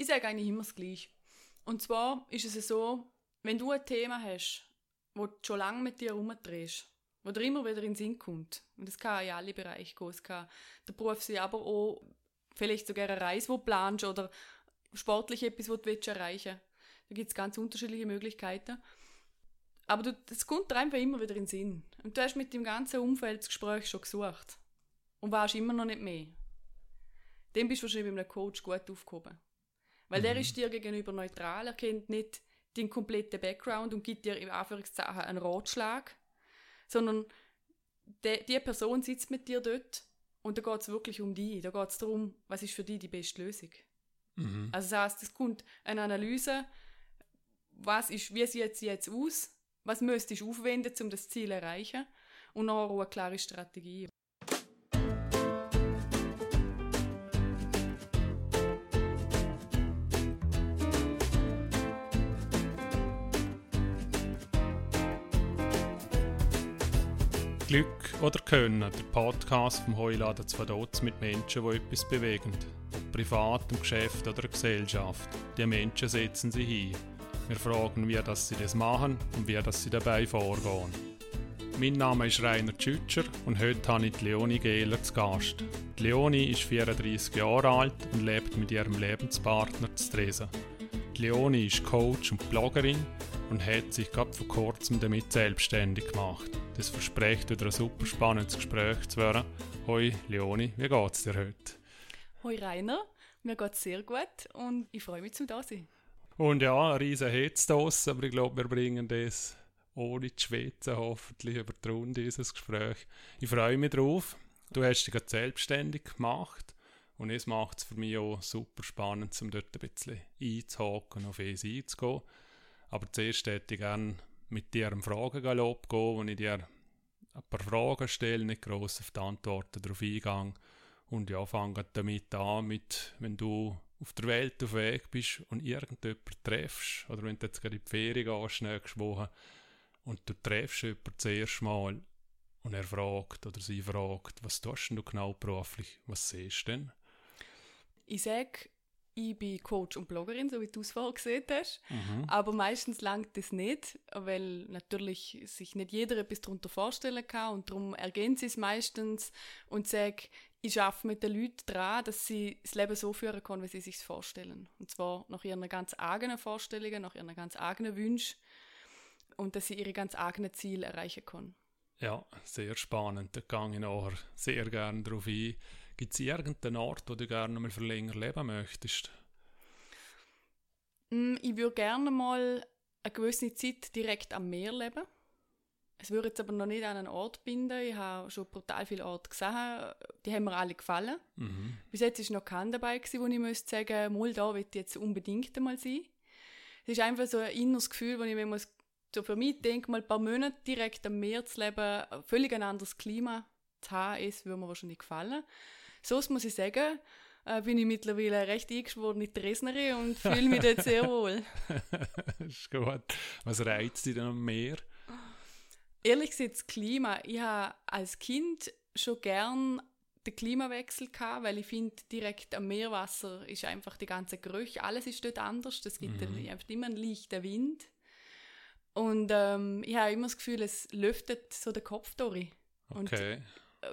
Ich sage eigentlich immer das Gleiche. Und zwar ist es so, wenn du ein Thema hast, wo du schon lange mit dir herumdrehst, wo dir immer wieder in den Sinn kommt, und das kann in alle Bereiche gehen, es kann der Beruf sein, aber auch vielleicht sogar eine Reise, die du planst oder sportlich etwas, was du erreichen willst. Da gibt es ganz unterschiedliche Möglichkeiten. Aber das kommt dir einfach immer wieder in den Sinn. Und du hast mit dem ganzen Umfeld das Gespräch schon gesucht. Und warst immer noch nicht mehr. Dem bist du wahrscheinlich bei einem Coach gut aufgehoben. Weil mhm. der ist dir gegenüber neutral, er kennt nicht den kompletten Background und gibt dir im Anführungszeichen einen Ratschlag, sondern die, die Person sitzt mit dir dort und da geht es wirklich um dich. Da geht es darum, was ist für dich die beste Lösung. Mhm. Also das heißt, es kommt eine Analyse, was ist, wie sieht es jetzt aus, was müsstest du aufwenden, um das Ziel zu erreichen und auch eine klare Strategie. Glück oder Können, der Podcast vom Heuladen zu Vaduz mit Menschen, die etwas bewegen. Ob privat, im Geschäft oder in Gesellschaft. Die Menschen setzen sie hin. Wir fragen, wie das sie das machen und wie das sie dabei vorgehen. Mein Name ist Rainer Tschütscher und heute habe ich die Leonie Gehler zu Gast. Die Leonie ist 34 Jahre alt und lebt mit ihrem Lebenspartner zu Tresen. Die Leonie ist Coach und Bloggerin und hat sich gerade vor kurzem damit selbstständig gemacht. Das verspricht wieder ein super spannendes Gespräch zu werden. Hoi Leonie, wie geht's dir heute? Hoi Rainer, mir geht's sehr gut und ich freue mich zum da sein. Und ja, ein riesen Hetz aber ich glaube, wir bringen das ohne zu schwitzen hoffentlich über die Runde dieses Gespräch. Ich freue mich drauf. Du hast dich gerade selbstständig gemacht und es macht es für mich auch super spannend, um dort ein bisschen einzuhaken, auf es einzugehen. Aber zuerst hätte ich gerne mit dir einen Fragengalopp gehen, wo ich dir ein paar Fragen stelle, nicht gross auf die Antworten darauf eingehe. Und ja, fange damit an, mit, wenn du auf der Welt auf Weg bist und irgendjemanden triffst, oder wenn du jetzt gerade in die Ferien gehst, nächste Woche, und du triffst jemanden das erste Mal und er fragt oder sie fragt, was tust du genau beruflich, was siehst du denn? Ich sage, ich bin Coach und Bloggerin, so wie du es vorher gesehen hast. Mhm. Aber meistens langt das nicht, weil natürlich sich nicht jeder etwas darunter vorstellen kann und darum ergänze ich es meistens und sage, ich arbeite mit den Leuten daran, dass sie das Leben so führen können, wie sie es sich vorstellen. Und zwar nach ihren ganz eigenen Vorstellungen, nach ihren ganz eigenen Wünschen und dass sie ihre ganz eigenen Ziele erreichen können. Ja, sehr spannend. Da gehe ich nachher sehr gerne darauf ein. Gibt es irgendeinen Ort, wo du gerne mal für länger leben möchtest? Mm, ich würde gerne mal eine gewisse Zeit direkt am Meer leben. Es würde jetzt aber noch nicht an einen Ort binden. Ich habe schon brutal viele Orte gesehen. Die haben mir alle gefallen. Mhm. Bis jetzt war noch kein dabei, gewesen, wo ich müsste sagen, mal da will ich jetzt unbedingt einmal sein. Es ist einfach so ein inneres Gefühl, wo ich mir muss, so für mich denke, mal ein paar Monate direkt am Meer zu leben, völlig ein anderes Klima zu haben, ist, würde mir wahrscheinlich gefallen. So muss ich sagen, äh, bin ich mittlerweile recht eingeschworene Dresnerin und fühle mich dort sehr wohl. das ist gut. Was reizt dich denn am Meer? Ehrlich gesagt, das Klima. Ich habe als Kind schon gern den Klimawechsel gehabt, weil ich finde, direkt am Meerwasser ist einfach die ganze Gerüche, alles ist dort anders. Es gibt mhm. einfach immer einen leichten Wind. Und ähm, ich habe immer das Gefühl, es lüftet so den Kopf durch. Okay. Und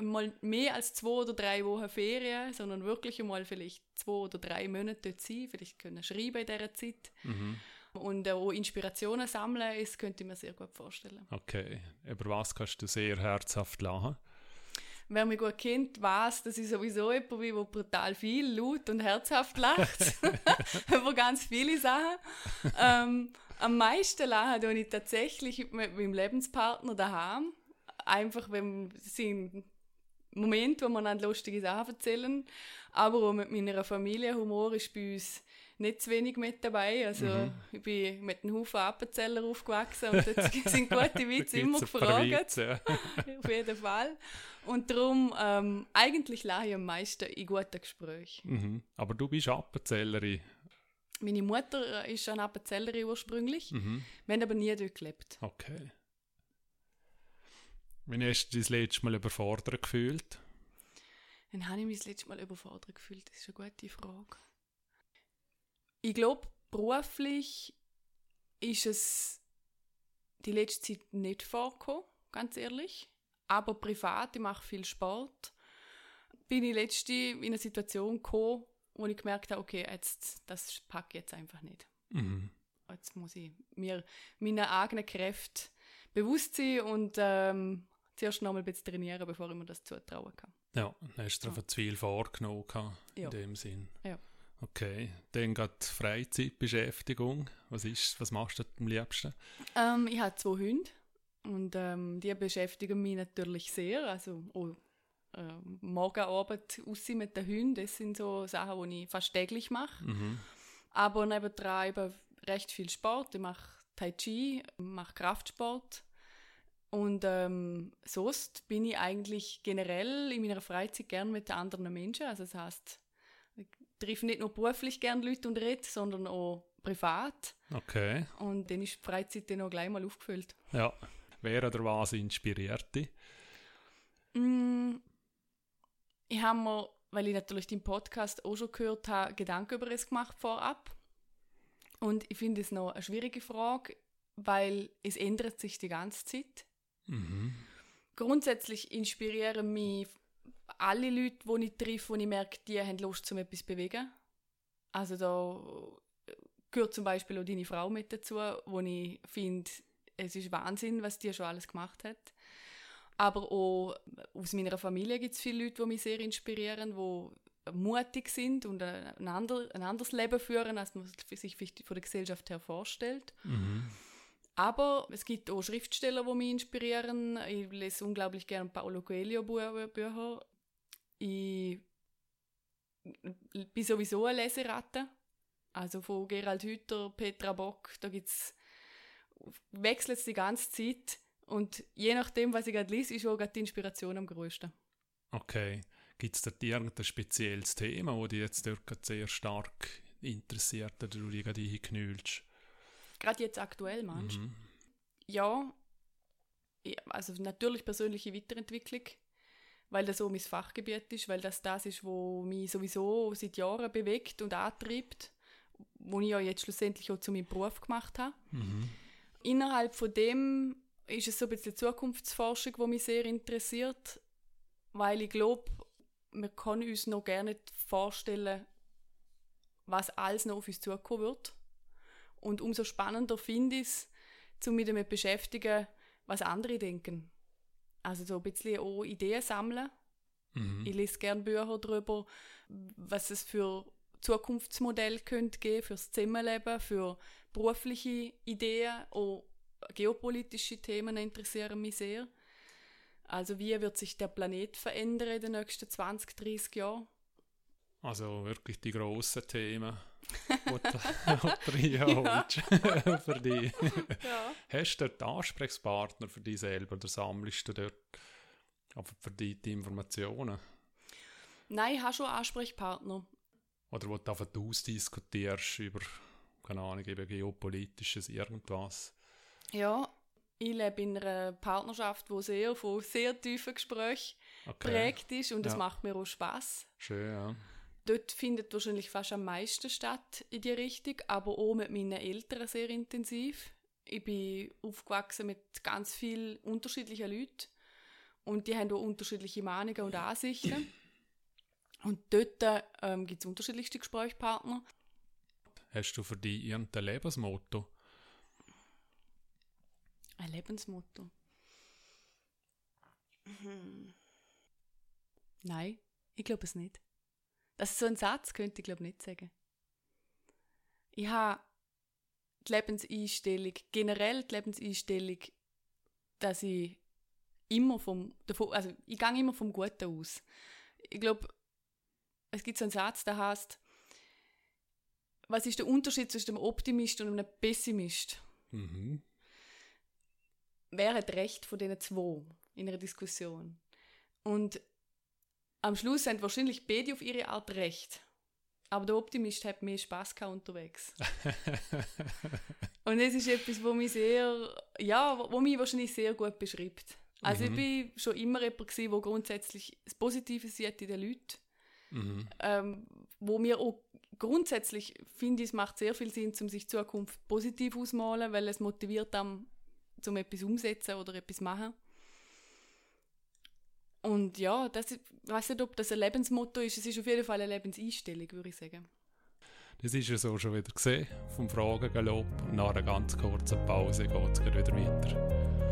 mal mehr als zwei oder drei Wochen Ferien, sondern wirklich einmal vielleicht zwei oder drei Monate dort sein, vielleicht können schreiben in dieser Zeit. Mhm. Und auch Inspirationen sammeln, das könnte ich mir sehr gut vorstellen. Okay. Über was kannst du sehr herzhaft lachen? Wer mich gut kennt, weiß, dass ich sowieso jemand bin, der brutal viel, laut und herzhaft lacht. Über ganz viele Sachen. ähm, am meisten lachen tue ich tatsächlich mit meinem Lebenspartner daheim. Einfach, wenn sie Moment, wo wir dann lustige Sachen erzählen. Aber auch mit meiner Familie. Humor ist bei uns nicht zu wenig mit dabei. Also mhm. ich bin mit einem Haufen Appenzeller aufgewachsen und dort sind gute Witze immer gefragt. Witze, ja. Auf jeden Fall. Und darum, ähm, eigentlich lache ich am meisten in guten Gesprächen. Mhm. Aber du bist Appenzellerin. Meine Mutter ist eine Appenzellerin ursprünglich. Mhm. Wir haben aber nie dort gelebt. Okay. Wann hast du dich das letzte Mal überfordert gefühlt? Wann habe ich mich das letzte Mal überfordert gefühlt? Das ist eine gute Frage. Ich glaube, beruflich ist es die letzte Zeit nicht vorgekommen, ganz ehrlich. Aber privat, ich mache viel Sport, bin ich letzte in eine Situation gekommen, wo ich gemerkt habe, okay, jetzt, das packe ich jetzt einfach nicht. Mhm. Jetzt muss ich mir meiner eigenen Kräfte bewusst sein und ähm, zuerst noch mal ein bisschen trainieren, bevor ich mir das zutrauen kann. Ja, dann hast du Ja. zu viel vorgenommen in Ja. dem Sinn. Ja. Okay, dann geht Freizeitbeschäftigung. Was, ist, was machst du am liebsten? Ähm, ich habe zwei Hunde und ähm, die beschäftigen mich natürlich sehr. Also auch, äh, morgen Abend raus mit den Hunden, das sind so Sachen, die ich fast täglich mache. Mhm. Aber nebenan eben recht viel Sport. Ich mache Tai Chi, mache Kraftsport. Und ähm, sonst bin ich eigentlich generell in meiner Freizeit gern mit anderen Menschen. Also das heißt, ich treffe nicht nur beruflich gern Leute und rede, sondern auch privat. Okay, Und dann ist die Freizeit dann auch gleich mal aufgefüllt. ja. Wer oder was inspiriert dich? Mm, ich habe mir, weil ich natürlich den Podcast auch schon gehört habe, Gedanken über es gemacht vorab. Und ich finde es noch eine schwierige Frage, weil es ändert sich die ganze Zeit. Mhm. Grundsätzlich inspirieren mich alle Leute, die ich treffe, wo ich merke, die haben Lust, zum etwas zu bewegen. Also da gehört zum Beispiel auch deine Frau mit dazu, wo ich finde, es ist Wahnsinn, was die schon alles gemacht hat. Aber auch aus meiner Familie gibt es viele Leute, die mich sehr inspirieren, die mutig sind und ein, ander, ein anderes Leben führen, als man sich von der Gesellschaft her vorstellt. Mhm. Aber es gibt auch Schriftsteller, die mich inspirieren. Ich lese unglaublich gerne Paulo Coelho Bü- Bücher. Ich bin sowieso eine Leseratte. Also von Gerald Hüther, Petra Bock, da gibt's wechselt es die ganze Zeit. Und je nachdem, was ich gerade lese, ist auch die Inspiration am größten. Okay. Gibt es da irgendein spezielles Thema, das dich jetzt sehr stark interessiert oder du dich gerade hinknüllst? Gerade jetzt aktuell, meinst du? Mhm. Ja, also natürlich persönliche Weiterentwicklung, weil das so mein Fachgebiet ist, weil das das ist, was mich sowieso seit Jahren bewegt und antreibt, wo ich ja jetzt schlussendlich auch zu meinem Beruf gemacht habe. Mhm. Innerhalb von dem ist es so ein bisschen Zukunftsforschung, die mich sehr interessiert, weil ich glaube, wir können uns noch gerne nicht vorstellen, was alles noch auf uns zukommen wird. Und umso spannender finde ich es, zu mich damit beschäftigen, was andere denken. Also so ein bisschen auch Ideen sammeln. Mhm. Ich lese gerne Bücher darüber, was es für Zukunftsmodelle könnte geben fürs Zusammenleben, für berufliche Ideen, auch geopolitische Themen interessieren mich sehr. Also wie wird sich der Planet verändern in den nächsten 20, 30 Jahren? Also wirklich die grossen Themen, du reinholst für dich. Ja. Hast du dort Ansprechpartner für dich selber oder sammelst du dort aber für dich die Informationen? Nein, ich habe schon Ansprechpartner. Oder wo du einfach ausdiskutierst über, keine Ahnung, eben geopolitisches irgendwas? Ja, ich lebe in einer Partnerschaft, die sehr von sehr tiefen Gesprächen Okay, geprägt ist und das Ja. macht mir auch Spaß. schön, ja. Dort findet wahrscheinlich fast am meisten statt in die Richtung, aber auch mit meinen Eltern sehr intensiv. Ich bin aufgewachsen mit ganz vielen unterschiedlichen Leuten und die haben auch unterschiedliche Meinungen und Ansichten. Und dort ähm, gibt es unterschiedlichste Gesprächspartner. Hast du für dich irgendein Lebensmotto? Ein Lebensmotto. Hm. Nein, ich glaube es nicht. Das ist so ein Satz, könnte ich glaube nicht sagen. Ich habe die Lebenseinstellung, generell die Lebenseinstellung, dass ich immer vom, also ich gehe immer vom Guten aus. Ich glaube, es gibt so einen Satz, der heißt, was ist der Unterschied zwischen einem Optimist und einem Pessimist? Mhm. wer hat recht von diesen zwei in einer Diskussion? Und am Schluss sind wahrscheinlich beide auf ihre Art recht. Aber der Optimist hat mehr Spaß gehabt unterwegs. Und das ist etwas, wo mich sehr, ja, wo mich wahrscheinlich sehr gut beschreibt. Also Mhm. ich bin schon immer jemand gewesen, der grundsätzlich das Positive sieht in den Leuten, mhm. ähm, wo mir auch grundsätzlich finde ich, es macht sehr viel Sinn, um sich Zukunft positiv auszumalen, weil es motiviert dann, zum etwas umsetzen oder etwas machen. Und ja, das, ich weiß nicht, ob das ein Lebensmotto ist. Es ist auf jeden Fall eine Lebenseinstellung, würde ich sagen. Das ist ja so schon wieder gesehen vom Fragengalopp. Nach einer ganz kurzen Pause geht es wieder weiter.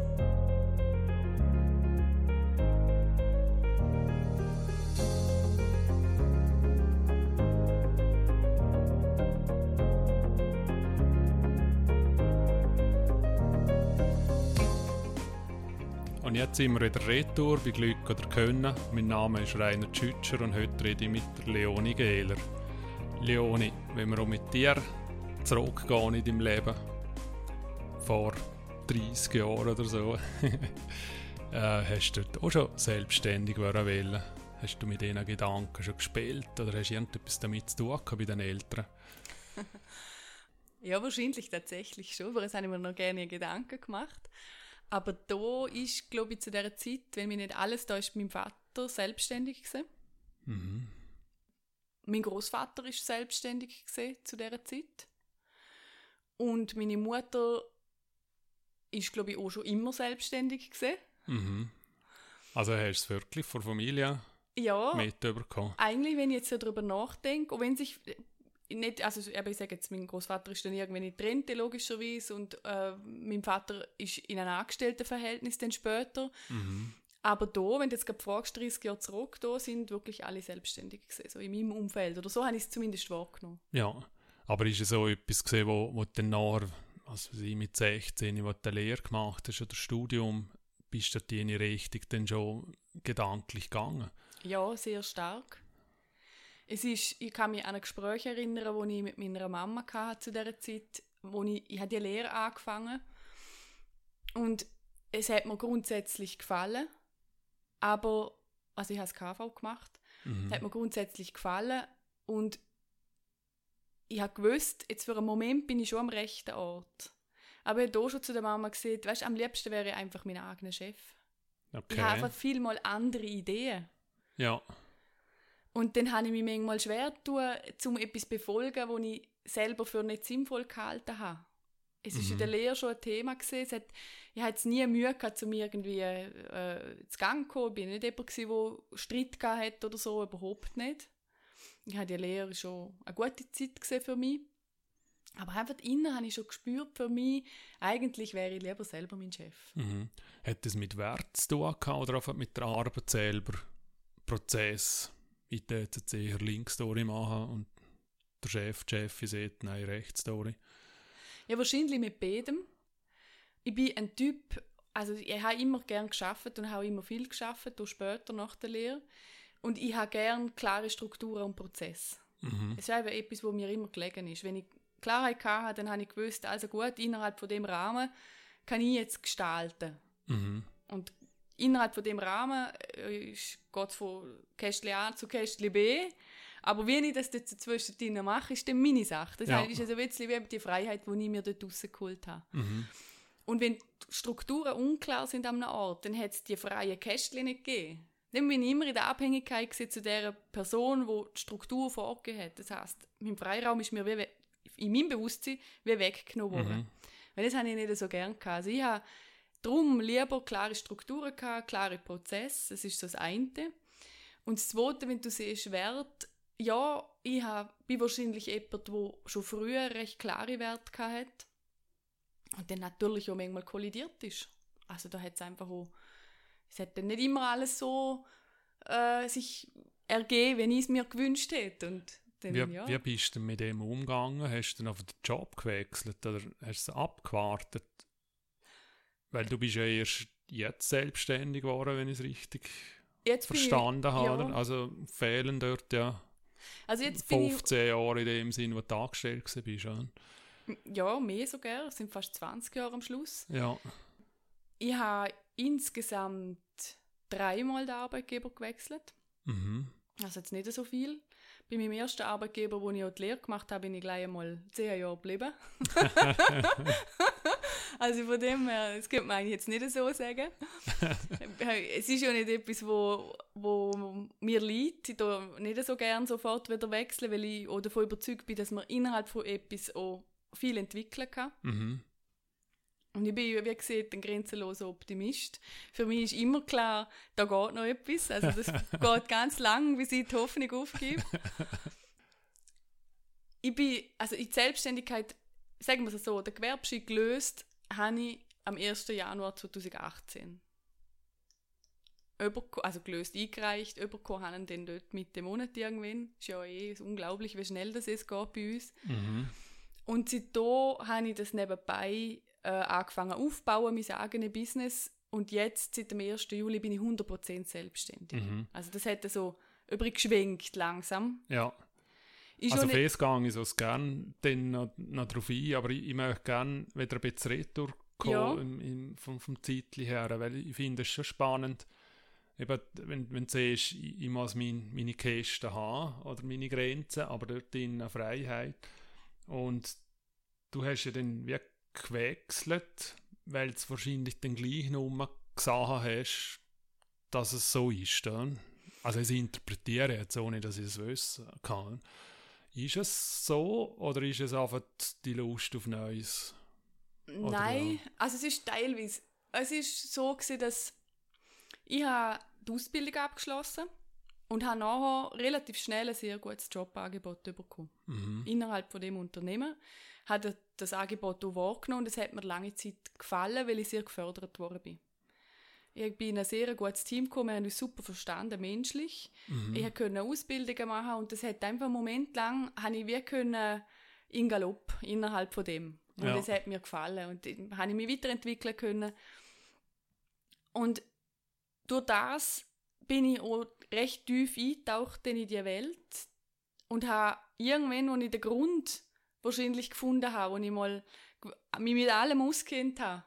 Und jetzt sind wir wieder retour bei Glück oder Können. Mein Name ist Rainer Tschütscher und heute rede ich mit der Leonie Gehler. Leonie, wenn wir auch mit dir zurückgehen in deinem Leben, vor 30 Jahren oder so, äh, hast du dort auch schon selbstständig wollen? Hast du mit diesen Gedanken schon gespielt oder hast du irgendetwas damit zu tun bei den Eltern? ja, wahrscheinlich tatsächlich schon, aber es habe ich mir noch gerne Gedanken gemacht. Aber da ist, glaube ich, zu dieser Zeit, wenn mir nicht alles da ist, mein Vater selbstständig gewesen. Mhm. Mein Großvater ist selbstständig gewesen zu dieser Zeit. Und meine Mutter ist, glaube ich, auch schon immer selbstständig gewesen. Mhm. Also hast du es wirklich von Familie ja, mitbekommen? Eigentlich, wenn ich jetzt darüber nachdenke, auch wenn sich nicht, also ich sage jetzt, mein Großvater ist dann irgendwann in die Rente, logischerweise, und äh, mein Vater ist in einem Angestelltenverhältnis dann später. Mhm. Aber da, wenn du jetzt gerade fragst, 30 Jahre zurück, da sind wirklich alle selbstständig gewesen, so in meinem Umfeld. Oder so habe ich es zumindest wahrgenommen. Ja, aber ist es so etwas gesehen, wo, wo du dann nachher, also mit 16, wo du eine Lehre gemacht hast oder Studium, bist du in die Richtung dann schon gedanklich gegangen? Ja, sehr stark. Es ist, ich kann mich an ein Gespräch erinnern, das ich mit meiner Mama hatte zu dieser Zeit, wo ich, ich habe die Lehre angefangen und es hat mir grundsätzlich gefallen, aber, also ich habe das KV gemacht, mhm. hat mir grundsätzlich gefallen und ich habe gewusst, jetzt für einen Moment bin ich schon am rechten Ort. Aber ich habe hier schon zu der Mama gesagt, weißt, am liebsten wäre ich einfach mein eigener Chef. Okay. Ich habe einfach viel mal andere Ideen. Ja. Und dann habe ich mich manchmal schwer tun, um etwas zu befolgen, das ich selber für nicht sinnvoll gehalten habe. Es war mhm. in der Lehre schon ein Thema. Gewesen. Hat, ich hatte jetzt nie Mühe, gehabt, um irgendwie äh, zu Gang zu kommen. Ich war nicht jemand, der Streit hatte oder so, überhaupt nicht. Ich hatte die Lehre schon eine gute Zeit für mich. Aber einfach innen habe ich schon gespürt für mich, eigentlich wäre ich lieber selber mein Chef. Mhm. Hat das mit Wert zu tun gehabt, oder einfach mit der Arbeit selber? Prozess? Ich würde jetzt eher Link-Story machen und der Chef, die Chefin sieht, nein, Rechts-Story. Ja, wahrscheinlich mit beidem. Ich bin ein Typ, also ich habe immer gern geschafft und habe immer viel geschafft, auch später nach der Lehre. Und ich habe gern klare Strukturen und Prozesse. Mhm. Das ist einfach etwas, was mir immer gelegen ist. Wenn ich Klarheit hatte, dann habe ich gewusst, also gut, innerhalb von dem Rahmen kann ich jetzt gestalten. Mhm. Und innerhalb von dem Rahmen äh, geht es von Kästchen A zu Kästchen B. Aber wie ich das jetzt zwischendrin mache, ist dann meine Sache. Das ja. heißt, ist also ein bisschen wie die Freiheit, die ich mir dort rausgeholt habe. Mhm. Und wenn Strukturen unklar sind an einem Ort, dann hat es die freien Kästchen nicht gegeben. Dann bin ich immer in der Abhängigkeit zu der Person, die die Struktur vorgegeben hat. Das heißt, mein Freiraum ist mir wie, in meinem Bewusstsein wie weggenommen worden. Mhm. Weil das habe ich nicht so gern gehabt. Also ich habe Darum lieber klare Strukturen gehabt, klare Prozesse, das ist so das eine. Und das zweite, wenn du siehst, Wert, ja, ich hab, bin wahrscheinlich jemand, der schon früher recht klare Werte hat und dann natürlich auch manchmal kollidiert ist. Also da hat es einfach auch, es hat dann nicht immer alles so äh, sich ergeben, wenn ich es mir gewünscht hätte. Und dann, wie, ja. wie bist du mit dem umgegangen? Hast du dann auf den Job gewechselt oder hast du es abgewartet? Weil du bist ja erst jetzt selbstständig geworden, wenn ich es richtig jetzt verstanden ich, habe. Ja. Also fehlen dort ja also jetzt 15 ich, Jahre in dem Sinn, wo du angestellt bist. Ja. ja, mehr sogar. Es sind fast 20 Jahre am Schluss. Ja. Ich habe insgesamt dreimal den Arbeitgeber gewechselt. Mhm. Also jetzt nicht so viel. Bei meinem ersten Arbeitgeber, wo ich auch die Lehre gemacht habe, bin ich gleich einmal zehn Jahre geblieben. Also von dem her, das könnte man eigentlich jetzt nicht so sagen. es ist ja nicht etwas, wo, wo mir liegt. Ich nicht so gerne sofort wieder wechseln, weil ich auch davon überzeugt bin, dass man innerhalb von etwas auch viel entwickeln kann. Mhm. Und ich bin, wie gesagt, ein grenzenloser Optimist. Für mich ist immer klar, da geht noch etwas. Also das geht ganz lang, bis ich die Hoffnung aufgebe. ich bin, also in die Selbstständigkeit, sagen wir es so, der Gewerbschein gelöst habe ich am 1. Januar 2018. Überko also gelöst, eingereicht, bekommen haben dann dort Mitte Monat irgendwann. Ist ja eh unglaublich, wie schnell das jetzt geht bei uns. Mhm. Und seitdem habe ich das nebenbei äh, angefangen aufbauen, mein eigenes Business. Und jetzt, seit dem 1. Juli, bin ich 100% selbstständig. Mhm. Also das hat so übergeschwenkt langsam. Ja. Ist also nicht- fest gehe ich so gerne dann noch, noch drauf ein, aber ich, ich möchte gerne wieder ein bisschen retour Ja. im, im, vom, vom Zeitli her, weil ich finde es schon spannend, eben, wenn, wenn du siehst, ich, ich muss mein, meine Kästen haben oder meine Grenzen, aber dort drin eine Freiheit. Und du hast ja dann wie gewechselt, weil du wahrscheinlich dann gleich noch gesehen hast, dass es so ist. Dann. Also ich interpretiere jetzt, ohne dass ich es wissen kann. Ist es so oder ist es einfach die Lust auf Neues? Oder Nein, also es ist teilweise. Es ist so gewesen, dass ich habe die Ausbildung abgeschlossen und habe nachher relativ schnell ein sehr gutes Jobangebot bekommen. Mhm. Innerhalb von dem Unternehmen habe das Angebot auch wahrgenommen und es hat mir lange Zeit gefallen, weil ich sehr gefördert worden bin. Ich bin in ein sehr gutes Team gekommen, wir haben uns super verstanden, menschlich. Mhm. Ich konnte Ausbildungen machen und das hat einfach einen Moment lang, habe ich wie können in Galopp innerhalb von dem. Und Ja. das hat mir gefallen und dann habe ich mich weiterentwickeln können. Und durch das bin ich auch recht tief eingetaucht in die Welt und habe irgendwann, als ich den Grund wahrscheinlich gefunden habe, wo ich mal mich mit allem auskennt habe,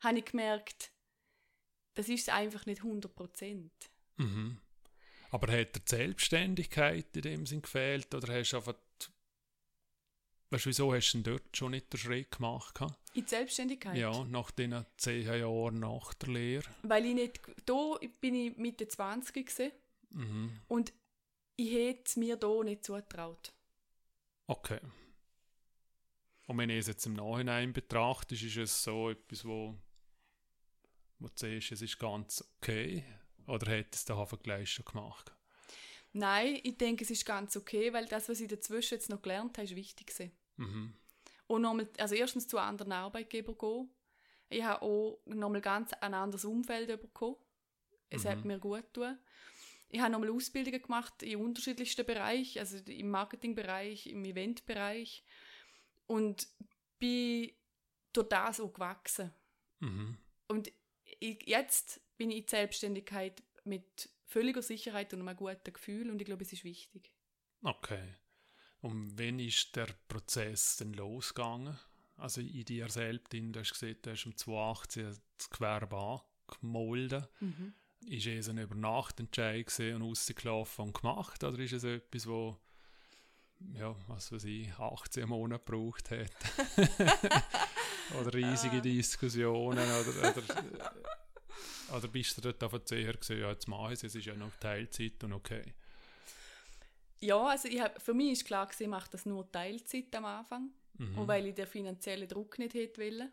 habe ich gemerkt, das ist einfach nicht 100 Prozent. Mhm. Aber hat dir die Selbstständigkeit in dem Sinn gefehlt oder hast du einfach, weißt du, wieso hast du denn dort schon nicht den Schritt gemacht? In die Selbstständigkeit. Ja, nach den zehn Jahren nach der Lehre. Weil ich nicht, da bin ich Mitte 20 gewesen, Mhm. und ich hätte es mir da nicht zugetraut. Okay. Und wenn ich es jetzt im Nachhinein betrachte, ist es so etwas, wo, wo du siehst, es ist ganz okay? Oder hättest du es einfach gleich schon gemacht? Nein, ich denke, es ist ganz okay, weil das, was ich dazwischen jetzt noch gelernt habe, ist wichtig gewesen. Mhm. Und nochmal, also erstens zu anderen Arbeitgebern gehen. Ich habe auch nochmal ganz ein anderes Umfeld bekommen. Es Mhm. hat mir gut getan. Ich habe nochmal Ausbildungen gemacht in unterschiedlichsten Bereichen, also im Marketingbereich, im Eventbereich. Und bin durch das auch gewachsen. Mhm. Und ich, jetzt bin ich in die Selbstständigkeit mit völliger Sicherheit und einem guten Gefühl und ich glaube, es ist wichtig. Okay. Und wann ist der Prozess denn losgegangen? Also in dir selbst, in, du hast gesehen, du hast im 2018 das Gewerbe angemolden. Ist es ein Übernachtentscheid und rausgelaufen und gemacht? Oder ist es etwas, wo ja, was weiß ich, 18 Monate gebraucht hat? oder riesige Diskussionen? Oder, oder, oder bist du dort einfach zuher gesehen, ja, jetzt mache ich es, es ist ja noch Teilzeit und okay. Ja, also ich hab, für mich ist klar gewesen, ich mache das nur Teilzeit am Anfang, Mhm. und weil ich den finanziellen Druck nicht hätte wollen.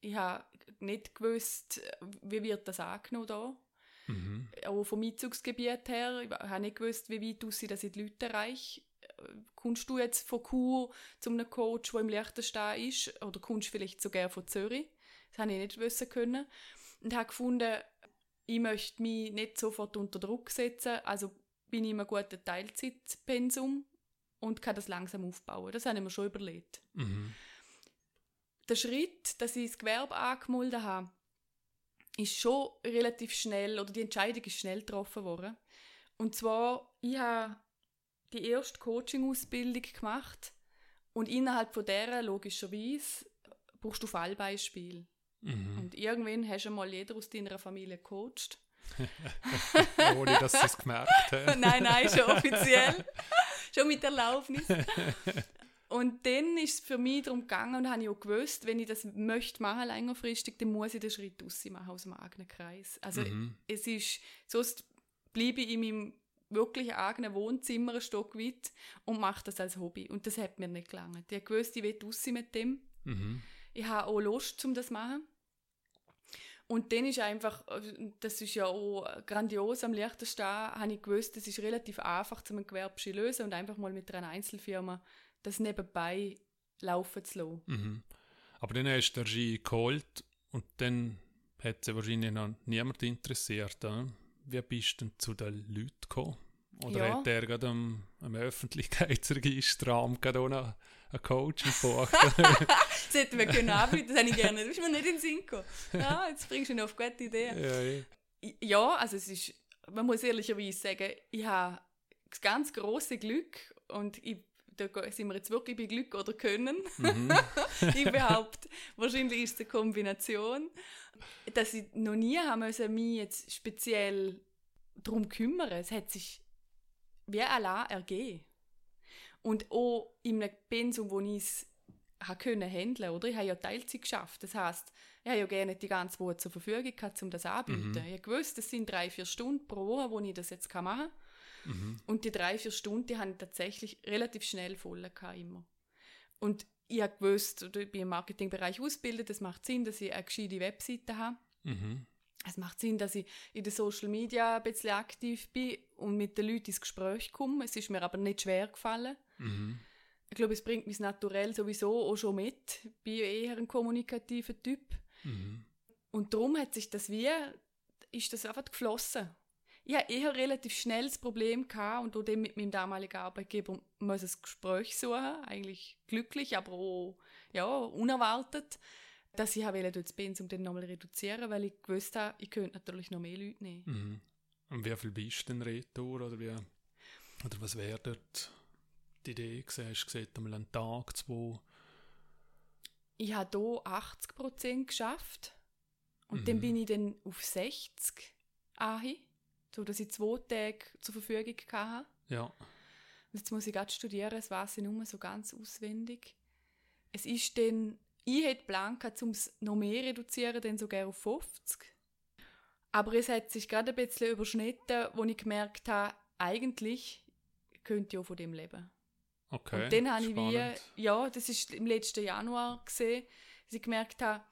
Ich habe nicht gewusst, wie wird das angenommen da. Mhm. Auch vom Einzugsgebiet her. Ich habe nicht gewusst, wie weit aussieht, dass ich die Leute erreiche. Kommst du jetzt von Chur zu einem Coach, der im Liechtenstein ist? Oder kommst du vielleicht sogar von Zürich? Das habe ich nicht wissen können. Und habe gefunden, ich möchte mich nicht sofort unter Druck setzen. Also bin ich in einem guten Teilzeitpensum und kann das langsam aufbauen. Das habe ich mir schon überlegt. Mhm. Der Schritt, dass ich das Gewerbe angemeldet habe, ist schon relativ schnell, oder die Entscheidung ist schnell getroffen worden. Und zwar, ich habe die erste Coaching-Ausbildung gemacht und innerhalb von der logischerweise brauchst du Fallbeispiel. Mhm. Und irgendwann hast du mal jeder aus deiner Familie gecoacht. Ohne dass sie es gemerkt haben. nein, nein, schon offiziell. schon mit Erlaubnis. Und dann ist es für mich darum gegangen und habe ich auch gewusst, wenn ich das möchte machen längerfristig, dann muss ich den Schritt raus machen aus dem eigenen Kreis. Also Mhm. es ist, sonst bleibe ich in meinem wirklich eigenen Wohnzimmer ein Stock weit und mache das als Hobby. Und das hat mir nicht gelangt. Ich habe gewusst, ich will raus mit dem. Mhm. Ich habe auch Lust, um das zu machen. Und dann ist einfach, das ist ja auch grandios am Licht stehen, habe ich gewusst, es ist relativ einfach, zum ein Gewerbe zu lösen und einfach mal mit einer Einzelfirma das nebenbei laufen zu lassen. Mhm. Aber dann hast du den Ski geholt und dann hat sie wahrscheinlich noch niemand interessiert. Oder? Wie bist du denn zu den Leuten gekommen? Oder Ja. hat der gerade am, am Öffentlichkeitsregister gerade auch noch einen Coach gebucht? Das hätten wir können anbieten, das hätte ich gerne, das ist mir nicht in den Sinn gekommen. Ja, jetzt bringst du mich auf gute Ideen. ja, ja. Ja, also es ist, man muss ehrlicherweise sagen, ich habe das ganz große Glück und ich, da sind wir jetzt wirklich bei Glück oder Können. Mhm. ich behaupte, wahrscheinlich ist es eine Kombination, dass ich noch nie haben müssen, mich jetzt speziell darum kümmern. Es hat sich wie allein ergeben. Und auch in einem Pensum, wo ich es können handeln, oder? Ich habe ja Teilzeit geschafft. Das heißt, ich habe ja gerne die ganze Woche zur Verfügung gehabt, um das anzubieten. Mhm. Ich habe gewusst, das sind drei, vier Stunden pro Woche, wo ich das jetzt machen kann. Mhm. Und die drei, vier Stunden, die habe ich tatsächlich relativ schnell voll gehabt, immer. Und ich habe gewusst, oder ich bin im Marketingbereich ausgebildet, es macht Sinn, dass ich eine gescheite Webseite habe. Mhm. Es macht Sinn, dass ich in den Social Media ein bisschen aktiv bin und mit den Leuten ins Gespräch komme. Es ist mir aber nicht schwer gefallen. Mhm. Ich glaube, es bringt mich naturell sowieso auch schon mit. Ich bin eher ein kommunikativer Typ. Mhm. Und darum hat sich das wie, ist das einfach geflossen. Ich hatte eher relativ schnell das Problem gehabt und auch dann mit meinem damaligen Arbeitgeber muss ein Gespräch suchen, eigentlich glücklich, aber auch ja, unerwartet, dass ich wollte das Pensum dann nochmal reduzieren, weil ich gewusst habe, ich könnte natürlich noch mehr Leute nehmen. Mhm. Und wie viel bist du denn Retour? Oder, wie, oder was wäre dort die Idee gewesen? Hast du gesagt, einmal einen Tag, zwei? Ich habe hier 80% geschafft und dann Mhm. bin ich dann auf 60 angekommen, so dass ich zwei Tage zur Verfügung hatte. Ja. Und jetzt muss ich gerade studieren, das weiß ich nur so ganz auswendig. Es ist dann, ich hätte Plan gehabt, um es noch mehr reduzieren, dann sogar auf 50. Aber es hat sich gerade ein bisschen überschnitten, wo ich gemerkt habe, eigentlich könnte ich auch von dem leben. Okay. Und dann habe ich wie, ja, das ist im letzten Januar gesehen, dass ich gemerkt habe,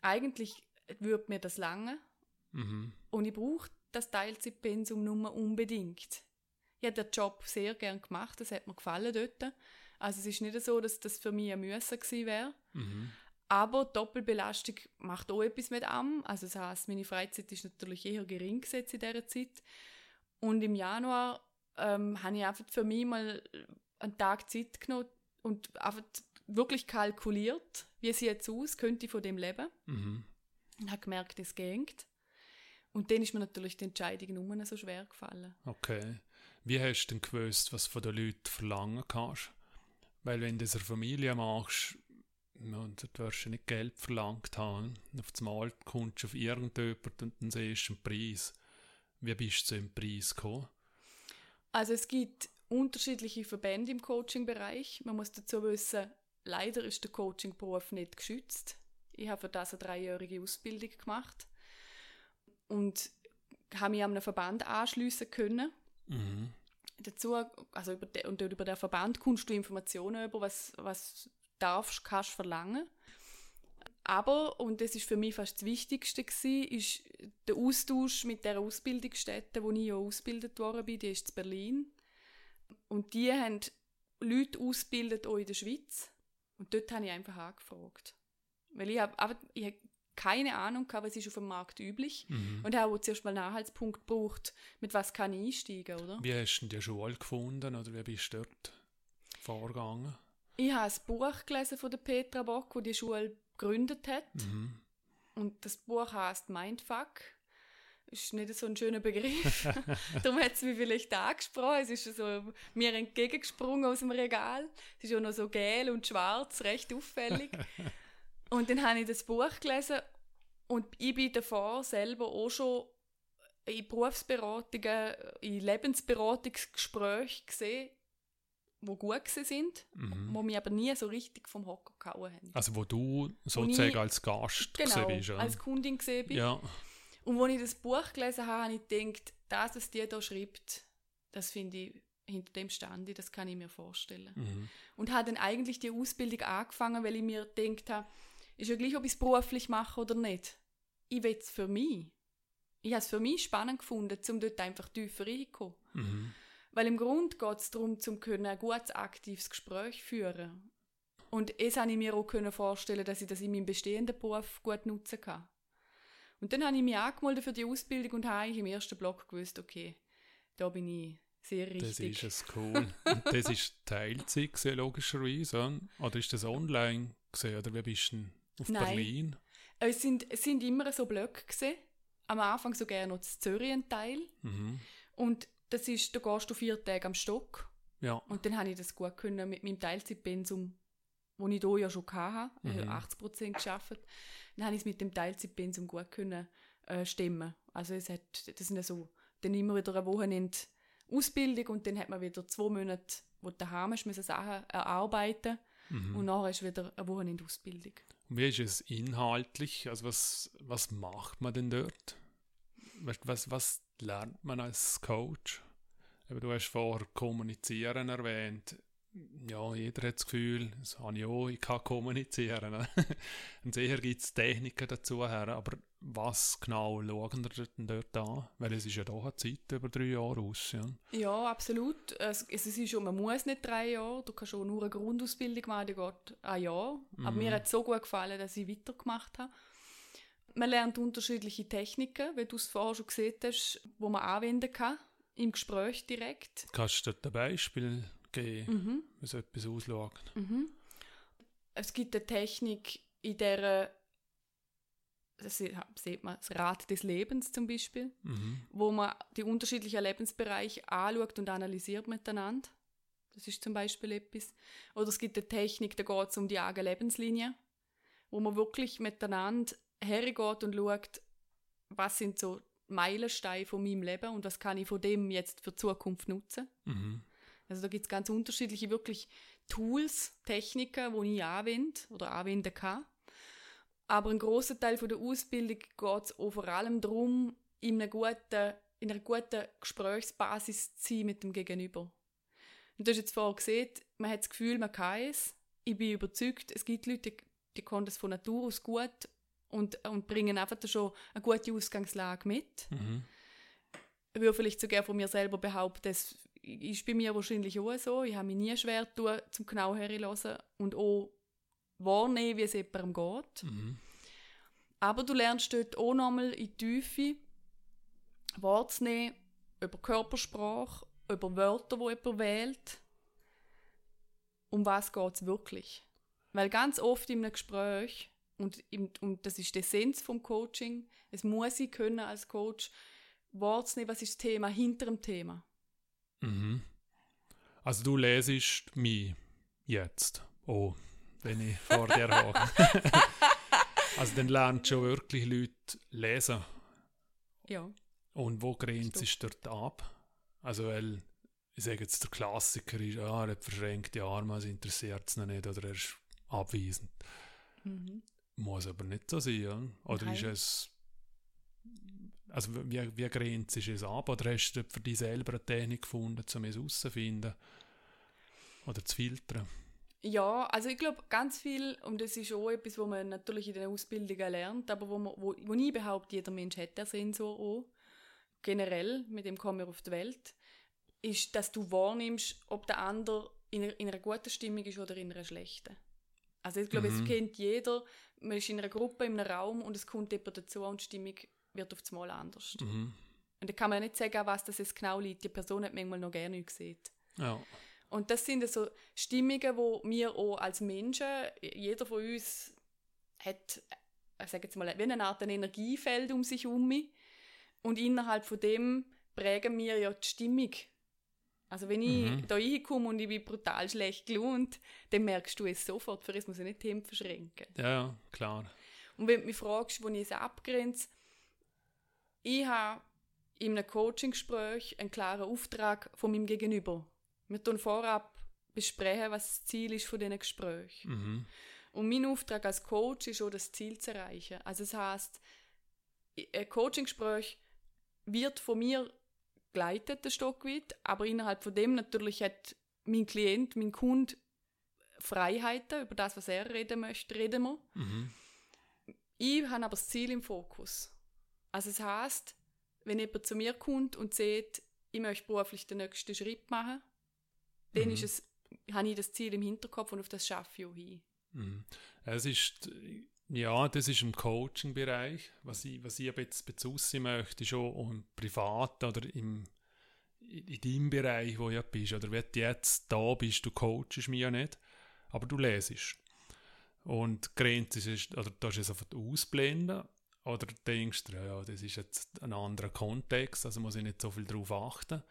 eigentlich würde mir das lange Mhm. und ich brauche das Teilzeitpensum nur unbedingt. Ich habe den Job sehr gern gemacht, das hat mir gefallen dort. Also es ist nicht so, dass das für mich ein Müssen gewesen wäre. Mhm. Aber Doppelbelastung macht auch etwas mit am. Also das heißt, meine Freizeit ist natürlich eher gering gesetzt in dieser Zeit. Und im Januar ähm, habe ich einfach für mich mal einen Tag Zeit genommen und einfach wirklich kalkuliert, wie sieht jetzt aus, könnte ich von dem leben. Mhm. Und habe gemerkt, es geht. Und dann ist mir natürlich die Entscheidung nur so schwer gefallen. Okay. Wie hast du denn gewusst, was von den Leuten verlangen kannst? Weil wenn du das in der Familie machst, ja, du wirst ja nicht Geld verlangt haben. Auf das Mal kommst du auf irgendjemanden und dann siehst du einen Preis. Wie bist du zu dem Preis gekommen? Also es gibt unterschiedliche Verbände im Coaching-Bereich. Man muss dazu wissen, leider ist der Coaching-Beruf nicht geschützt. Ich habe für das eine dreijährige Ausbildung gemacht und habe mich an einem Verband anschliessen können. Mhm. Dazu, also über de, und dort über den Verband kommst du Informationen über, was, was darfst, kannst verlangen. Aber, und das ist für mich fast das Wichtigste gewesen, ist der Austausch mit der Ausbildungsstätte, wo ich ja ausgebildet worden bin, die ist in Berlin. Und die haben Leute ausgebildet, auch in der Schweiz. Und dort habe ich einfach angefragt. Weil ich habe aber ich hab keine Ahnung gehabt, was ist auf dem Markt üblich. Mhm. Und habe auch zuerst mal einen Anhaltspunkt gebraucht, mit was kann ich einsteigen, oder? Wie hast du denn die Schule gefunden oder wie bist du dort vorgegangen? Ich habe ein Buch gelesen von der Petra Bock, die die Schule gegründet hat. Mhm. Und das Buch heißt Mindfuck. Ist nicht so ein schöner Begriff. Darum hat es mich vielleicht angesprochen. Es ist so mir entgegengesprungen aus dem Regal. Es ist auch noch so gel und schwarz, recht auffällig. und dann habe ich das Buch gelesen und ich bin davor selber auch schon in Berufsberatungen, in Lebensberatungsgesprächen gesehen, wo gut sind, Mhm. wo mich aber nie so richtig vom Hocker gehauen haben. Also wo du sozusagen als Gast Genau, bist, ja? als Kundin gesehen bin. ja. Und als ich das Buch gelesen habe, habe ich gedacht, das, was die da schreibt, das finde ich, hinter dem stand ich, das kann ich mir vorstellen. Mhm. Und habe dann eigentlich die Ausbildung angefangen, weil ich mir gedacht habe, ist ja gleich, ob ich es beruflich mache oder nicht. Ich will es für mich. Ich habe es für mich spannend gefunden, um dort einfach tiefer reinzukommen. Mhm. Weil im Grunde geht es darum, zum können ein gutes, aktives Gespräch führen. Und es habe ich mir auch können vorstellen, dass ich das in meinem bestehenden Beruf gut nutzen kann. Und dann habe ich mich angemeldet für die Ausbildung und habe im ersten Block gewusst, okay, da bin ich sehr Das richtig. ist es cool. Und das ist Teilzeit gewesen, logischerweise, oder ist das online gewesen, oder wie bist du denn auf Nein. Berlin? Es sind, es sind immer so Blöcke gewesen. Am Anfang so gerne noch zu Zürich ein Teil. Mhm. Und das ist, da gehst du vier Tage am Stock. Ja. Und dann habe ich das gut können mit meinem Teilzeitpensum, das ich hier ja schon hatte. Mhm. habe 80 Prozent gearbeitet. Dann habe ich es mit dem Teilzeitpensum gut können, äh, stemmen. Also es hat, das sind ja so, dann immer wieder ein Wochenende Ausbildung und dann hat man wieder zwei Monate, wo du daheim hast, müssen Sachen erarbeiten Mhm. und nachher ist wieder eine Wochenende Ausbildung. Und wie ist es inhaltlich? Also was, was macht man denn dort? Weißt, was, was lernt man als Coach? Eben, du hast vorher Kommunizieren erwähnt. Ja, jeder hat das Gefühl, das habe ich auch, ich kann kommunizieren. Und sicher gibt es Techniken dazu her, aber was genau schauen wir denn dort an? Weil es ist ja doch eine Zeit über drei Jahre aus. Ja. Ja, absolut. Es, es ist schon, man muss nicht drei Jahre, du kannst schon nur eine Grundausbildung machen, die geht ein Jahr. Aber Mhm. mir hat es so gut gefallen, dass ich weitergemacht habe. Man lernt unterschiedliche Techniken, wie du es vorher schon gesehen hast, wo man anwenden kann, im Gespräch direkt. Kannst du dort ein Beispiel geben, Mhm. wie so etwas ausschaut? Mhm. Es gibt eine Technik, in der das sieht man, das Rad des Lebens zum Beispiel, Mhm. wo man die unterschiedlichen Lebensbereiche anschaut und analysiert miteinander. Das ist zum Beispiel etwas. Oder es gibt eine Technik, da geht es um die eigene Lebenslinie, wo man wirklich miteinander hergeht und schaut, was sind so Meilensteine von meinem Leben und was kann ich von dem jetzt für die Zukunft nutzen. Mhm. Also da gibt es ganz unterschiedliche wirklich Tools, Techniken, die ich anwende oder anwenden kann. Aber ein großer Teil von der Ausbildung geht es vor allem darum, in einer guten, in einer guten Gesprächsbasis zu sein mit dem Gegenüber. Und du hast jetzt vorher gesehen, man hat das Gefühl, man kann es. Ich bin überzeugt, es gibt Leute, die, die können das von Natur aus gut und, und bringen einfach schon eine gute Ausgangslage mit Mhm. ich würde vielleicht sogar von mir selber behaupten, das ist bei mir wahrscheinlich auch so. Ich habe mich nie schwer getan, zum genau herzuhören und auch wahrnehmen, wie es jemandem geht. Mhm. Aber du lernst dort auch nochmal in die Tiefe Worte zu nehmen, über Körpersprache, über Wörter, die jemand wählt. Um was geht es wirklich? Weil ganz oft in einem Gespräch, und, im, und das ist die Essenz vom Coaching, es muss ich können als Coach, Worte zu nehmen, was ist das Thema hinter dem Thema. Mhm. Also du lesest mich jetzt. Oh, wenn ich vor dir hocke. also dann lernt schon wirklich Leute lesen. Ja. Und wo grenzt es dort ab? Also weil, ich sage jetzt, der Klassiker ist, ja, er hat verschränkte Arme, es interessiert es noch nicht oder er ist abweisend. Mhm. Muss aber nicht so sein, ja? Oder Nein. ist es... Also wie, wie grenzt es ab? Oder hast du für dich selber eine Technik gefunden, um es herauszufinden? Oder zu filtern? Ja, also ich glaube ganz viel, und das ist auch etwas, was man natürlich in den Ausbildungen lernt, aber wo, man, wo, wo ich behaupte, jeder Mensch hat den Sensor auch, generell, mit dem kommen wir auf die Welt, ist, dass du wahrnimmst, ob der andere in in einer guten Stimmung ist oder in einer schlechten. Also ich glaube, Mhm. es kennt jeder, man ist in einer Gruppe, in einem Raum und es kommt jemand dazu und die Stimmung wird auf Mal anders. Mhm. Und da kann man nicht sagen, was das jetzt genau liegt. Die Person hat manchmal noch gerne gesehen. Ja. Und das sind so Stimmungen, wo wir auch als Menschen, jeder von uns hat, ich sage jetzt mal, wie eine Art ein Energiefeld um sich herum. Und innerhalb von dem prägen wir ja die Stimmung. Also wenn ich Mhm. da reinkomme und ich bin brutal schlecht gelaunt, dann merkst du es sofort, für das muss ich nicht die Hände verschränken. ja, ja, klar. Und wenn du mich fragst, wo ich es abgrenze, ich habe in einem Coaching-Gespräch einen klaren Auftrag von meinem Gegenüber. Wir tun vorab besprechen, was das Ziel ist von diesen Gesprächen. Mhm. Und mein Auftrag als Coach ist auch, das Ziel zu erreichen. Also das heißt, ein Coaching-Gespräch wird von mir geleitet, ein Stück weit, aber innerhalb von dem natürlich hat mein Klient, mein Kunde Freiheiten über das, was er reden möchte, reden wir. Mhm. Ich habe aber das Ziel im Fokus. Also es heißt, wenn jemand zu mir kommt und sieht, ich möchte beruflich den nächsten Schritt machen, dann Mhm. ist es, habe ich das Ziel im Hinterkopf und auf das schaffe ich auch hin. Mhm. Es ist, ja, das ist im Coaching-Bereich. Was ich, was ich jetzt bezussi möchte, auch im Privat oder im, in in deinem Bereich, wo du ja bist. Oder wenn du jetzt da bist, du coachst mich ja nicht, aber du lesest. Und Grenze ist, oder du es einfach ausblenden, oder denkst du, ja, das ist jetzt ein anderer Kontext, also muss ich nicht so viel darauf achten.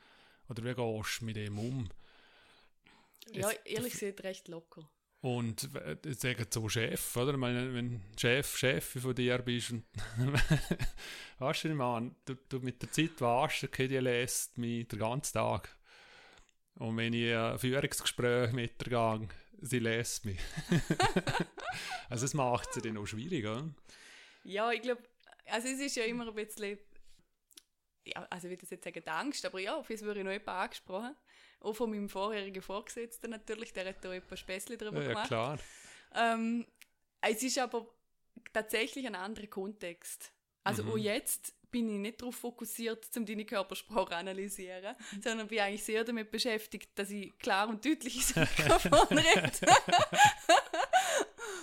Oder wie gehst du mit dem um? Ja, Jetzt- ehrlich gesagt recht locker. Und jetzt sagen so Chef, oder? Ich meine, wenn Chef, Chef von dir bist und weißt du, Mann, du, du mit der Zeit warst, okay, die lässt mich den ganzen Tag. Und wenn ich ein Führungsgespräch mit der Gang, sie lässt mich. also es macht sie dann auch schwierig, oder? Ja, ich glaube, also es ist ja immer ein bisschen, ja, also ich würde jetzt sagen, Angst, aber ja, auf das würde ich noch jemand angesprochen. Auch von meinem vorherigen Vorgesetzten natürlich, der hat da ein Späßchen drüber Ja, gemacht. klar. Ähm, es ist aber tatsächlich ein anderer Kontext. Also Mhm. auch jetzt bin ich nicht darauf fokussiert, um deine Körpersprache zu analysieren, sondern bin eigentlich sehr damit beschäftigt, dass ich klar und deutlich ins Mikrofon rede.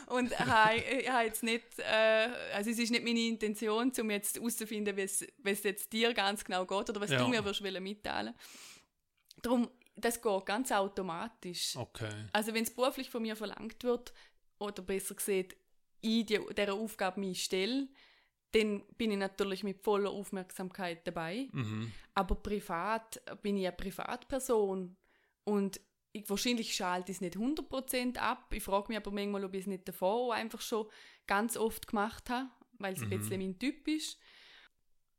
und habe, habe jetzt nicht, äh, also es ist nicht meine Intention, um jetzt herauszufinden, wie es jetzt dir ganz genau geht oder was Ja. du mir würdest mitteilen. Darum, das geht ganz automatisch. Okay. Also wenn es beruflich von mir verlangt wird, oder besser gesagt, ich die, dieser Aufgabe mich stelle, dann bin ich natürlich mit voller Aufmerksamkeit dabei. Mhm. Aber privat bin ich eine Privatperson und ich, wahrscheinlich schalte ich es nicht 100% ab. Ich frage mich aber manchmal, ob ich es nicht davor einfach schon ganz oft gemacht habe, weil es ein Mhm. bisschen mein Typ ist.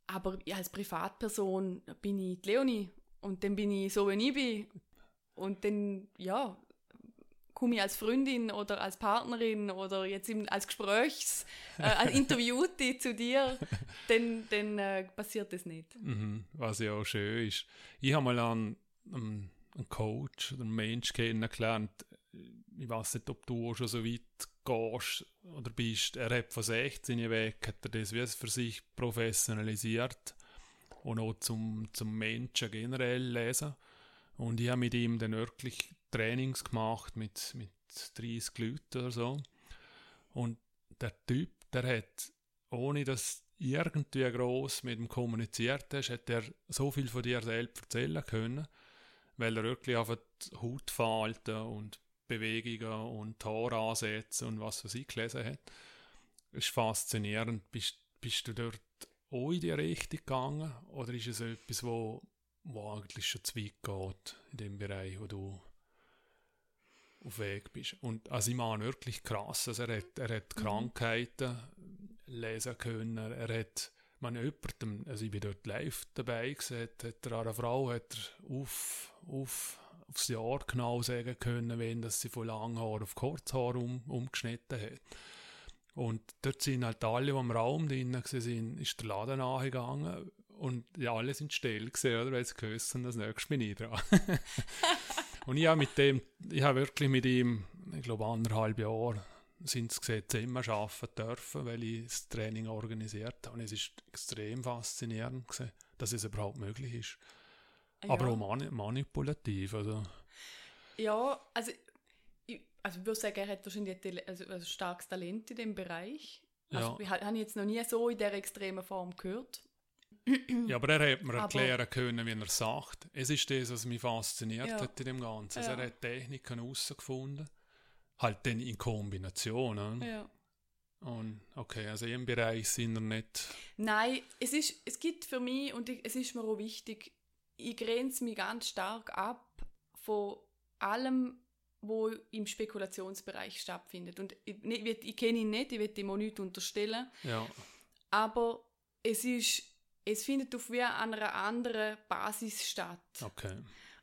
Aber als Privatperson bin ich die Leonie und dann bin ich so, wie ich bin. Und dann, ja, komme ich als Freundin oder als Partnerin oder jetzt im, als Gesprächs-, äh, als Interviewte zu dir, dann, dann äh, passiert das nicht. Mhm, was ja auch schön ist. Ich habe mal einen, einen, einen Coach oder einen Mensch kennengelernt. Ich weiß nicht, ob du auch schon so weit gehst oder bist. Er hat von 16 weg hat er das wie für sich professionalisiert und auch zum, zum Menschen generell lesen. Und ich habe mit ihm dann wirklich Trainings gemacht mit, mit 30 Leuten oder so. Und der Typ, der hat, ohne dass irgendwie groß mit ihm kommuniziert hast, hat er so viel von dir selbst erzählen können, weil er wirklich auf die Hautfalten und Bewegungen und Haaransätze und was weiß ich gelesen hat. Es ist faszinierend. Bist, bist du dort auch in die Richtung gegangen oder ist es etwas, wo, wo eigentlich schon zu weit geht in dem Bereich, wo du auf Weg bist? Und also ich meine wirklich krass, also er hat, er hat Mhm. Krankheiten lesen können, er hat man jemandem, also ich bin dort live dabei gewesen, hat, hat er einer Frau hat er auf, auf, aufs Jahr genau sagen können, wenn dass sie von Langhaar auf Kurzhaar um, umgeschnitten hat. Und dort sind halt alle, die im Raum drinnen waren, ist der Laden nachgegangen und ja, alle sind still gewesen, oder, weil sie gewusst haben, das nächste bin ich dran. und ich habe mit dem, ich habe wirklich mit ihm, ich glaube anderthalb Jahre, sind es gesehen, zusammen arbeiten dürfen, weil ich das Training organisiert habe. Und es ist extrem faszinierend gewesen, dass es überhaupt möglich ist. Aber Ja. auch mani manipulativ, also Ja, also also ich würde sagen, er hat wahrscheinlich ein, also ein starkes Talent in dem Bereich. Also Ja. ich ha- habe jetzt noch nie so in dieser extremen Form gehört. Ja, aber er hat mir Aber- erklären können, wie er sagt. Es ist das, was mich fasziniert Ja. hat in dem Ganzen. Also Ja. Er hat Techniken herausgefunden. Halt dann in Kombination. ne? Ja. Und okay, also im Bereich sind wir nicht. Nein, es, ist, es gibt für mich, und ich, es ist mir auch wichtig, ich grenze mich ganz stark ab von allem, wo im Spekulationsbereich stattfindet. Und ich, ich kenne ihn nicht, ich will ihm auch nichts unterstellen, Ja, aber es ist, es findet auf wie einer anderen Basis statt. okay.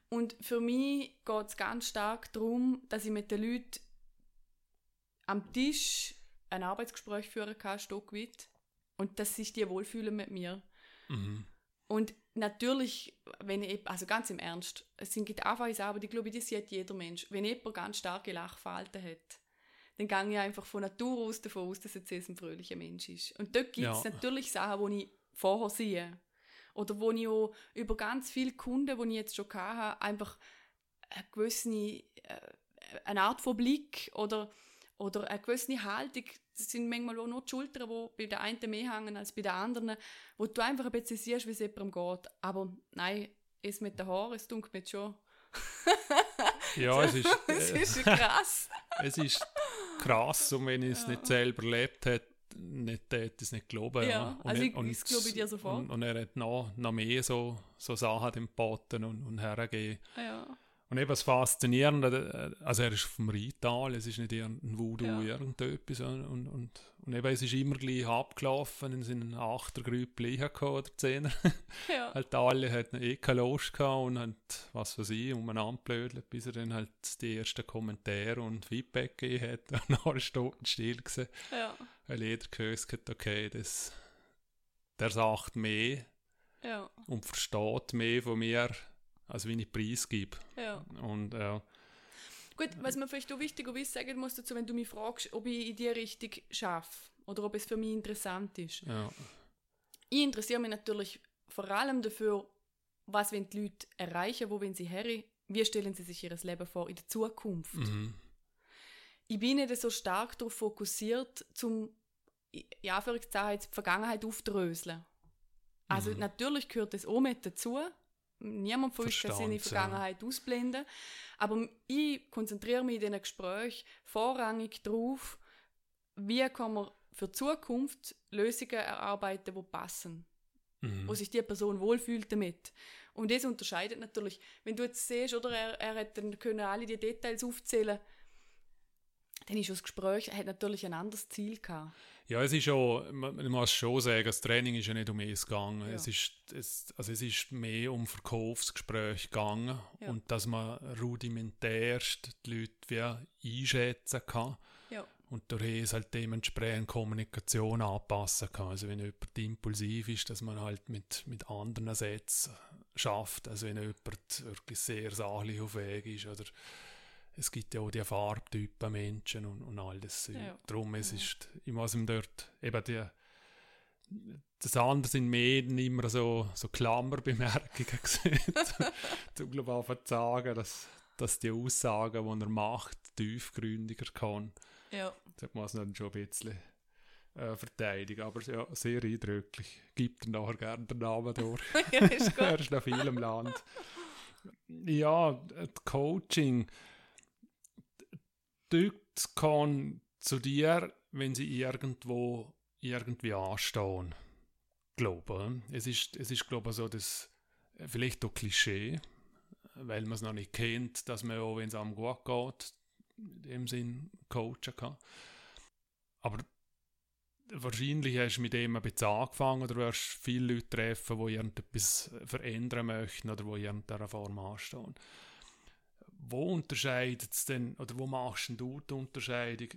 Und für mich geht es ganz stark darum, dass ich mit den Leuten am Tisch ein Arbeitsgespräch führen kann, stockweit. Und dass sich die wohlfühlen mit mir. Mhm. Und natürlich, wenn ich, also ganz im Ernst, es sind Sachen, aber ich glaube, das sieht jeder Mensch. Wenn jemand ganz starke Lachverhalten hat, dann gehe ich einfach von Natur aus davon aus, dass er jetzt ein fröhlicher Mensch ist. Und dort gibt es Ja. natürlich Sachen, die ich vorher sehe. Oder wo ich auch über ganz viele Kunden, die ich jetzt schon hatte, einfach eine gewisse, äh, eine Art von Blick oder, oder eine gewisse Haltung, das sind manchmal auch nur die Schultern, die bei der einen mehr hängen als bei der anderen, wo du einfach ein bisschen siehst, wie es jemandem geht. Aber nein, es mit den Haaren, es dunkelt mir schon. Ja, es ist, Es äh, ist krass. es ist krass und wenn ich es Ja. nicht selber erlebt hätte, nicht, hätte ich es nicht glauben. Ja, Und also er- ich- und- glaube ich dir sofort. Und, und er hat noch, noch mehr so, so Sachen dem Boten und, und hergegeben. Ja, Und eben das Faszinierende, äh, also er ist vom Rheintal, es ist nicht irgendein Voodoo, Ja. irgendetwas. Und, und, und, eben, es ist immer gleich abgelaufen, es sind ein Achtergrüppli gehabt oder Zehner. ja. halt alle hatten eh keine Lust gehabt und haben, was weiß ich, umeinander blödelt, bis er dann halt die ersten Kommentare und Feedback gegeben hat. Und dann ist er still gewesen, ja, weil jeder gewusst hat, okay, das, der sagt mehr ja, und versteht mehr von mir, als wie ich preisgebe. ja. Und ja, Gut, was mir vielleicht auch wichtigerweise sagen muss dazu, wenn du mich fragst, ob ich in die Richtung schaffe oder ob es für mich interessant ist. ja, Ich interessiere mich natürlich vor allem dafür, was wollen die Leute erreichen, wo wollen sie her, wie stellen sie sich ihr Leben vor in der Zukunft. mhm. Ich bin nicht so stark darauf fokussiert, zum ja, für jetzt die Vergangenheit aufdröseln. Also Mhm. natürlich gehört das auch mit dazu. Niemand von uns kann seine. Vergangenheit ausblenden. Aber ich konzentriere mich in diesen Gesprächen vorrangig darauf, wie kann man für die Zukunft Lösungen erarbeiten, die passen Mhm. wo sich die Person wohlfühlt damit. Und das unterscheidet natürlich. Wenn du jetzt siehst, oder er, er hat dann können alle die Details aufzählen, dann ist das Gespräch hat natürlich ein anderes Ziel gehabt. Ja, es ist schon, man, man muss schon sagen, das Training ist ja nicht um es gegangen. Ja. Es, ist, es, also es ist mehr um Verkaufsgespräche gegangen Ja. und dass man rudimentärst die Leute wie einschätzen kann Ja, und durch es halt dementsprechend Kommunikation anpassen kann. Also wenn jemand impulsiv ist, dass man halt mit, mit anderen Sätzen schafft. Also wenn jemand wirklich sehr sachlich auf Weg ist oder es gibt ja auch die Farbtypen Menschen und, und all das. Ja. Darum es ist, ich muss ihm dort eben die das andere sind mehr immer so, so Klammerbemerkungen gesehen. um glaube ich zu sagen, dass, dass die Aussagen, die er macht, tiefgründiger kann. ja, Das muss man schon ein bisschen äh, verteidigen. Aber ja, sehr eindrücklich. Gibt er nachher gerne den Namen durch. ja ist er ist noch viel im Land. Ja, das Coaching. Dort kann zu dir, wenn sie irgendwo irgendwie anstehen. Glaube. Es ist, es ist glaube ich, so das äh, vielleicht auch Klischee, weil man es noch nicht kennt, dass man auch, wenn es einem gut geht, in dem Sinn coachen kann. Aber wahrscheinlich hast du mit dem ein bisschen angefangen oder wirst viele Leute treffen, die irgendetwas verändern möchten oder die in irgendeiner Form anstehen. Wo unterscheidet es denn, oder wo machst denn du die Unterscheidung?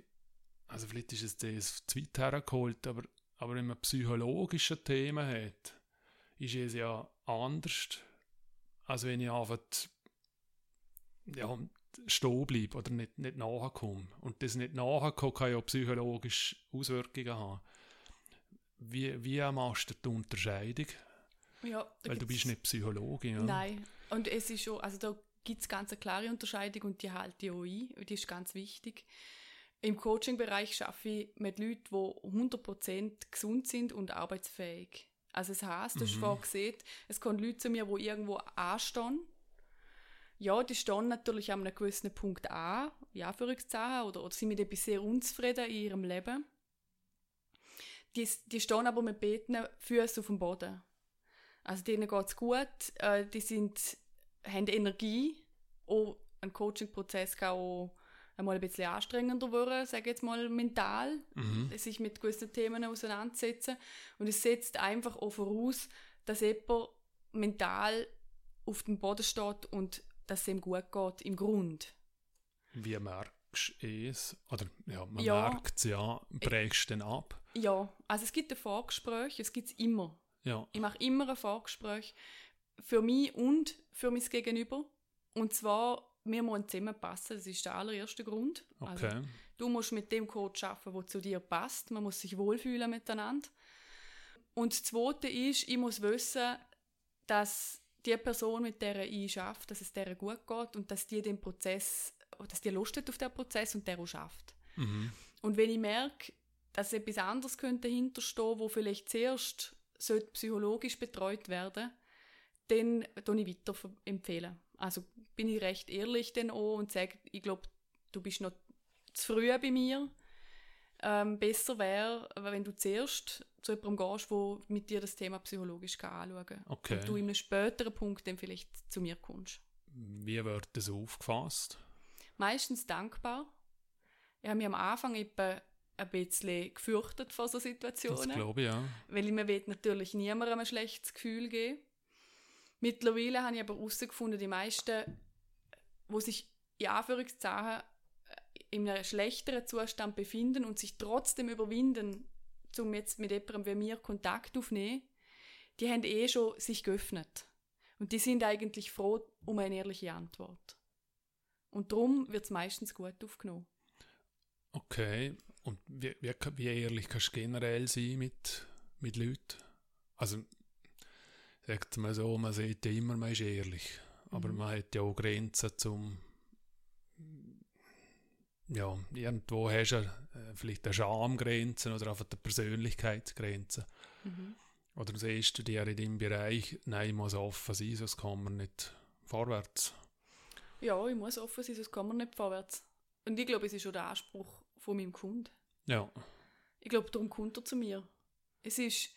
Also vielleicht ist es das zu weit hergeholt, aber, aber wenn man psychologische Themen hat, ist es ja anders, als wenn ich einfach ja, stehen bleibe oder nicht, nicht nachkomme. Und das nicht nachkommen kann ja psychologische Auswirkungen haben. Wie, wie machst du die Unterscheidung? Ja, Weil du bist nicht Psychologin. Ja? Nein, und es ist schon, also da gibt es ganz eine klare Unterscheidung und die halte ich auch ein, die ist ganz wichtig. Im Coaching-Bereich schaffe ich mit Leuten, die 100% gesund sind und arbeitsfähig. Also es heisst, du hast Mhm. vorhin gesehen, es kommen Leute zu mir, die irgendwo anstehen. Ja, die stehen natürlich an einem gewissen Punkt an, ja, für oder, oder sind mit etwas sehr unzufrieden in ihrem Leben. Die, die stehen aber mit betenden Füßen auf dem Boden. Also denen geht es gut, äh, die sind, haben Energie. Auch ein Coaching-Prozess kann auch einmal ein bisschen anstrengender werden, sage ich jetzt mal mental, Mhm. sich mit gewissen Themen auseinandersetzen. Und es setzt einfach auch voraus, dass jemand mental auf dem Boden steht und dass es ihm gut geht, im Grund. Wie merkst du es? Oder ja, man Ja. merkt es ja, prägst du den ab? Ja, also es gibt ein Vorgespräch, es gibt es immer. Ja, Ich mache immer ein Vorgespräch für mich und für mein Gegenüber. Und zwar, wir müssen zusammenpassen, das ist der allererste Grund. Also, okay. du musst mit dem Coach arbeiten, der zu dir passt. Man muss sich wohlfühlen miteinander. Und das Zweite ist, ich muss wissen, dass die Person, mit der ich arbeite, dass es der gut geht und dass die den Prozess, dass die Lust hat auf den Prozess und der auch schafft. Mhm. Und wenn ich merke, dass etwas anderes könnte dahinterstehen, wo vielleicht zuerst sollte psychologisch betreut werden, dann empfehle ich weiter empfehlen. Also bin ich recht ehrlich dann auch und sage, ich glaube, du bist noch zu früh bei mir. Ähm, besser wäre, wenn du zuerst zu jemandem gehst, der mit dir das Thema psychologisch anschauen kann. Okay. Und du in einem späteren Punkt dann vielleicht zu mir kommst. Wie wird das aufgefasst? meistens dankbar. Ich habe mich am Anfang eben ein bisschen gefürchtet vor so Das Situationen, glaube ich, ja. weil ich mir natürlich niemandem ein schlechtes Gefühl geben. Mittlerweile habe ich aber herausgefunden, die meisten, die sich in Anführungszeichen in einem schlechteren Zustand befinden und sich trotzdem überwinden, um jetzt mit jemandem wie mir Kontakt aufzunehmen, die haben eh schon sich geöffnet. Und die sind eigentlich froh um eine ehrliche Antwort. Und darum wird es meistens gut aufgenommen. Okay. Und wie, wie, wie ehrlich kannst du generell sein mit, mit Leuten? Also, sagt mal so, man sieht ja immer, man ist ehrlich. Aber Mhm. man hat ja auch Grenzen zum. Ja, irgendwo hast du äh, vielleicht eine Schamgrenze oder einfach eine Persönlichkeitsgrenze. Mhm. Oder siehst du dir in deinem Bereich, nein, ich muss offen sein, sonst kommen wir nicht vorwärts. Ja, ich muss offen sein, sonst kommen wir nicht vorwärts. Und ich glaube, es ist schon der Anspruch von meinem Kunden. Ja, Ich glaube, darum kommt er zu mir. Es ist,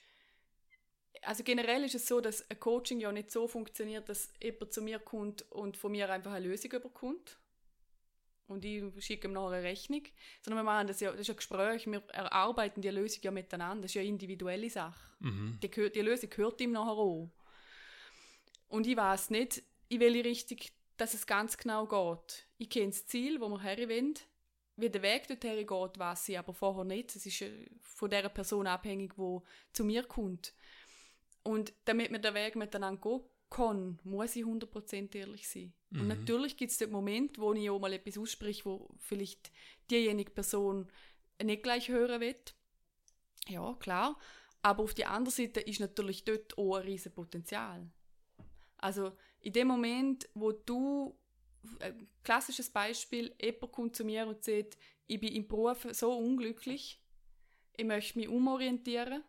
also generell ist es so, dass ein Coaching ja nicht so funktioniert, dass jemand zu mir kommt und von mir einfach eine Lösung überkommt. Und ich schicke ihm nachher eine Rechnung. Sondern wir machen das ja, das ist ein Gespräch, wir erarbeiten die Lösung ja miteinander. Das ist ja eine individuelle Sache. mhm. Die, die Lösung gehört ihm nachher auch. Und ich weiß nicht, in welche Richtung dass es ganz genau geht. Ich kenne das Ziel, wo wir her wollen. Wie der Weg dorthin geht, weiß ich aber vorher nicht. Es ist äh, von der Person abhängig, die zu mir kommt. Und damit wir den Weg miteinander gehen kann, muss ich 100% ehrlich sein. Und Mhm. natürlich gibt es den Moment, wo ich auch mal etwas ausspreche, wo vielleicht diejenige Person nicht gleich hören will. Ja, klar. Aber auf der anderen Seite ist natürlich dort auch ein riesen Potenzial. Also in dem Moment, wo du, ein klassisches Beispiel, jemand kommt zu mir und sagt, ich bin im Beruf so unglücklich, ich möchte mich umorientieren.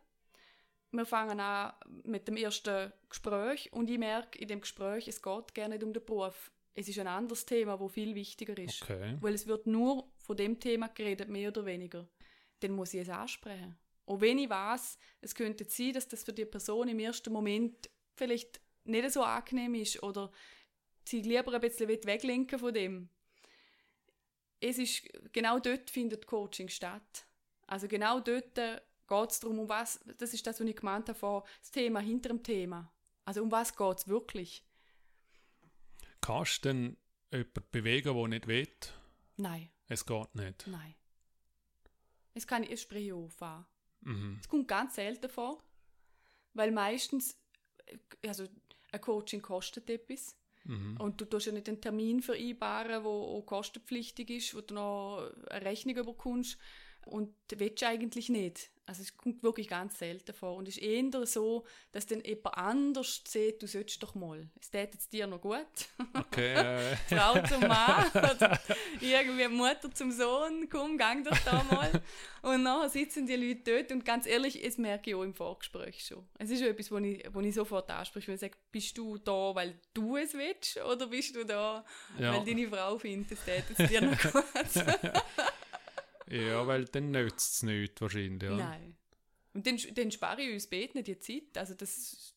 Wir fangen an mit dem ersten Gespräch und ich merke in dem Gespräch, es geht gar nicht um den Beruf. Es ist ein anderes Thema, wo viel wichtiger ist. okay. Weil es wird nur von dem Thema geredet, mehr oder weniger. Dann muss ich es ansprechen. Und wenn ich weiß, es könnte sein, dass das für die Person im ersten Moment vielleicht nicht so angenehm ist oder sie lieber ein bisschen weglenken von dem. Es ist, genau dort findet Coaching statt. Also genau dort geht es darum, um was, das ist das, was ich gemeint habe, vor das Thema hinter dem Thema. Also um was geht es wirklich? Kannst du denn jemanden bewegen, der nicht will? Nein, Es geht nicht. nein. Es kann ich, spreche ich auf an. Mhm. Es kommt ganz selten vor, weil meistens, äh, also ein Coaching kostet etwas Mhm. und du tust ja nicht einen Termin vereinbaren, der auch kostenpflichtig ist, wo du noch eine Rechnung bekommst und das willst du eigentlich nicht. Also es kommt wirklich ganz selten vor und es ist eher so, dass dann jemand anders sieht, du solltest doch mal. Es tät jetzt dir noch gut. Okay, äh, Frau zum Mann oder irgendwie Mutter zum Sohn, komm, gang doch da mal. Und nachher sitzen die Leute dort und ganz ehrlich, es merke ich auch im Vorgespräch schon. Es ist etwas, wo ich, wo ich sofort anspreche, wenn ich sage, bist du da, weil du es willst oder bist du da, ja. weil deine Frau findet, es tät jetzt dir noch gut? ja, weil dann nützt es nichts wahrscheinlich. Ja. Nein. Und dann, dann spare ich uns beten die Zeit. Also das,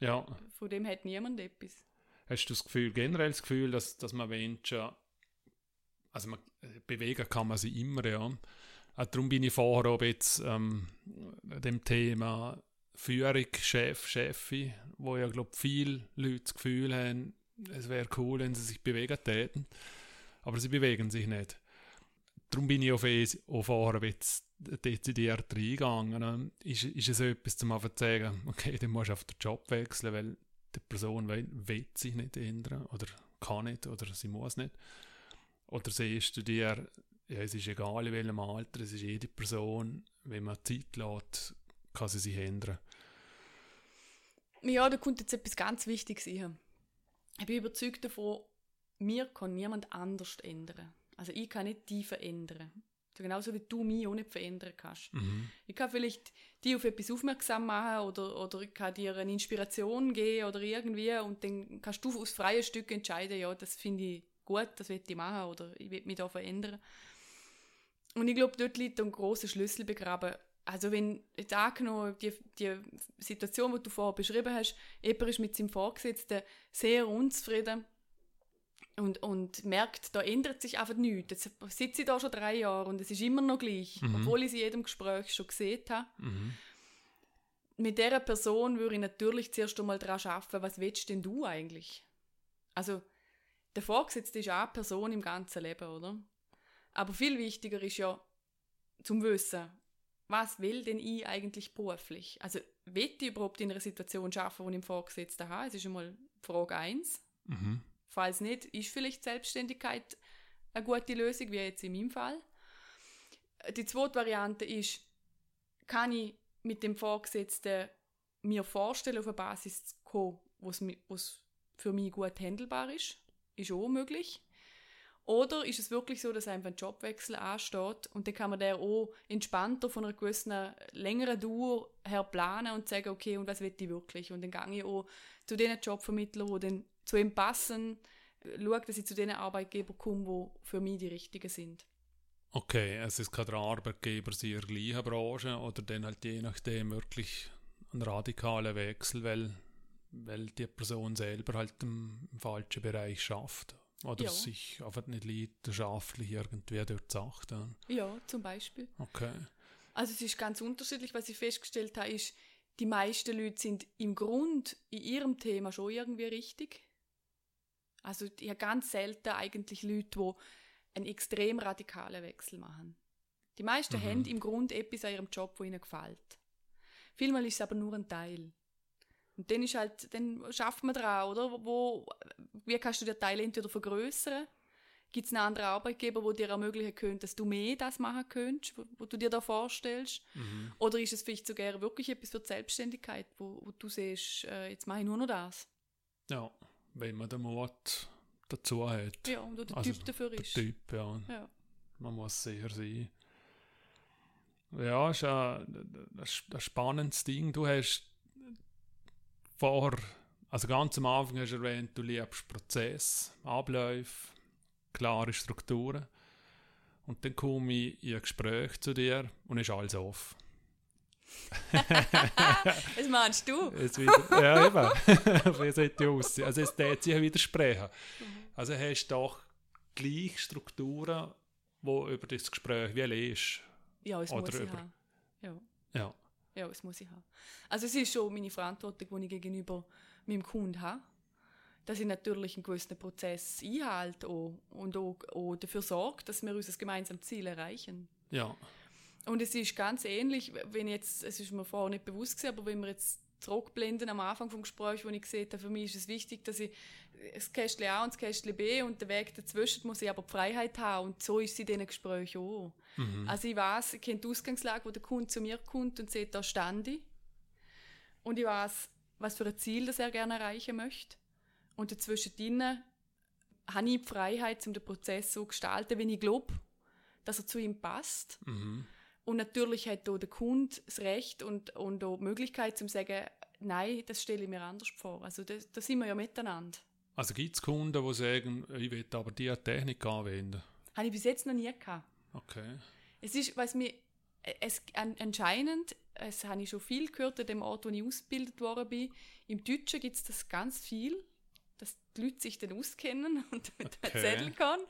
ja. von dem hat niemand etwas. Hast du das Gefühl, generell das Gefühl, dass, dass man Menschen, also man, äh, bewegen kann man sie immer, ja. Auch darum bin ich vorher auch jetzt ähm, dem Thema Führung, Chef, Chefin, wo ja, glaube viele Leute das Gefühl haben, es wäre cool, wenn sie sich bewegen täten, aber sie bewegen sich nicht. Darum bin ich auf, auf jetzt dezidiert reingegangen. Ist, ist es etwas, zum zu sagen, okay, dann musst du auf den Job wechseln, weil die Person will, will sich nicht ändern oder kann nicht oder sie muss nicht. Oder siehst du dir, ja, es ist egal in welchem Alter, es ist jede Person, wenn man Zeit lässt, kann sie sich ändern. Ja, da kommt jetzt etwas ganz Wichtiges rein. Ich bin überzeugt davon, mir kann niemand anders ändern. Also ich kann nicht die verändern. So genauso wie du mich auch nicht verändern kannst. Mhm. Ich kann vielleicht die auf etwas aufmerksam machen oder, oder ich kann dir eine Inspiration geben oder irgendwie und dann kannst du aus freien Stück entscheiden, ja, das finde ich gut, das will ich machen oder ich will mich da verändern. Und ich glaube, dort liegt ein großer Schlüssel begraben. Also wenn jetzt angenommen, die, die Situation, die du vorher beschrieben hast, jemand ist mit seinem Vorgesetzten sehr unzufrieden und, und merkt, da ändert sich einfach nichts. Jetzt sitze ich da schon drei Jahre und es ist immer noch gleich, mhm. obwohl ich sie in jedem Gespräch schon gesehen habe. Mhm. Mit dieser Person würde ich natürlich zuerst einmal daran arbeiten, was willst denn du eigentlich? Also, der Vorgesetzte ist auch eine Person im ganzen Leben, oder? Aber viel wichtiger ist ja, zum Wissen, was will denn ich eigentlich beruflich? Also, will ich überhaupt in einer Situation arbeiten, wo ich im Vorgesetzten habe? Das ist einmal Frage 1. Mhm. Falls nicht, ist vielleicht Selbstständigkeit eine gute Lösung, wie jetzt in meinem Fall. Die zweite Variante ist, kann ich mit dem Vorgesetzten mir vorstellen, auf eine Basis zu kommen, was für mich gut handelbar ist. Ist auch möglich. Oder ist es wirklich so, dass einfach ein Jobwechsel ansteht und dann kann man der auch entspannter von einer gewissen längeren Dauer her planen und sagen, okay, und was will ich wirklich? Und dann gehe ich auch zu den Jobvermittlern, die dann zu ihm passen, schaue, dass ich zu den Arbeitgebern komme, die für mich die richtigen sind. Okay, es ist kein Arbeitgeber in der gleichen Branche oder dann halt je nachdem wirklich ein radikaler Wechsel, weil, weil die Person selber halt im, im falschen Bereich schafft. Oder ja. sich einfach nicht leidenschaftlich irgendwie dort sagt. Ja, zum Beispiel. Okay. Also es ist ganz unterschiedlich. Was ich festgestellt habe, ist, die meisten Leute sind im Grund in ihrem Thema schon irgendwie richtig. Also ich habe ganz selten eigentlich Leute, die einen extrem radikalen Wechsel machen. Die meisten mhm. haben im Grund etwas an ihrem Job, wo ihnen gefällt. Vielmal ist es aber nur ein Teil. Und dann ist halt, dann schafft man dran, oder? Wo, wie kannst du den Teil entweder vergrößern? Gibt es einen anderen Arbeitgeber, der dir ermöglichen könnte, dass du mehr das machen könntest, wo, wo du dir da vorstellst? Mhm. Oder ist es vielleicht sogar wirklich etwas für die Selbstständigkeit, wo, wo du siehst, äh, jetzt mache ich nur noch das? Ja, wenn man den Mut dazu hat. Ja, und der also Typ dafür ist. Der Typ, ja. ja. Man muss sicher sein. Ja, ist ein, ein spannendes Ding. Du hast vor, also ganz am Anfang hast du erwähnt, du liebst Prozess, Abläufe, klare Strukturen. Und dann komme ich in ein Gespräch zu dir und ist alles offen. Was meinst du? Es wieder, ja, eben. Wie die aussehen? Also, es täte sich widersprechen. Mhm. Also, hast du doch gleich Strukturen, die über das Gespräch wie liest. Ja, es Oder muss über... ich haben. Ja. ja. Ja, es muss ich haben. Also, es ist schon meine Verantwortung, die ich gegenüber meinem Kunden habe. Dass ich natürlich einen gewissen Prozess einhalte und auch, auch dafür sorge, dass wir unser gemeinsames Ziel erreichen. Ja. Und es ist ganz ähnlich, wenn jetzt, es ist mir vorher nicht bewusst gewesen, aber wenn wir jetzt zurückblenden am Anfang vom Gespräch, wo ich gesehen habe, für mich ist es wichtig, dass ich das Kästchen A und das Kästchen B und den Weg dazwischen muss ich aber die Freiheit haben und so ist es in diesen Gesprächen auch. Mhm. Also ich weiß, ich kenne die Ausgangslage, wo der Kunde zu mir kommt und sieht, da stand ich und ich weiß, was für ein Ziel das er gerne erreichen möchte und dazwischen habe ich die Freiheit, um den Prozess so zu gestalten, wenn ich glaube, dass er zu ihm passt. Mhm. Und natürlich hat auch der Kunde das Recht und, und auch die Möglichkeit zu sagen, nein, das stelle ich mir anders vor. Also da, da sind wir ja miteinander. Also gibt es Kunden, die sagen, ich will aber diese Technik anwenden? Habe ich bis jetzt noch nie gehabt. Okay. Es ist, was mir, es, anscheinend, es habe ich schon viel gehört an dem Ort, wo ich ausgebildet worden bin, im Deutschen gibt es das ganz viel dass die Leute sich dann auskennen und okay. erzählen können.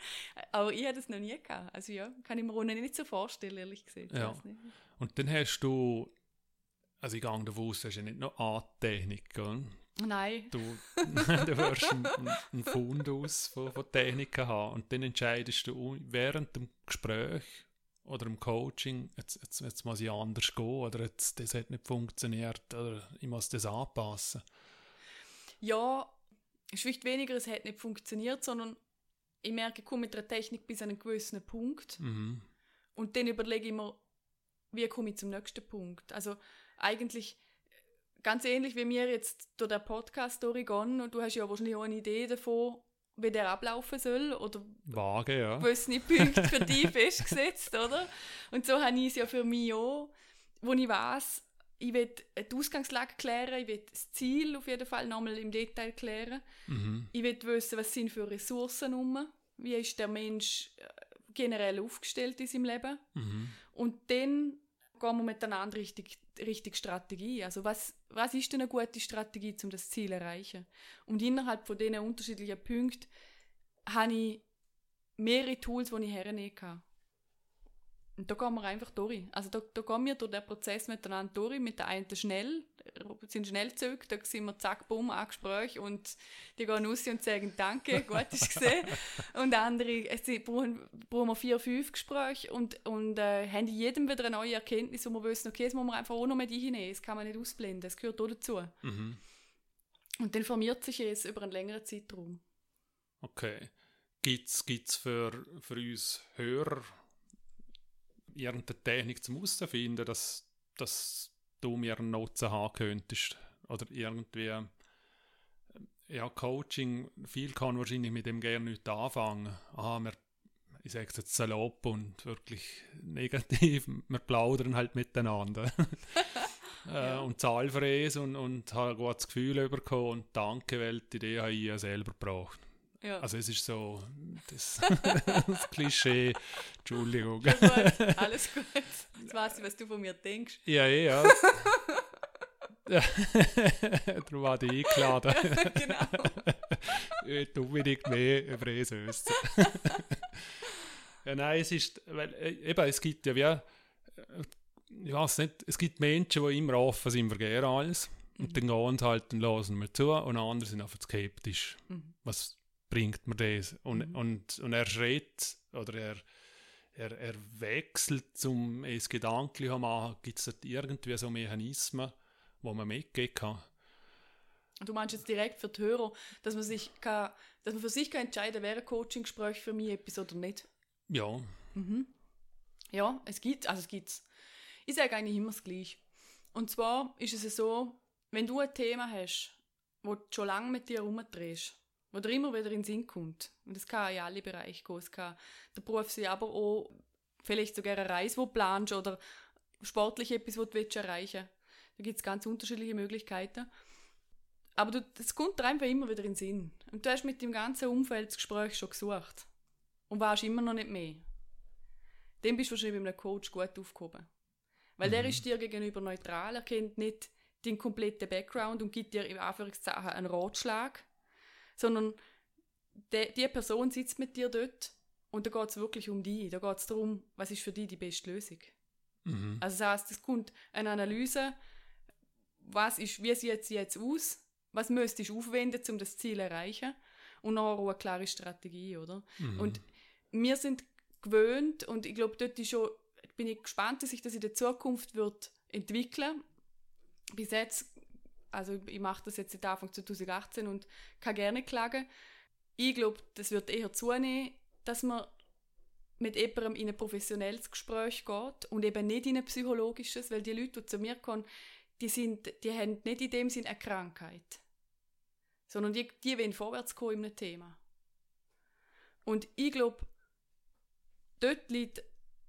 Aber ich habe das noch nie gehabt. Also ja, kann ich mir auch nicht so vorstellen, ehrlich gesagt. Ja. Und dann hast du, also ich gehe davon aus, hast du nicht noch A-Technik, Nein. Du, du wirst einen, einen Fundus von, von Techniken haben und dann entscheidest du während dem Gespräch oder im Coaching, jetzt, jetzt, jetzt muss ich anders gehen oder jetzt, das hat nicht funktioniert oder ich muss das anpassen. Ja, vielleicht weniger, es hat nicht funktioniert, sondern ich merke, ich komme mit der Technik bis an einen gewissen Punkt Mhm. und dann überlege ich mir, wie komme ich zum nächsten Punkt. Also eigentlich ganz ähnlich wie mir jetzt durch den Podcast durchgehen und du hast ja wahrscheinlich auch eine Idee davon, wie der ablaufen soll oder Vage, ja. gewisse Punkte für dich festgesetzt, oder? Und so habe ich es ja für mich auch, wo ich weiß, ich will die Ausgangslage klären, ich will das Ziel auf jeden Fall nochmal im Detail klären. Mhm. Ich will wissen, was sind für Ressourcen rum, wie ist der Mensch äh, generell aufgestellt in seinem Leben. Mhm. Und dann gehen wir miteinander richtig, richtig Strategie. Also was, was ist denn eine gute Strategie, um das Ziel zu erreichen? Und innerhalb von diesen unterschiedlichen Punkten habe ich mehrere Tools, die ich hernehmen kann. Und da gehen wir einfach durch. Also da, da gehen wir durch den Prozess miteinander durch. Mit der einen schnell, sind Schnellzüge, da sind wir zack, bumm, ein Gespräch und die gehen raus und sagen Danke, gut ist gesehen. und andere es sind- brauchen, brauchen wir vier, fünf Gespräche und, und äh, haben in jedem wieder eine neue Erkenntnis, wo wir wissen, okay, das muss man einfach auch noch mit hinnehmen, das kann man nicht ausblenden, das gehört auch dazu. Mhm. Und dann formiert sich es über einen längeren Zeitraum. Okay. Gibt es für, für uns Hörer irgendeine Technik zum Herausfinden, dass, dass du mir einen Nutzen haben könntest? Oder irgendwie, äh, ja, Coaching, viel kann wahrscheinlich mit dem gerne nicht anfangen. Ah, wir, ich sage es jetzt salopp und wirklich negativ, wir plaudern halt miteinander. äh, Ja. Und zahlfräs und, und habe ein gutes Gefühl bekommen und danke, weil die Idee habe ich ja selber gebraucht. Ja. Also es ist so das, das Klischee, Entschuldigung. Gut, alles gut. Jetzt weiss ich, was du von mir denkst. Ja, ja. ja. Darum war ich eingeladen. genau. Unbedingt mehr über wissen. ja, nein, es ist, weil, äh, eben, es gibt ja wie, äh, ich weiß nicht, es gibt Menschen, die immer offen sind für gerne alles. Und dann gehen sie halt und hören mir zu und andere sind einfach skeptisch. Mhm. Was bringt mir das? Und, Mhm. und, und er schreit oder er, er, er wechselt zum es gedanklich machen, gibt es irgendwie so Mechanismen, wo man mitgehen kann. Du meinst jetzt direkt für die Hörer, dass man, sich kann, dass man für sich kann entscheiden kann, wäre ein Coaching-Gespräch für mich etwas oder nicht. Ja, Mhm. Ja, es gibt, also es gibt's. Ich sage eigentlich immer das Gleiche. Und zwar ist es so, wenn du ein Thema hast, wo du schon lange mit dir herumdrehst, wo dir immer wieder in den Sinn kommt, und das kann in alle Bereiche gehen, es kann der Beruf sein, aber auch vielleicht sogar eine Reise, die du planst, oder sportlich etwas, was du willst erreichen Da gibt es ganz unterschiedliche Möglichkeiten. Aber du, das kommt dir einfach immer wieder in den Sinn. Und du hast mit dem ganzen Umfeld das Gespräch schon gesucht. Und weißt immer noch nicht mehr. Dann bist du wahrscheinlich bei einem Coach gut aufgehoben. Weil der Mhm. ist dir gegenüber neutral, er kennt nicht den kompletten Background und gibt dir in Anführungszeichen einen Ratschlag, sondern de, die Person sitzt mit dir dort und da geht es wirklich um dich. Da geht es darum, was ist für dich die beste Lösung. mhm. Also das heißt, es kommt eine Analyse, was ist, wie sieht es jetzt aus, was müsstest du aufwenden, um das Ziel zu erreichen und nachher auch eine klare Strategie, oder? Mhm. Und wir sind gewöhnt und ich glaube, dort ist schon, bin ich gespannt, dass sich das in der Zukunft wird entwickeln. Bis jetzt, also ich mache das jetzt seit Anfang 2018 und kann gerne klagen. Ich glaube, das wird eher zunehmen, dass man mit jemandem in ein professionelles Gespräch geht und eben nicht in ein psychologisches, weil die Leute, die zu mir kommen, die, sind, die haben nicht in dem Sinn eine Krankheit, sondern die, die wollen vorwärts kommen in einem Thema. Und ich glaube, dort liegt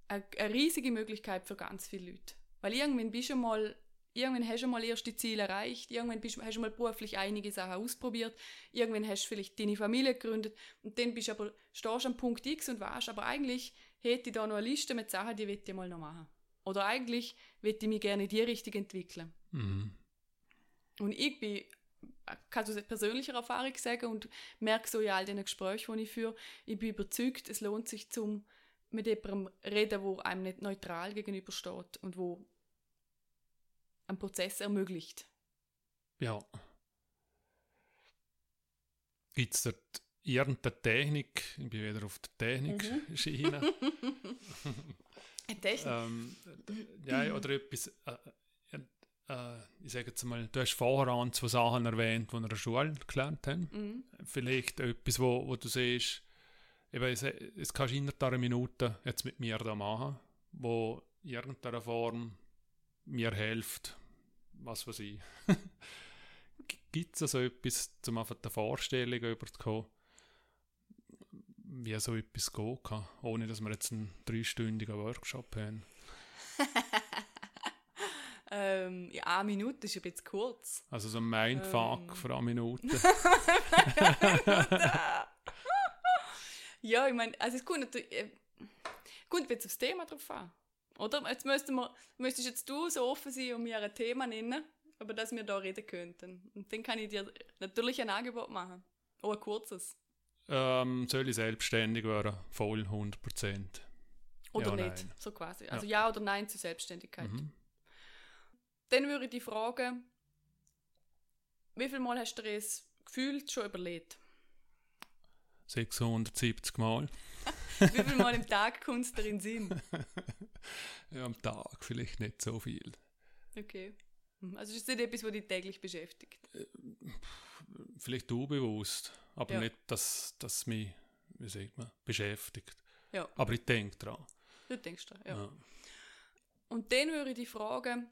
eine, eine riesige Möglichkeit für ganz viele Leute. Weil irgendwann bist du mal, irgendwann hast du mal erste Ziele erreicht, irgendwann bist, hast du mal beruflich einige Sachen ausprobiert, irgendwann hast du vielleicht deine Familie gegründet und dann bist du aber, stehst am Punkt X und weißt, aber eigentlich hätte ich da noch eine Liste mit Sachen, die ich mal noch machen. Oder eigentlich will ich mich gerne in die Richtung entwickeln. Mhm. Und ich bin, kann aus persönlicher Erfahrung sagen und merke so in all den Gesprächen, die ich führe, ich bin überzeugt, es lohnt sich zum mit jemandem reden, wo einem nicht neutral gegenübersteht und wo einen Prozess ermöglicht. Ja. Gibt es dort irgendeine Technik? Ich bin wieder auf der Mhm. Technik-Schiene. Eine Technik. ähm, ja, oder etwas. Äh, äh, ich sage jetzt mal, du hast vorher an zwei Sachen erwähnt, die wir in der Schule gelernt haben. Mhm. Vielleicht etwas, wo, wo du siehst, eben, es, es kannst du innerhalb einer Minute jetzt mit mir da machen, wo in irgendeiner Form mir hilft, was weiß ich. Gibt es also etwas, um einfach der Vorstellung überzukommen, wie so etwas gehen kann, ohne dass wir jetzt einen dreistündigen Workshop haben? Ähm, ja, eine Minute ist ein bisschen kurz. Also so ein Mindfuck Ähm. für eine Minute. ja, ich meine, also es kommt natürlich, äh, kommt jetzt aufs Thema drauf an. Oder? Jetzt müssten wir, müsstest jetzt du so offen sein und mir ein Thema nennen, über das wir da reden könnten. Und dann kann ich dir natürlich ein Angebot machen. Auch ein kurzes. ähm, soll ich selbstständig werden? Voll 100%. Oder Ja, nicht. nein. So quasi. Also ja. oder nein zur Selbstständigkeit. Mhm. Dann würde ich dich fragen, wie viel Mal hast du dir das gefühlt schon überlegt? 670 Mal. Wie viel Mal im Tag kommt es dir in den Sinn? Ja, am Tag vielleicht nicht so viel. Okay. Mhm. Also ist nicht etwas, was dich täglich beschäftigt. Vielleicht unbewusst, aber Ja. nicht, dass das mich, wie sagt man, beschäftigt. Ja. Aber ich denke dran. Du denkst da, ja. Ja. Und dann würde ich dich fragen,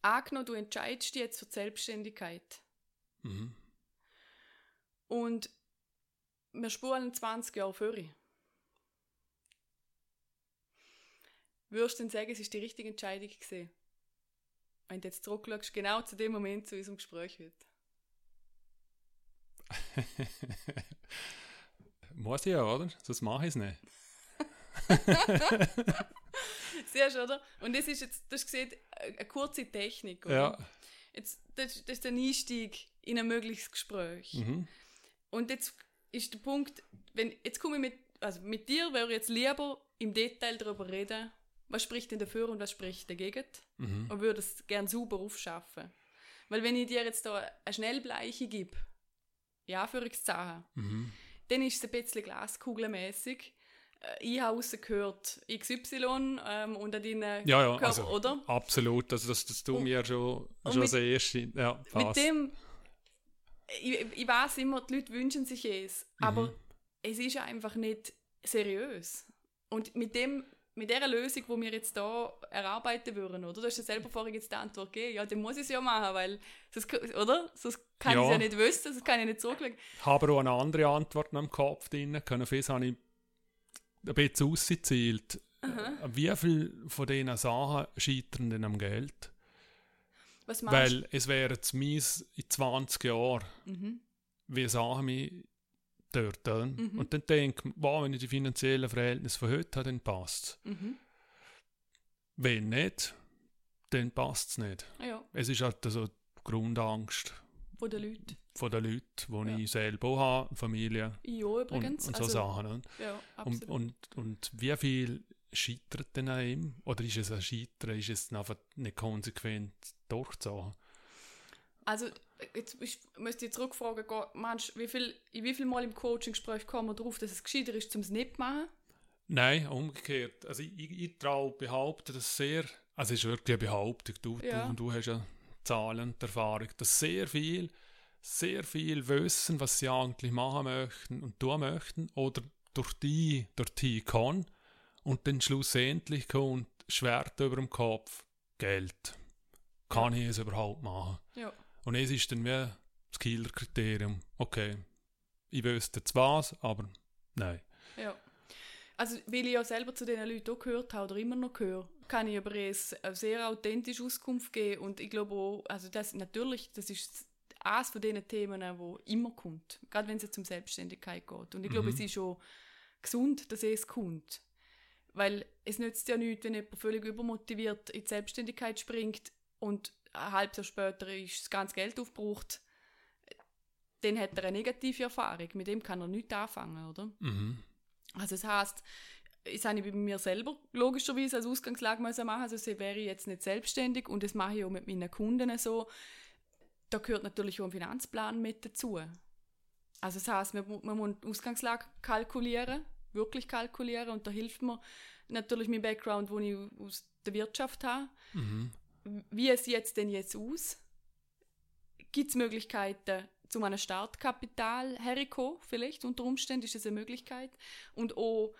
angenommen, du entscheidest dich jetzt für die Selbstständigkeit Mhm. und wir spulen 20 Jahre vorher. Würdest du denn sagen, es ist die richtige Entscheidung gewesen? Wenn du jetzt zurückschaust, genau zu dem Moment zu unserem Gespräch heute. Muss ich ja, oder? Sonst mache ich es nicht. Siehst du, oder? Und das ist jetzt, du hast gesehen, eine kurze Technik, oder? Ja. Jetzt, das, das ist der Einstieg in ein mögliches Gespräch. Mhm. Und jetzt ist der Punkt, wenn, jetzt komme ich mit, also mit dir wäre ich jetzt lieber im Detail darüber reden, was spricht denn dafür und was spricht dagegen Mhm. und würde es gern sauber aufschaffen. Weil wenn ich dir jetzt da eine Schnellbleiche gebe, ja, für Sachen, Mhm. dann ist es ein bisschen glaskugelmäßig. Äh, Ich habe rausgehört XY ähm, und an deinen Ja, ja, Körper, also oder? absolut. Also das, das du Und- mir schon, schon mit- siehst. Ja, Mit dem, ich, ich weiß immer, die Leute wünschen sich es, Mhm. aber es ist einfach nicht seriös. Und mit dem, mit der Lösung, die wir jetzt da erarbeiten würden, oder? Du hast ja selber vorhin jetzt die Antwort gegeben, ja, dann muss ich es ja machen, weil, sonst, oder? Sonst kann ich es Ja. ja nicht wissen, sonst kann ich nicht zurücklegen. Ich habe aber auch eine andere Antwort im Kopf drin. Können das habe ich ein bisschen ausgezielt. Wie viel von diesen Sachen scheitern denn am Geld? Was meinst Weil es wäre jetzt mies in 20 Jahren? Mhm. wie Sachen mich dort. Mhm. Und dann denke ich, wow, wenn ich die finanziellen Verhältnisse von heute habe, dann passt es. Mhm. Wenn nicht, dann passt es nicht. Ja, Es ist halt so die Grundangst von den Leuten. von den Leuten, die Ja. ich selber auch habe, Familie Ja, und, übrigens. und so also, Sachen. Oder? Ja, Und, und, und wie viel scheitert denn an ihm? Oder ist es ein Scheitern? Ist es einfach nicht konsequent durchzuziehen? Also, jetzt ist- müsste ich zurückfragen, meinst, wie viel, in wie viel Mal im Coaching-Gespräch kommen wir darauf, dass es gescheiter ist, um es nicht zu machen? Nein, umgekehrt. Also ich, ich, ich traue behaupten, dass sehr, also es ist wirklich eine Behauptung, du, Ja. du, du hast ja Zahlen und Erfahrung, dass sehr viel, sehr viel wissen, was sie eigentlich machen möchten und tun möchten oder durch die, durch die kann und dann schlussendlich kommt Schwert über dem Kopf, Geld. Kann ich es überhaupt machen? Ja. Und es ist dann wie das Killer-Kriterium. Okay, ich wüsste jetzt was, aber nein. Ja. Also, weil ich ja selber zu diesen Leuten auch gehört habe oder immer noch höre, kann ich über es eine sehr authentische Auskunft geben und ich glaube auch, also das natürlich, das ist eines von diesen Themen, wo immer kommt, gerade wenn es jetzt um Selbstständigkeit geht. Und ich glaube, Mhm. es ist schon gesund, dass es kommt. Weil es nützt ja nichts, wenn jemand völlig übermotiviert in die Selbstständigkeit springt und ein halbes Jahr später ist das ganze Geld aufgebraucht. Dann hat er eine negative Erfahrung. Mit dem kann er nichts anfangen, oder? Mhm. Also das heißt, das habe ich bei mir selber logischerweise als Ausgangslage müssen machen. Also wäre ich jetzt nicht selbstständig und das mache ich auch mit meinen Kunden so. Da gehört natürlich auch ein Finanzplan mit dazu. Also das heißt, man, man muss die Ausgangslage kalkulieren, wirklich kalkulieren und da hilft mir natürlich mein Background, wo ich aus der Wirtschaft habe. Mhm. Wie sieht es denn jetzt aus? Gibt es Möglichkeiten, zu einem Startkapital herzukommen, vielleicht unter Umständen ist das eine Möglichkeit. Und auch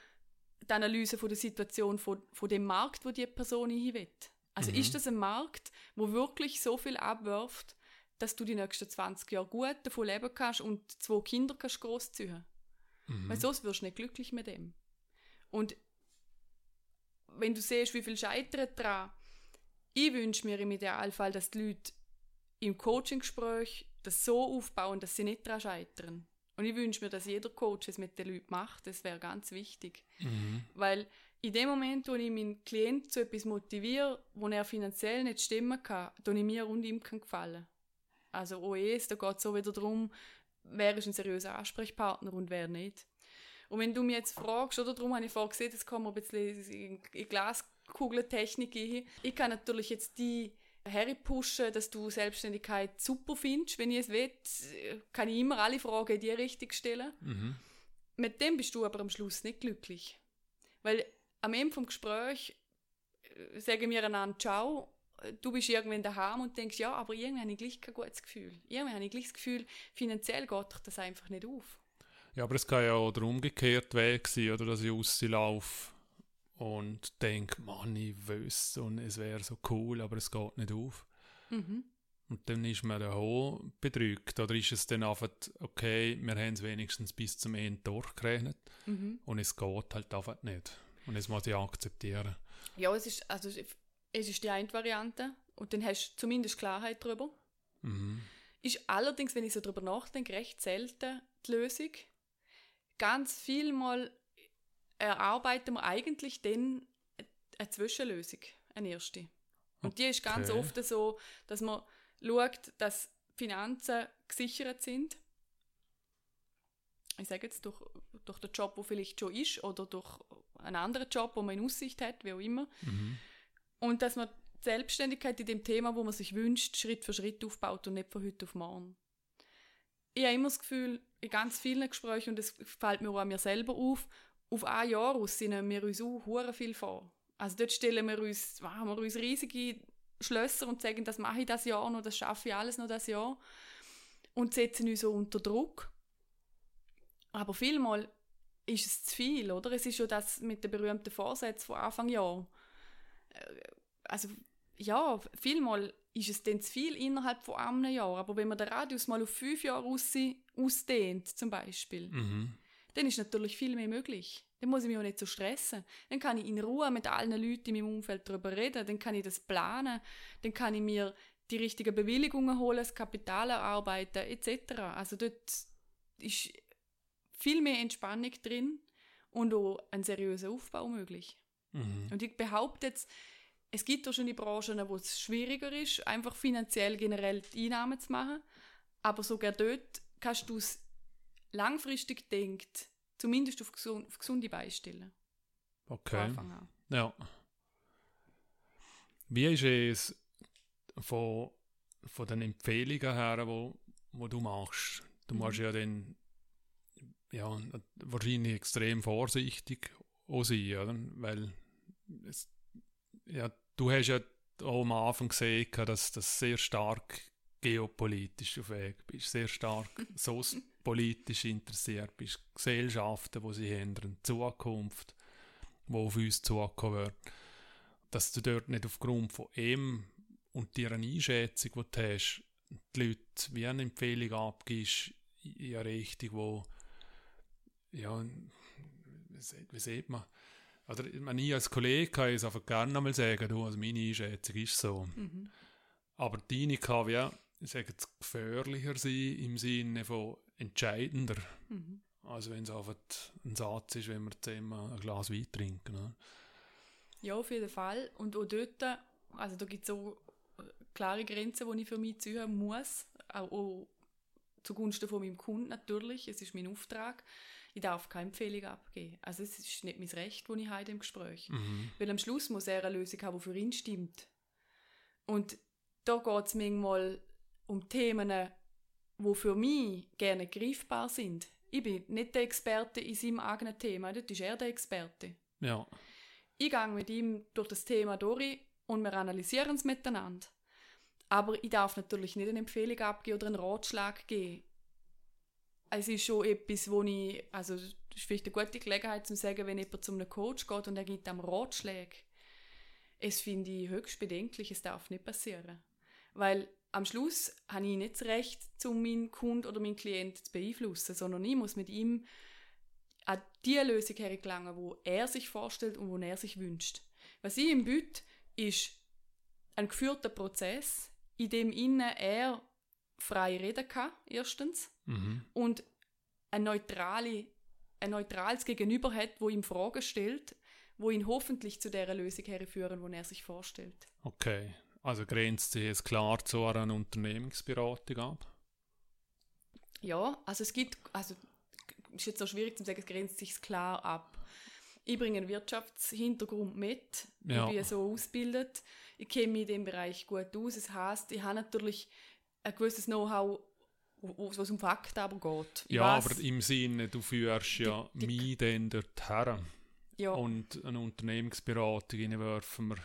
die Analyse von der Situation von, von dem Markt, wo die Person hin will. Also Mhm. ist das ein Markt, wo wirklich so viel abwirft, dass du die nächsten 20 Jahre gut davon leben kannst und zwei Kinder kannst großziehen? Mhm. Weil sonst wirst du nicht glücklich mit dem. Und wenn du siehst, wie viel scheitert dran, ich wünsche mir im Idealfall, dass die Leute im Coaching-Gespräch das so aufbauen, dass sie nicht daran scheitern. Und ich wünsche mir, dass jeder Coach es mit den Leuten macht. Das wäre ganz wichtig. Mhm. Weil in dem Moment, wo ich meinen Klient zu etwas motiviere, wo er finanziell nicht stimmen kann, tue ich mir und ihm kann gefallen. Also OEs, da geht es so wieder darum, wer ist ein seriöser Ansprechpartner und wer nicht. Und wenn du mich jetzt fragst, oder darum habe ich vorher gesehen, das kommen wir ein bisschen in in Glaskugeltechnik hin. Ich kann natürlich jetzt die herpushen, dass du Selbstständigkeit super findest. Wenn ich es will, kann ich immer alle Fragen in die Richtung stellen. Mhm. Mit dem bist du aber am Schluss nicht glücklich. Weil am Ende vom Gespräch äh, sagen wir einander Ciao, du bist irgendwann daheim und denkst, ja, aber irgendwie habe ich gleich kein gutes Gefühl. Irgendwie habe ich gleich das Gefühl, finanziell geht dich das einfach nicht auf. Ja, aber es kann ja auch der umgekehrte Weg sein, oder dass ich rauslaufe und denke, Mann, ich wüsste und es wäre so cool, aber es geht nicht auf. Mhm. Und dann ist man da auch bedrückt. Oder ist es dann einfach, okay, wir haben es wenigstens bis zum Ende durchgerechnet Mhm. und es geht halt einfach nicht. Und das muss ich akzeptieren. Ja, es ist, also, es ist die eine Variante und dann hast du zumindest Klarheit darüber. Mhm. Ist allerdings, wenn ich so drüber nachdenke, recht selten die Lösung. Ganz viel mal erarbeiten wir eigentlich dann eine Zwischenlösung, eine erste. Und die ist ganz Okay. oft so, dass man schaut, dass Finanzen gesichert sind. Ich sage jetzt durch, durch den Job, der vielleicht schon ist, oder durch einen anderen Job, wo man in Aussicht hat, wie auch immer. Mhm. Und dass man die Selbstständigkeit in dem Thema, wo man sich wünscht, Schritt für Schritt aufbaut und nicht von heute auf morgen. Ich habe immer das Gefühl, in ganz vielen Gesprächen, und das fällt mir auch an mir selber auf, auf ein Jahr aus nehmen wir uns auch viel vor. Also dort stellen wir uns, machen wir uns riesige Schlösser und sagen, das mache ich das Jahr noch, das schaffe ich alles noch das Jahr. Und setzen uns so unter Druck. Aber vielmal ist es zu viel, oder? Es ist schon das mit den berühmten Vorsätzen von Anfang Jahr. Äh, Also, ja, vielmal ist es dann zu viel innerhalb von einem Jahr. Aber wenn man den Radius mal auf fünf Jahre aus, ausdehnt, zum Beispiel, Mhm. Dann ist natürlich viel mehr möglich. Dann muss ich mich auch nicht so stressen. Dann kann ich in Ruhe mit allen Leuten in meinem Umfeld darüber reden. Dann kann ich das planen. Dann kann ich mir die richtigen Bewilligungen holen, das Kapital erarbeiten, etc. Also dort ist viel mehr Entspannung drin und auch ein seriöser Aufbau möglich. Mhm. Und ich behaupte jetzt, es gibt auch schon die Branchen, wo es schwieriger ist, einfach finanziell generell die Einnahmen zu machen. Aber sogar dort kannst du es langfristig denkt, zumindest auf, gesund, auf gesunde Beine stellen. Von Okay. Anfang an. Ja. Wie ist es von, von den Empfehlungen her, wo, wo du machst? Du musst Mhm. ja dann ja, wahrscheinlich extrem vorsichtig auch sein, oder? Weil es, ja, du hast ja auch am Anfang gesehen, dass das sehr stark geopolitisch auf Weg bist, sehr stark so politisch interessiert bist, Gesellschaften, wo sie haben, Zukunft, wo auf uns zukommen wird, dass du dort nicht aufgrund von ihm und deiner Einschätzung, die du hast, die Leute wie eine Empfehlung abgibst in eine Richtung, wo ja, wie sieht, man, oder ich meine, ich als Kollege kann es einfach gerne einmal sagen, du, also meine Einschätzung ist so. Mhm. Aber deine kann wie, ich sage jetzt, gefährlicher sein im Sinne von entscheidender. Mhm. Also wenn es einfach ein Satz ist, wenn wir zusammen ein Glas Wein trinken. Ne? Ja, auf jeden Fall. Und auch dort, also da gibt es so klare Grenzen, die ich für mich ziehen muss. Auch, auch zugunsten von meinem Kunden natürlich. Es ist mein Auftrag. Ich darf keine Empfehlung abgeben. Also es ist nicht mein Recht, das ich habe im Gespräch. Mhm. Weil am Schluss muss er eine Lösung haben, die für ihn stimmt. Und da geht es manchmal um Themen, wo für mich gerne greifbar sind. Ich bin nicht der Experte in seinem eigenen Thema, das ist er der Experte. Ja. Ich gehe mit ihm durch das Thema durch und wir analysieren es miteinander. Aber ich darf natürlich nicht eine Empfehlung abgeben oder einen Ratschlag geben. Es ist schon etwas, wo ich, also das ist vielleicht eine gute Gelegenheit zu sagen, wenn jemand zu einem Coach geht und er gibt einem Ratschläge. Es finde ich höchst bedenklich, es darf nicht passieren. Weil am Schluss habe ich nicht das Recht, um meinen Kunden oder meinen Klienten zu beeinflussen, sondern ich muss mit ihm an die Lösung hergelangen, wo er sich vorstellt und wo er sich wünscht. Was ich ihm biete, ist ein geführter Prozess, in dem er frei reden kann, erstens, Mhm. und ein, neutrale, ein neutrales Gegenüber hat, wo ihm Fragen stellt, wo ihn hoffentlich zu der Lösung herführen, wo er sich vorstellt. Okay. Also grenzt sich es klar zu einer Unternehmensberatung ab? Ja, also es gibt, also ist jetzt so schwierig zu sagen, es grenzt sich klar ab. Ich bringe einen Wirtschaftshintergrund mit, Ja. ich bin so ausgebildet, ich kenne mich in dem Bereich gut aus, das heißt, ich habe natürlich ein gewisses Know-how, was um Fakten aber geht. Ich Ja, weiss- aber im Sinne, du führst ja Die- die- mich dann dorthin. ja, Und eine Unternehmensberatung werfen wir,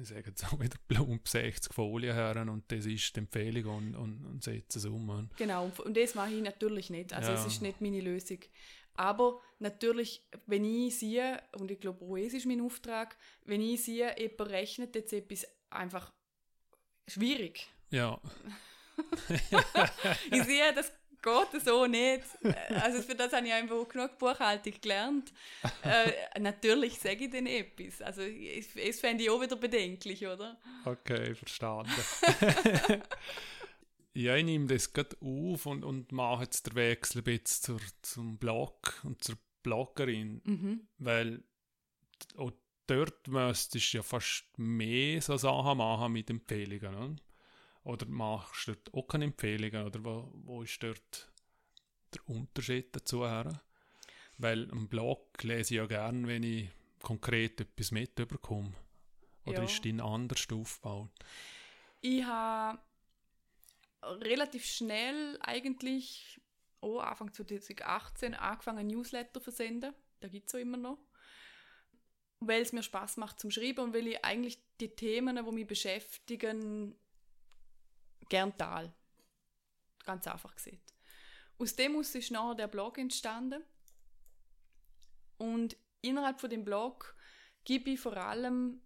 ich sage jetzt auch wieder plump, 60 Folien her und das ist die Empfehlung und, und, und setzen es um. genau, und- und das mache ich natürlich nicht, also Ja. es ist nicht meine Lösung. Aber natürlich, wenn ich sehe, und ich glaube, auch es ist mein Auftrag, wenn ich sehe, jemand rechnet jetzt etwas einfach schwierig, Ja, ich sehe, das geht so nicht. Also für das habe ich einfach auch genug Buchhaltung gelernt. äh, natürlich sage ich dann etwas. Also es es fände ich auch wieder bedenklich, oder? okay, verstanden. ja, ich nehme das gerade auf und, und mache jetzt den Wechsel ein bisschen zur, zum Blog und zur Bloggerin, Mhm. weil auch dort müsstest du ja fast mehr so Sachen machen mit Empfehlungen. Ne? Oder machst du dort auch keine Empfehlungen? Oder wo, wo ist dort der Unterschied dazu her? Weil im Blog lese ich ja gern, wenn ich konkret etwas mitbekomme. Oder Ja. ist dein anders aufgebaut? Ich habe relativ schnell eigentlich, oh, Anfang 2018, angefangen, Newsletter zu versenden. Da gibt es auch immer noch. Weil es mir Spaß macht zum Schreiben und weil ich eigentlich die Themen, die mich beschäftigen, gern teile. Ganz einfach gesehen. Aus dem aus ist nachher der Blog entstanden. Und innerhalb von dem Blog gebe ich vor allem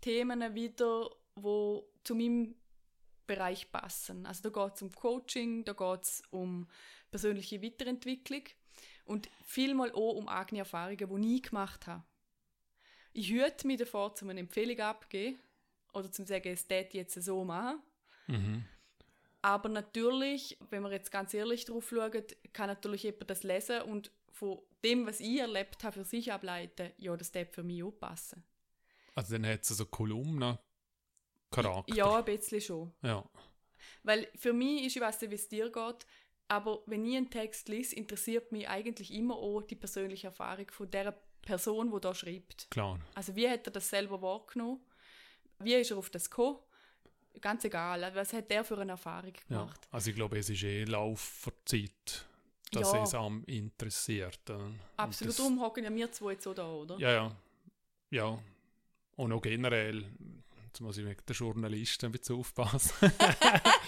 Themen wieder, wo zu meinem Bereich passen. Also da geht es um Coaching, da geht es um persönliche Weiterentwicklung und vielmal auch um eigene Erfahrungen, die ich gemacht habe. Ich hüte mich davor, zum eine Empfehlung abzugeben oder zum sagen, es tät jetzt so machen. Mhm. Aber natürlich, wenn wir jetzt ganz ehrlich drauf schauen, kann natürlich jemand das lesen und von dem, was ich erlebt habe, für sich ableiten, ja, das tät für mich auch passen. Also dann hat es so Kolumnen Charakter. Ja, ein bisschen schon. ja. Weil für mich ist, ich weiß nicht, wie es dir geht, aber wenn ich einen Text lese, interessiert mich eigentlich immer auch die persönliche Erfahrung von der Person, die da schreibt. Klar. Also wie hat er das selber wahrgenommen? Wie ist er auf das gekommen? Ganz egal, was hat der für eine Erfahrung Ja. gemacht? Also ich glaube, es ist eh Lauf der Zeit, dass Ja. es am interessiert. Absolut, darum hocken ja wir zwei jetzt so da, oder? Ja, ja. Ja. Und auch generell, jetzt muss ich mit den Journalisten ein bisschen aufpassen.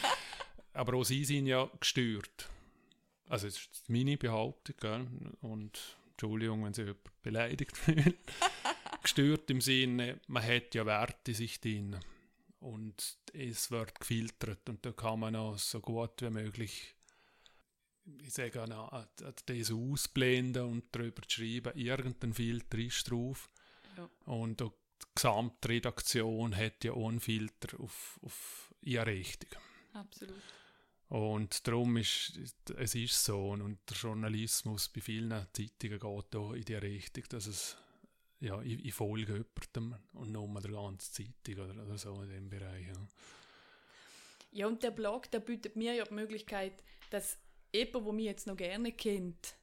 Aber auch sie sind ja gestört. Also, das ist meine Behauptung, gell? Und Entschuldigung, wenn jemand beleidigt fühlt. gestört im Sinne, man hat ja Werte sich drin. Und es wird gefiltert und da kann man auch so gut wie möglich ich sage, an das ausblenden und darüber schreiben, irgendein Filter ist drauf. Ja. Und auch die Gesamtredaktion hat ja auch einen Filter auf, auf ihre Richtung. Absolut. Und darum ist es ist so. Und der Journalismus bei vielen Zeitungen geht auch in die Richtung, dass es ja, ich, ich folge jemandem und nur der ganzen Zeitung oder, oder so in dem Bereich. Ja. Ja, und der Blog, der bietet mir ja die Möglichkeit, dass jemand, der mich jetzt noch gerne kennt,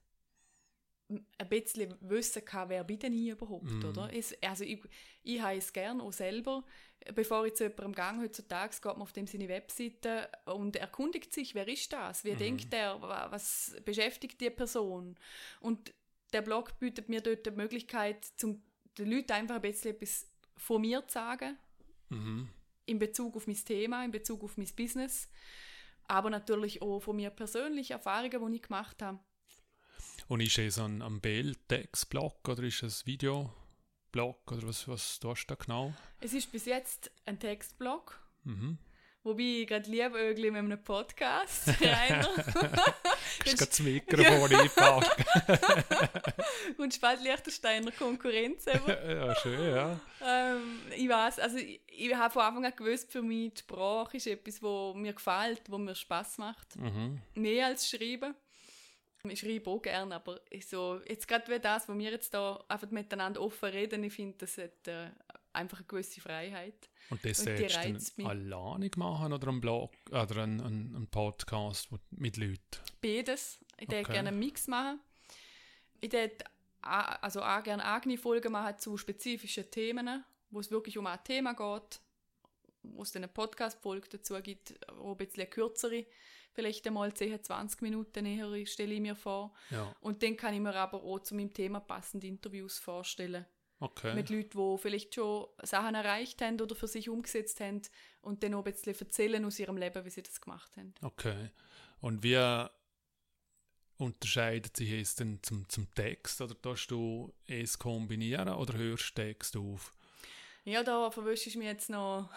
ein bisschen wissen kann, wer bin denn ich überhaupt, Mhm. oder? Es, also ich, ich habe es gerne auch selber. Bevor ich zu jemandem gehe, heutzutage geht man auf dem seine Webseite und erkundigt sich, wer ist das? Wie Mhm. denkt der? Wa- Was beschäftigt die Person? Und der Blog bietet mir dort die Möglichkeit, zum den Leuten einfach ein bisschen etwas von mir zu sagen, Mhm. in Bezug auf mein Thema, in Bezug auf mein Business, aber natürlich auch von mir persönlich Erfahrungen, die ich gemacht habe. Und ist es ein, ein Bild-Text-Blog oder ist es ein Videoblog oder was, was tust du da genau? Es ist bis jetzt ein Textblog, Mhm. wobei ich gerade Liebögli mit einem Podcast Rainer. Hast du das Mikrofon einpacken? und spät Liechtensteiner Konkurrenz eben. ja, schön, ja. ähm, ich weiß, also ich, ich habe von Anfang an gewusst, für mich die Sprache ist etwas, wo mir gefällt, wo mir Spaß macht. Mhm. Mehr als Schreiben. Ich schreibe auch gerne, aber so, jetzt gerade wie das, wo wir jetzt da einfach miteinander offen reden, ich finde, das hat äh, einfach eine gewisse Freiheit. Und das Und sollst du alleine machen oder einen Blog oder einen, einen, einen Podcast mit Leuten? Beides. Ich würde Okay. gerne einen Mix machen. Ich würde also auch gerne eigene Folgen machen zu spezifischen Themen, wo es wirklich um ein Thema geht, wo es dann eine Podcast-Folge dazu gibt, wo ein bisschen kürzere, vielleicht einmal 10, 20 Minuten näher, stelle ich mir vor. Ja, Und dann kann ich mir aber auch zu meinem Thema passende Interviews vorstellen. okay. Mit Leuten, die vielleicht schon Sachen erreicht haben oder für sich umgesetzt haben und dann auch ein bisschen erzählen aus ihrem Leben, wie sie das gemacht haben. Okay. Und wie unterscheidet sich es denn zum, zum Text? Oder tust du es kombinieren oder hörst du Text auf? Ja, da verwische ich mich jetzt noch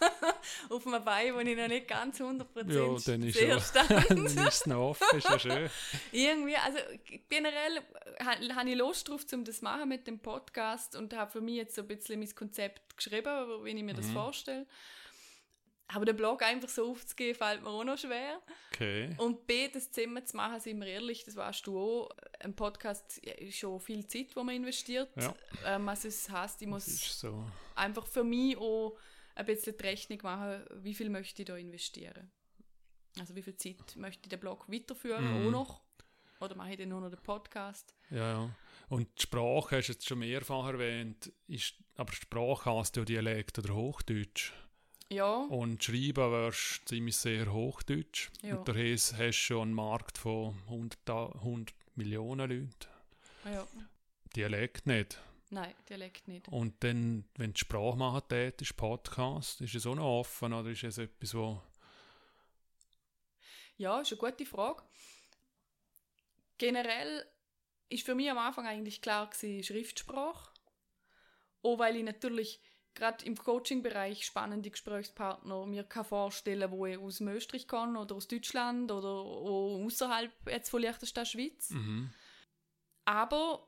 auf einem Bein, wo ich noch nicht ganz 100% Ja, dann ist ja- stand. Dann ist es noch offen, ist ja schön. Irgendwie, also generell ha- habe ich Lust drauf, um das machen mit dem Podcast und habe für mich jetzt so ein bisschen mein Konzept geschrieben, wie ich mir das Mhm. vorstelle. Aber den Blog einfach so aufzugeben, fällt mir auch noch schwer. Okay. Und B, das Zimmer zu machen, sind wir ehrlich, das weißt du auch, ein Podcast ist schon viel Zeit, die man investiert. Ja. Ähm, also es heisst, ich Das muss so. einfach für mich auch ein bisschen die Rechnung machen, wie viel möchte ich da investieren. Also wie viel Zeit möchte ich den Blog weiterführen, Mhm. auch noch. Oder mache ich dann nur noch den Podcast? Ja, ja. Und die Sprache hast du jetzt schon mehrfach erwähnt. Ist, aber Sprache hast du Dialekt oder Hochdeutsch. Ja, Und schreiben wirst du ziemlich sehr Hochdeutsch. Ja. Und daher hast du schon einen Markt von 100, 100 Millionen Leuten. ja. Dialekt nicht. Nein, Dialekt nicht. Und dann, wenn du Sprache machen tätest, Podcast, ist es auch noch offen oder ist es etwas, wo... Ja, ist eine gute Frage. Generell ist für mich am Anfang eigentlich klar gewesen, Schriftsprache. Auch weil ich natürlich gerade im Coaching-Bereich spannende Gesprächspartner mir kann vorstellen wo ich aus Österreich kann oder aus Deutschland oder außerhalb jetzt von Liechtenstein, Schweiz. Mhm. Aber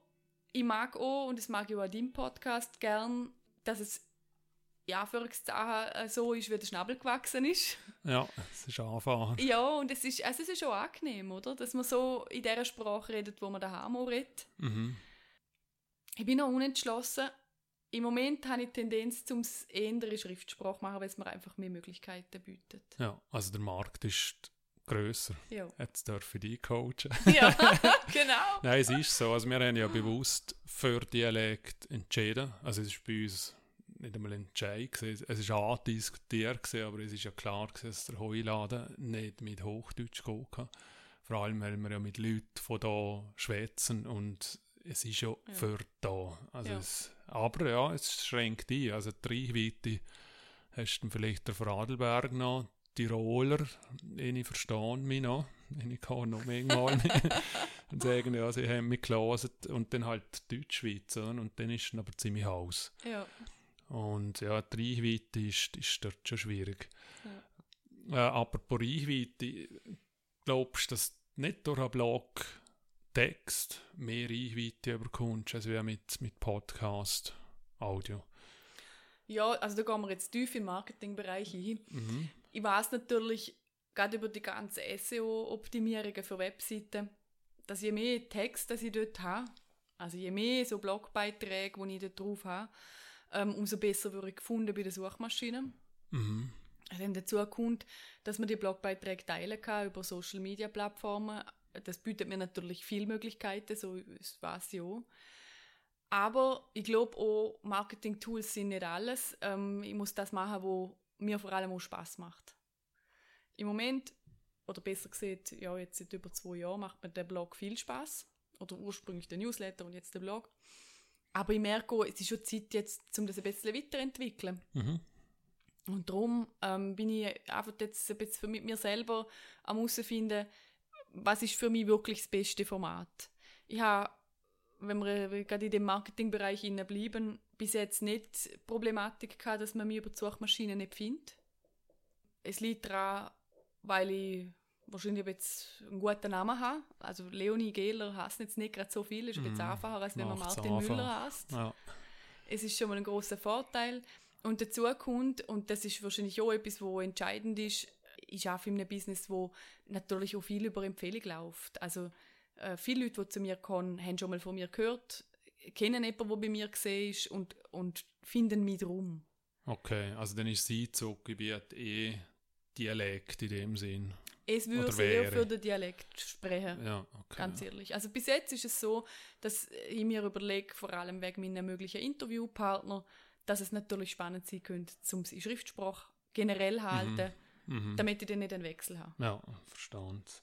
ich mag auch, und das mag ich auch an deinem Podcast gern, dass es ja, für äh, so ist, wie der Schnabel gewachsen ist. Ja, es ist Anfang. Ja, und es ist, also es ist auch angenehm, oder? Dass man so in der Sprache redet, wo man daheim auch redet. Mhm. Ich bin noch unentschlossen. Im Moment habe ich die Tendenz, zum in Schriftsprache zu machen, weil es mir einfach mehr Möglichkeiten bietet. Ja, also der Markt ist grösser. Ja, Jetzt darf ich dich coachen. ja genau. Nein, es ist so. Also wir haben ja bewusst für Dialekt entschieden. Also es ist bei uns nicht einmal ein Entscheid gewesen. Es war andiskutiert, gewesen, aber es ist ja klar, gewesen, dass der Heuladen nicht mit Hochdeutsch gehen kann. Vor allem, weil wir ja mit Leuten von da schwätzen und es ist ja, Ja. für da. Also Ja. Es, aber ja, es schränkt ein. Also die Reichweite hast du vielleicht der Vorarlberg noch, Tiroler, ich verstehe mich noch, ich kann noch manchmal und sagen, ja, sie haben mich gelesen und dann halt die Deutschschweiz und dann ist es aber ziemlich aus. Ja, Und ja, die Reichweite ist, ist dort schon schwierig. Äh, aber bei Reichweite, glaubst du, dass nicht durch einen Blog Text mehr Reichweite bekommst, als wie mit, mit Podcast, Audio? ja also da gehen wir jetzt tief im Marketingbereich ein. Mhm. Ich weiß natürlich, gerade über die ganzen SEO-Optimierungen für Webseiten, dass je mehr Text das ich dort habe, also je mehr so Blogbeiträge, die ich dort drauf habe, ähm, umso besser würde ich gefunden bei den Suchmaschinen. Mhm. Dann dazu kommt, dass man die Blogbeiträge teilen kann über Social Media Plattformen. Das bietet mir natürlich viele Möglichkeiten, so es ja. Aber ich glaube auch, Marketing-Tools sind nicht alles. Ähm, ich muss das machen, was mir vor allem auch Spaß macht. Im Moment, oder besser gesagt, ja, jetzt seit über zwei Jahren macht mir der Blog viel Spaß. Oder ursprünglich der Newsletter und jetzt der Blog. Aber ich merke auch, es ist schon Zeit jetzt, um das ein bisschen weiterzuentwickeln. Mhm. Und darum ähm, bin ich einfach jetzt ein bisschen mit mir selber am herausfinden, was ist für mich wirklich das beste Format. Ich habe, wenn wir gerade in dem Marketingbereich bleiben, bis jetzt nicht die Problematik gehabt, dass man mich über die Suchmaschine nicht findet. Es liegt daran, weil ich wahrscheinlich jetzt einen guten Namen habe. Also Leonie Gehler heißt jetzt nicht gerade so viel, ist mm, jetzt einfacher, als wenn man Martin einfach. Müller heißt. Ja. Es ist schon mal ein großer Vorteil. Und dazu kommt, und das ist wahrscheinlich auch etwas, was entscheidend ist, ich arbeite in einem Business, wo natürlich auch viel über Empfehlung läuft. Also äh, viele Leute, die zu mir kommen, haben schon mal von mir gehört, kennen jemanden, der bei mir gesehen ist und, und finden mich drum. Okay, also dann ist sie Zugebiet eh Dialekt in dem Sinn. Es würde sehr für den Dialekt sprechen, ja, okay, ganz ehrlich. Also bis jetzt ist es so, dass ich mir überlege, vor allem wegen meiner möglichen Interviewpartner, dass es natürlich spannend sein könnte, zum Schriftsprache generell halten, mhm. Mhm. damit ich dann nicht einen Wechsel habe. Ja, verstand.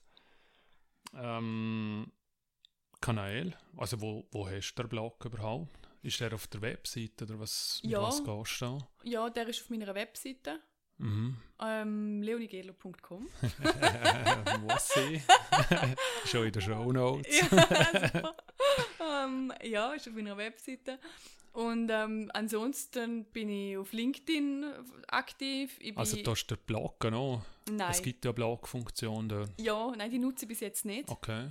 Ähm, Kanal, also wo, wo hast du den Blog überhaupt? Ist der auf der Webseite oder was, ja, was gehst du da? Ja, der ist auf meiner Webseite. Mhm. Ähm, leonigelo.com Muss sie. Schon in der Show Notes. ja, ähm, ja, ist auf meiner Webseite. Und ähm, ansonsten bin ich auf LinkedIn aktiv. also da ist der Blog noch? Nein. Es gibt ja eine Blog-Funktion. Ja, nein, die nutze ich bis jetzt nicht. Okay.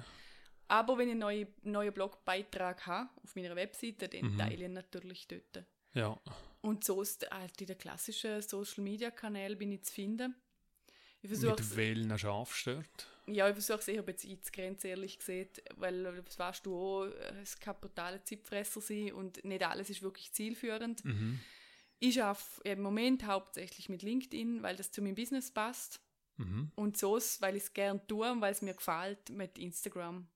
Aber wenn ich einen neuen, neuen Blogbeitrag habe auf meiner Webseite, dann mhm. teile ich ihn natürlich dort. Ja. Und so ist halt in den klassischen Social Media Kanälen bin ich zu finden. Ich Mit welchen schaffst du dort? Ja, ich versuche es eher ein bisschen einzugrenzen, ehrlich gesagt, weil das weißt du auch, es kann brutale Zeitfresser sein und nicht alles ist wirklich zielführend. Mhm. Ich arbeite im Moment hauptsächlich mit LinkedIn, weil das zu meinem Business passt. Mhm. Und so, weil ich es gerne tue und weil es mir gefällt, mit Instagram.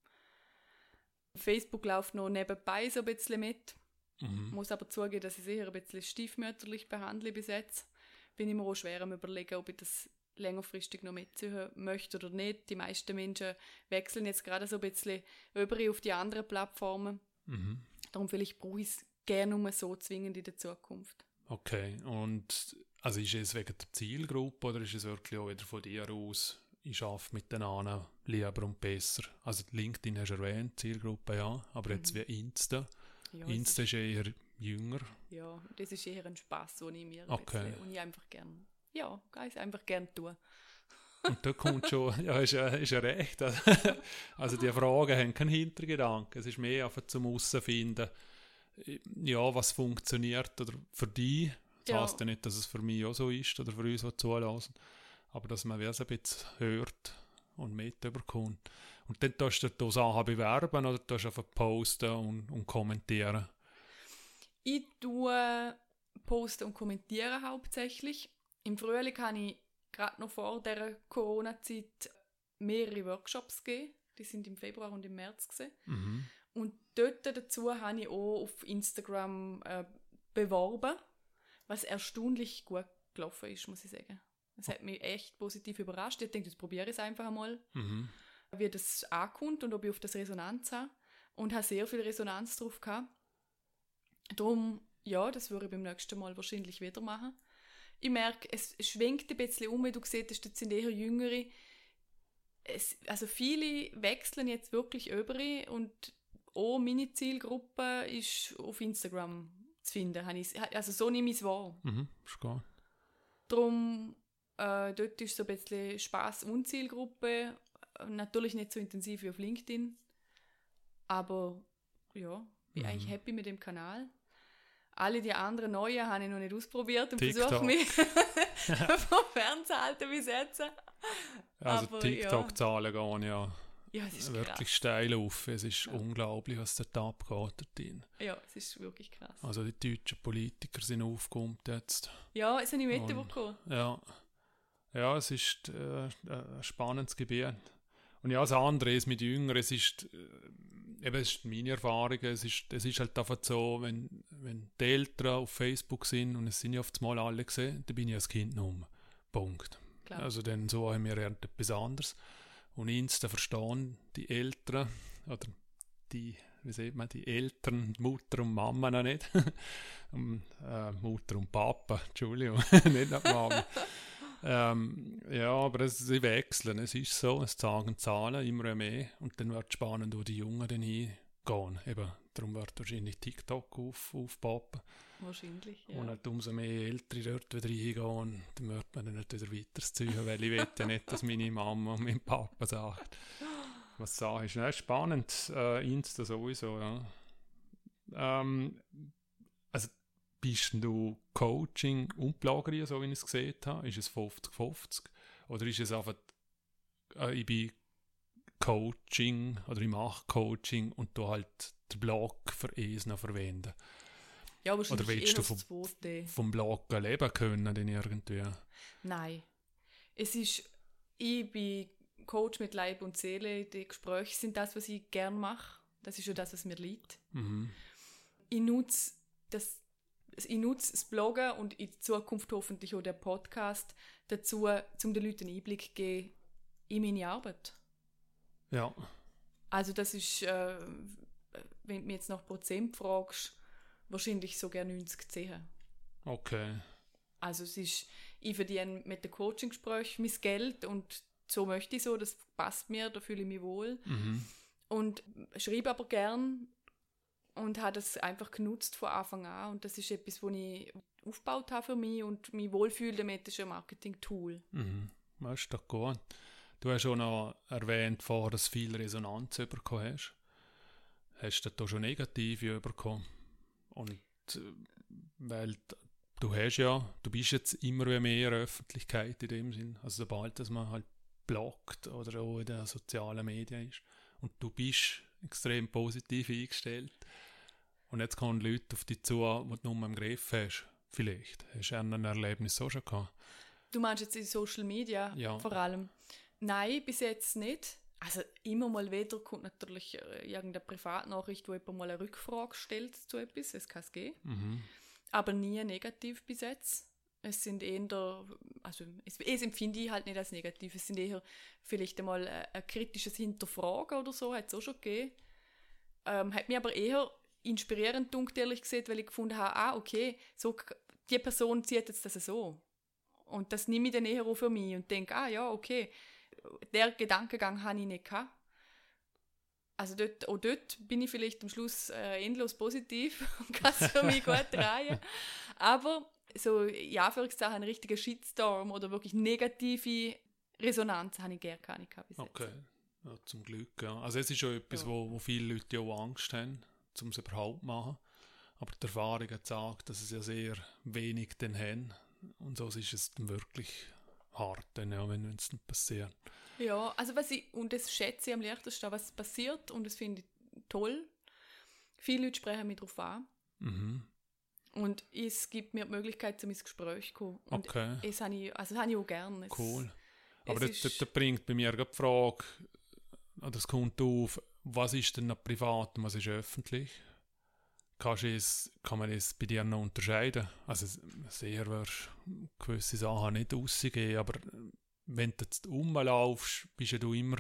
Facebook läuft noch nebenbei so ein bisschen mit. Mhm. Muss aber zugeben, dass ich es eher ein bisschen stiefmütterlich behandle bis jetzt. Bin immer auch schwer am überlegen, ob ich das längerfristig noch mitzuhören möchte oder nicht. Die meisten Menschen wechseln jetzt gerade so ein bisschen über auf die anderen Plattformen. Mhm. Darum vielleicht brauche ich es gerne nur so zwingend in der Zukunft. Okay, und also ist es wegen der Zielgruppe oder ist es wirklich auch wieder von dir aus, ich arbeite mit den anderen lieber und besser? Also LinkedIn hast du erwähnt, Zielgruppe ja, aber mhm. jetzt wie Insta. Ja, Insta ist, ist eher jünger. Ja, das ist eher ein Spaß, den ich mir okay. und ich einfach gerne, ja, ich einfach gerne tue. Und da kommt schon, ja, ist ja, ist ja recht. Also die Fragen haben keinen Hintergedanken. Es ist mehr einfach zum Herausfinden, ja, was funktioniert oder für dich. Das ja. heißt ja nicht, dass es für mich auch so ist oder für uns, die zulassen. Aber dass man es ein bisschen hört und mitbekommt. Und dann tust du die Sachen bewerben oder tust einfach posten und, und kommentieren? Ich tue posten und kommentieren hauptsächlich. Im Frühling habe ich gerade noch vor der Corona-Zeit mehrere Workshops gegeben. Die sind im Februar und im März. Mhm. Und dort dazu habe ich auch auf Instagram äh, beworben, was erstaunlich gut gelaufen ist, muss ich sagen. Das hat mich echt positiv überrascht. Ich denke, das probiere ich es einfach einmal, mhm. wie das ankommt und ob ich auf das Resonanz habe. Und habe sehr viel Resonanz drauf gehabt. Darum, ja, das würde ich beim nächsten Mal wahrscheinlich wieder machen. Ich merke, es schwenkt ein bisschen um, wie du hast, das sind eher Jüngere. Es, also viele wechseln jetzt wirklich über und auch meine Zielgruppe ist auf Instagram zu finden. Also so nehme ich es wahr. Mhm, ist klar. Darum äh, dort ist so ein bisschen Spaß und Zielgruppe. Natürlich nicht so intensiv wie auf LinkedIn. Aber ja, bin mhm. eigentlich happy mit dem Kanal. Alle die anderen neuen habe ich noch nicht ausprobiert und versuche mich vom Fernsehalten bis jetzt. Also TikTok-Zahlen ja. gehen ja, ja wirklich krass. steil auf. Es ist ja. unglaublich, was dort abgeht. Dort ja, es ist wirklich krass. Also die deutschen Politiker sind aufgekommen jetzt. Ja, es habe ich mitbekommen. Ja. Ja, es ist äh, ein spannendes Gebiet. Und ja, das andere ist mit Jüngeren, es ist, äh, eben, es ist meine Erfahrung, es ist, es ist halt einfach so, wenn, wenn die Eltern auf Facebook sind und es sind ja oft mal alle gesehen, dann bin ich als Kind um. Punkt. Klar. Also dann so haben wir etwas anderes. Und Insta verstehen die Eltern oder die, wie sieht man, die Eltern, Mutter und Mama noch nicht. um, äh, Mutter und Papa, Entschuldigung, nicht noch Mama. Ähm, ja, aber es, sie wechseln, es ist so, es sagen Zahlen immer mehr und dann wird es spannend, wo die Jungen dann hingehen. Eben, darum wird wahrscheinlich TikTok auf, aufpoppen. Wahrscheinlich, ja. Und halt umso mehr Ältere dort wieder reingehen, dann wird man dann nicht wieder weiterziehen, weil ich will ja nicht, dass meine Mama und mein Papa sagt, was sage ich. Ja, spannend, äh, Insta sowieso, ja. Ähm, bist du Coaching und Plagerie, so wie ich es gesehen habe? Ist es 50-50? Oder ist es einfach, äh, ich bin Coaching oder ich mache Coaching und du halt den Blog für es noch verwenden? Ja, wahrscheinlich Oder willst eher du vom- vom Blog leben können, denn irgendwie. Nein. Es ist, ich bin Coach mit Leib und Seele. Die Gespräche sind das, was ich gern mache. Das ist ja das, was mir liegt. Mhm. Ich nutze das, ich nutze das Bloggen und in Zukunft hoffentlich auch der Podcast dazu, um den Leuten einen Einblick zu geben in meine Arbeit. Ja, Also das ist, äh, wenn du mich jetzt nach Prozent fragst, wahrscheinlich sogar 90 10. okay. Also es ist, ich verdiene mit dem Coaching-Gespräch mein Geld und so möchte ich so, das passt mir, da fühle ich mich wohl. Mhm. Und schreibe aber gern und habe das einfach genutzt von Anfang an. Und das ist etwas, was ich aufgebaut habe für mich und mich wohlfühle damit, ist ein Marketing-Tool. Mhm. Das ist doch gut. Du hast schon noch erwähnt, vorher, dass du viel Resonanz bekommen hast. Hast du da schon negative bekommen? Und äh, weil du hast ja, du bist jetzt immer mehr Öffentlichkeit in dem Sinn. Also sobald dass man halt bloggt oder auch in den sozialen Medien ist. Und du bist extrem positiv eingestellt. Und jetzt kommen Leute auf dich zu, die du nur im Griff hast. Vielleicht. Hast du ein Erlebnis so schon gehabt? Du meinst jetzt in Social Media Ja. vor allem? Nein, bis jetzt nicht. Also immer mal wieder kommt natürlich äh, irgendeine Privatnachricht, wo jemand mal eine Rückfrage stellt zu etwas, es kann es geben. Mhm. aber nie negativ bis jetzt. Es sind eher, also es, es empfinde ich halt nicht als negativ, es sind eher vielleicht einmal ein, ein kritisches Hinterfragen oder so, hat es auch schon gegeben. Ähm, hat mich aber eher inspirierend dunkt ehrlich gesagt, weil ich gefunden habe, ah, okay, so, die Person sieht jetzt das so. Und das nehme ich dann eher auch für mich und denke, ah ja, okay, der Gedankengang habe ich nicht gehabt. Also dort, auch dort bin ich vielleicht am Schluss äh, endlos positiv und kann es für mich gut drehen. Aber so, ja, für einen richtigen Shitstorm oder wirklich negative Resonanz habe ich gerne keine gehabt bis jetzt. Okay, ja, zum Glück. Ja. Also es ist schon etwas, Ja. wo, wo viele Leute ja auch Angst haben, um es überhaupt zu machen. Aber die Erfahrung hat gesagt, dass es ja sehr wenig dann haben. Und so ist es dann wirklich hart, dann, ja, wenn es nicht passiert. Ja, also was ich, und das schätze ich am leichtesten, was passiert und das finde ich toll. Viele Leute sprechen mich darauf an Mhm. und es gibt mir die Möglichkeit, zum ins Gespräch zu kommen. Und Okay, das habe ich, also das habe ich auch gerne. Cool. Aber das, das, das bringt bei mir die Frage, oder es kommt auf, was ist denn noch privat und was ist öffentlich? Kannst es, kann man es bei dir noch unterscheiden? Also sehr wirst gewisse Sachen nicht rausgeben, aber wenn du jetzt rumlaufst, bist ja du immer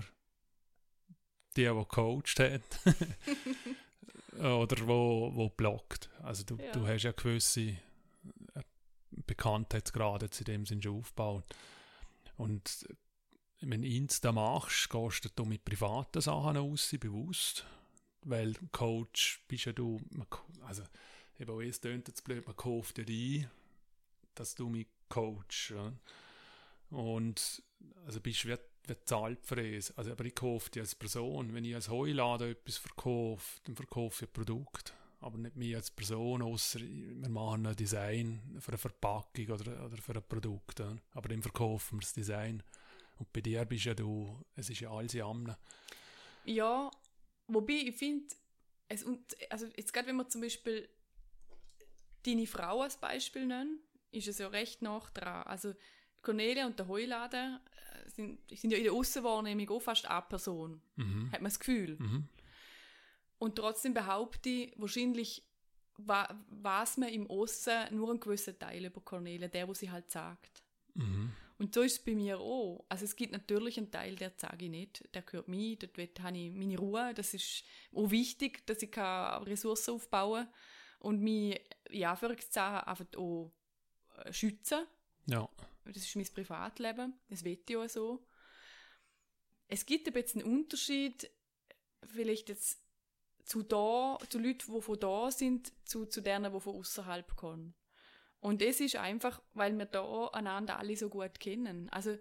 der, der gecoacht hat. Oder wo, wo bloggt. Also du, Ja. du hast ja gewisse äh, Bekanntheitsgrade in dem Sinn schon aufgebaut. Und wenn du Insta machst, gehst du mit privaten Sachen raus, bewusst. Weil Coach bist ja du, also eben auch es tönt jetzt blöd, man kauft ja dich dass du mich coachst. Ja. Und also bist wie, wie zahlt. Also, aber ich kaufe dich als Person. Wenn ich als Heuladen etwas verkaufe, dann verkaufe ich ein Produkt. Aber nicht mich als Person, außer wir machen ein Design für eine Verpackung oder, oder für ein Produkt. Ja. Aber dann verkaufen wir das Design. Und bei dir bist ja du, es ist ja alles am. Ja, wobei ich finde, also jetzt gerade wenn wir zum Beispiel deine Frau als Beispiel nennen, ist es ja recht nach dran. Also Cornelia und der Heuladen, äh, sind, sind ja in der Aussenwahrnehmung auch fast eine Person, Mhm. hat man das Gefühl. Mhm. Und trotzdem behaupte ich, wahrscheinlich wa weiß man im Aussen nur einen gewissen Teil über Cornelia, der, wo sie halt sagt. Mhm. Und so ist es bei mir auch. Also es gibt natürlich einen Teil, der sage ich nicht, der gehört mir, dort habe ich meine Ruhe. Das ist auch wichtig, dass ich Ressourcen aufbauen kann und mich, in Anführungszeichen, einfach auch äh, schützen Ja. das ist mein Privatleben, das will ich auch so. Es gibt ein bisschen einen Unterschied, vielleicht jetzt zu da, zu Leuten, die von da sind, zu, zu denen, die von außerhalb kommen. Und das ist einfach, weil wir da einander alle so gut kennen. Also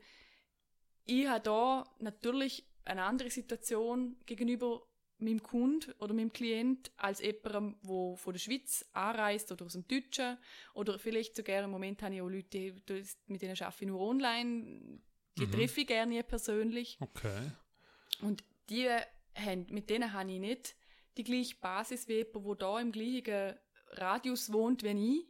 ich habe da natürlich eine andere Situation gegenüber meinem Kunden oder meinem Klient als jemandem, der von der Schweiz anreist oder aus dem Deutschen oder vielleicht sogar im Moment habe ich auch Leute, mit denen arbeite ich nur online, die Mhm. treffe ich gerne persönlich Okay. und die haben, mit denen habe ich nicht die gleiche Basis wie jemand, der da im gleichen Radius wohnt wie ich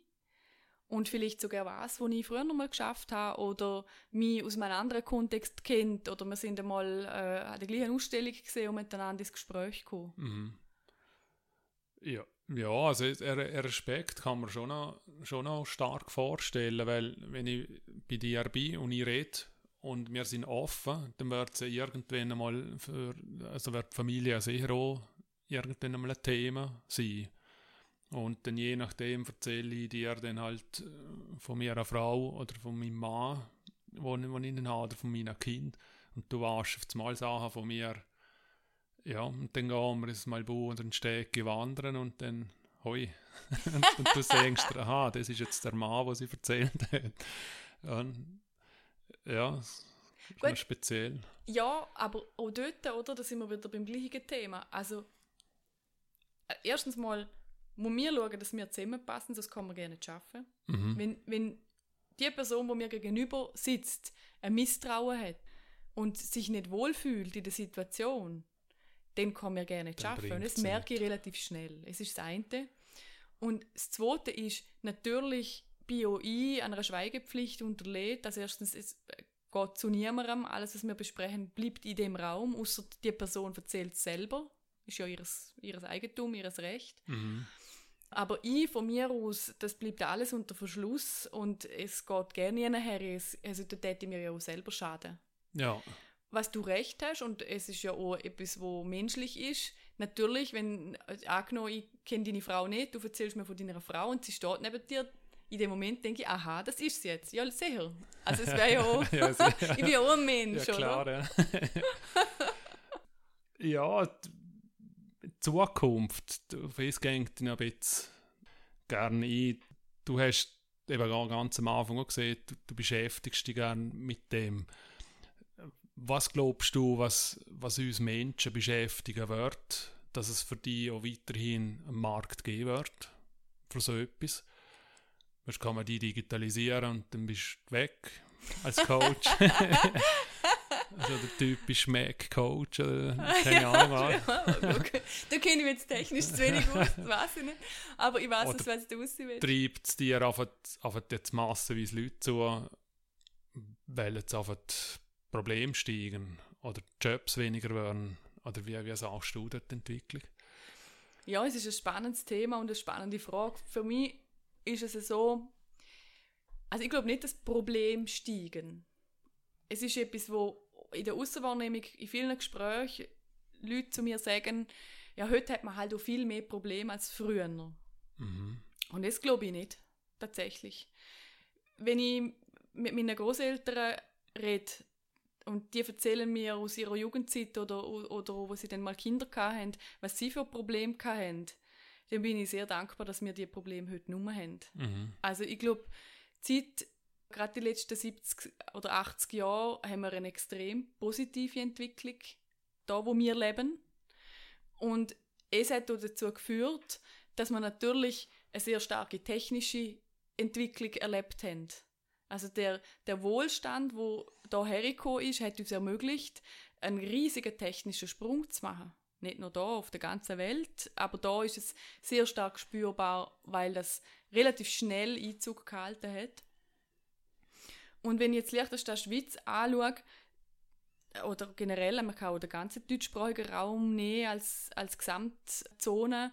und vielleicht sogar was, wo ich früher noch mal geschafft habe oder mich aus einem anderen Kontext kennt oder wir sind einmal äh, an der gleichen Ausstellung gesehen und miteinander ins Gespräch gekommen. Mhm. Ja. Ja, also er Respekt kann man schon noch, schon noch stark vorstellen, weil wenn ich bei dir bin und ich rede und wir sind offen, dann wird es irgendwann einmal für, also wird die Familie sicher auch irgendwann einmal ein Thema sein. Und dann je nachdem erzähle ich dir dann halt äh, von meiner Frau oder von meinem Mann, wo, wo ich ihn habe, oder von meinem Kind. Und du weißt auf einmal Sachen von mir, ja, und dann gehen wir ins Malbu und den Steg wandern und dann, hoi. und, und du denkst, aha, das ist jetzt der Mann, was sie erzählt hat. Und, ja, das ist Gut. speziell. Ja, aber auch dort, oder, da sind wir wieder beim gleichen Thema. Also, äh, erstens mal muss wir schauen, dass wir zusammenpassen, das kann man gerne nicht schaffen. Mhm. Wenn, wenn die Person, die mir gegenüber sitzt, ein Misstrauen hat und sich nicht wohlfühlt in der Situation, dann kann man gerne nicht schaffen. Und das merke ich relativ schnell. Es ist das eine. Und das zweite ist, natürlich auch ich einer Schweigepflicht unterlegt. Also erstens, es geht zu niemandem. Alles, was wir besprechen, bleibt in dem Raum, außer die Person erzählt es selber. Ist ja ihres, ihres Eigentum, ihres Recht. Mhm. Aber ich von mir aus, das bleibt alles unter Verschluss und es geht gerne nachher. Es, also da täte ich mir ja auch selber schaden. Ja, Was du recht hast und es ist ja auch etwas, wo menschlich ist. Natürlich, wenn, äh, angenommen, ich kenne deine Frau nicht, du erzählst mir von deiner Frau und sie steht neben dir, in dem Moment denke ich, aha, das ist sie jetzt. Ja, sicher. Also es wäre ja auch, ja, ich bin ja auch ein ja Mensch, klar, oder? ja. ja, Zukunft, auf das geht noch ein bisschen gerne ein. Du hast eben ganz am Anfang auch gesehen, du, du beschäftigst dich gerne mit dem. Was glaubst du, was, was uns Menschen beschäftigen wird, dass es für dich auch weiterhin einen Markt geben wird für so etwas? Sonst kann man die digitalisieren und dann bist du weg als Coach. also der typische Mac-Coach oder keine Ahnung was. okay. Da kenne ich mich jetzt technisch zu wenig aus, das weiß ich nicht. Aber ich weiß, es da aussehen will. Treibt es dir einfach, jetzt massenweise Leute zu, weil jetzt einfach Probleme steigen oder Jobs weniger werden? Oder wie, wie sagst du dort die Entwicklung? Ja, es ist ein spannendes Thema und eine spannende Frage. Für mich ist es so, also ich glaube nicht, dass Probleme steigen. Es ist etwas, wo in der Außenwahrnehmung in vielen Gesprächen Leute zu mir sagen, ja, heute hat man halt auch viel mehr Probleme als früher. Mhm. Und das glaube ich nicht, tatsächlich. Wenn ich mit meinen Großeltern rede und die erzählen mir aus ihrer Jugendzeit oder, oder wo sie dann mal Kinder hatten, was sie für Probleme hatten, dann bin ich sehr dankbar, dass wir diese Probleme heute nicht mehr haben. Mhm. Also ich glaube, Zeit, gerade die letzten 70 oder 80 Jahre, haben wir eine extrem positive Entwicklung, da wo wir leben. Und es hat dazu geführt, dass wir natürlich eine sehr starke technische Entwicklung erlebt haben. Also der, der Wohlstand, wo da hergekommen ist, hat uns ermöglicht, einen riesigen technischen Sprung zu machen. Nicht nur da auf der ganzen Welt, aber da ist es sehr stark spürbar, weil das relativ schnell Einzug gehalten hat. Und wenn ich jetzt Liechtenstein Schweiz anschaue, oder generell, man kann auch den ganzen deutschsprachigen Raum nehmen als, als Gesamtzone,